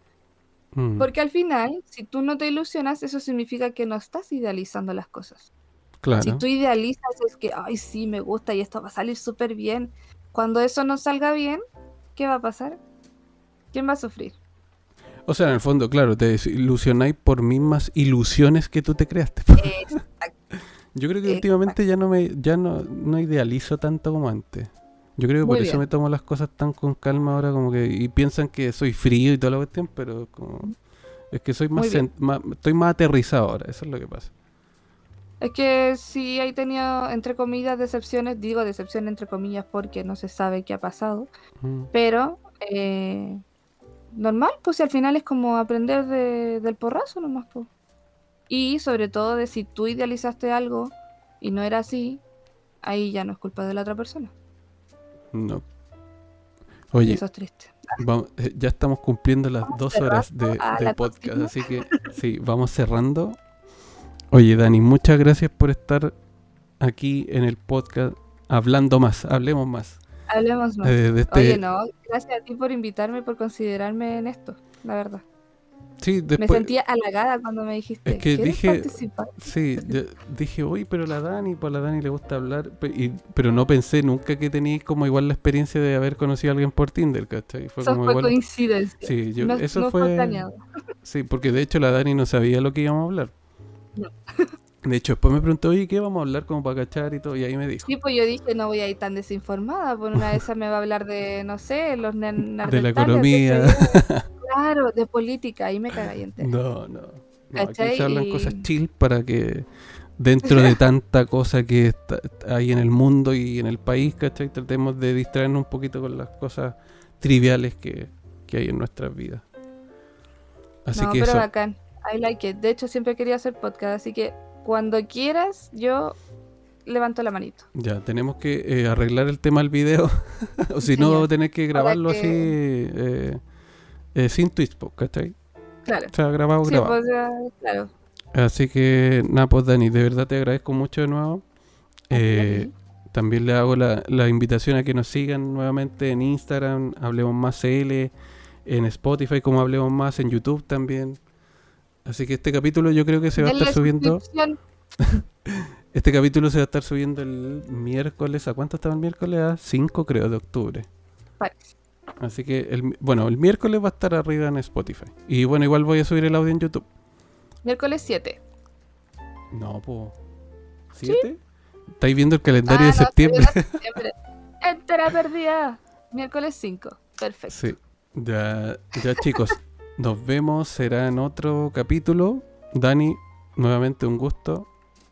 Mm, Porque al final, si tú no te ilusionas, eso significa que no estás idealizando las cosas. claro. Si tú idealizas es que, ay, sí, me gusta y esto va a salir súper bien. Cuando eso no salga bien, ¿qué va a pasar? ¿Quién va a sufrir? O sea, en el fondo, claro, te desilusionáis por mismas ilusiones que tú te creaste. (laughs) Exacto. Yo creo que Exacto. últimamente ya no me ya no, no idealizo tanto como antes. Yo creo que por eso me tomo las cosas tan con calma ahora como que y piensan que soy frío y toda la cuestión, pero como es que soy más- estoy más aterrizado ahora, eso es lo que pasa. Es que si hay tenido, entre comillas, decepciones, digo decepción entre comillas porque no se sabe qué ha pasado, Mm. pero eh, normal, pues si al final es como aprender de- del porrazo nomás, pues. Y sobre todo de si tú idealizaste algo y no era así, ahí ya no es culpa de la otra persona. No. Y Oye, eso es triste. vamos- eh, ya estamos cumpliendo las Vamos dos horas de, de podcast, así que sí, vamos cerrando. Oye, Dani, muchas gracias por estar aquí en el podcast hablando más, hablemos más. Hablemos más. eh, de este, Oye, no, gracias a ti por invitarme, por considerarme en esto, la verdad. Sí, me después, sentía halagada cuando me dijiste, Es que ¿quieres dije- participar? Sí, dije, uy, pero la Dani, pues a la Dani le gusta hablar, y- pero no pensé nunca que teníais como igual la experiencia de haber conocido a alguien por Tinder, ¿cachai? Fue Eso como fue igual. coincidencia. Sí, yo, no, eso no fue. sí, porque de hecho la Dani no sabía lo que íbamos a hablar. No. (laughs) De hecho, después me preguntó, oye, ¿qué vamos a hablar como para cachar y todo? Y ahí me dijo, Sí, pues yo dije, no voy a ir tan desinformada, por una de esas me va a hablar de, no sé, los (laughs) de la economía. (laughs) Claro, de política, ahí me cagáis entera. no, no. No, aquí hablan Y- cosas chill para que dentro de tanta cosa que está, hay en el mundo y en el país, ¿cachai? Tratemos de distraernos un poquito con las cosas triviales que, que hay en nuestras vidas. Así no, que pero eso. bacán. I like it. De hecho, siempre quería hacer podcast, así que cuando quieras, yo levanto la manito. Ya, tenemos que eh, arreglar el tema del video. (laughs) o si no, ya. tener que grabarlo que- así eh, eh, sin po, ¿cachai? Claro. O sea, grabado, Sí, grabado. pues, ya, claro. Así que, nada, pues Dani, de verdad te agradezco mucho de nuevo. Eh, también le hago la, la invitación a que nos sigan nuevamente en Instagram, Hablemos Más CL, en Spotify como Hablemos Más, en YouTube también. Así que este capítulo yo creo que se va a estar subiendo. (laughs) Este capítulo se va a estar subiendo el miércoles. ¿A cuánto estaba el miércoles? A 5 creo de octubre. Parece. Así que, el, bueno, el miércoles va a estar arriba en Spotify. Y bueno, igual voy a subir el audio en YouTube. Miércoles 7. No, po. ¿Siete? ¿Estáis viendo el calendario Ah, de no, septiembre? (laughs) septiembre. Entera perdida. Miércoles 5. Perfecto. Sí. Ya, ya chicos, nos vemos. Será en otro capítulo. Dani, nuevamente un gusto.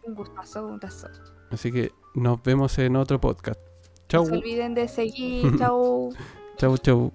Un gustazo, un gustazo. Así que nos vemos en otro podcast. Chau, No se olviden de seguir. (laughs) Chau. chau, chau.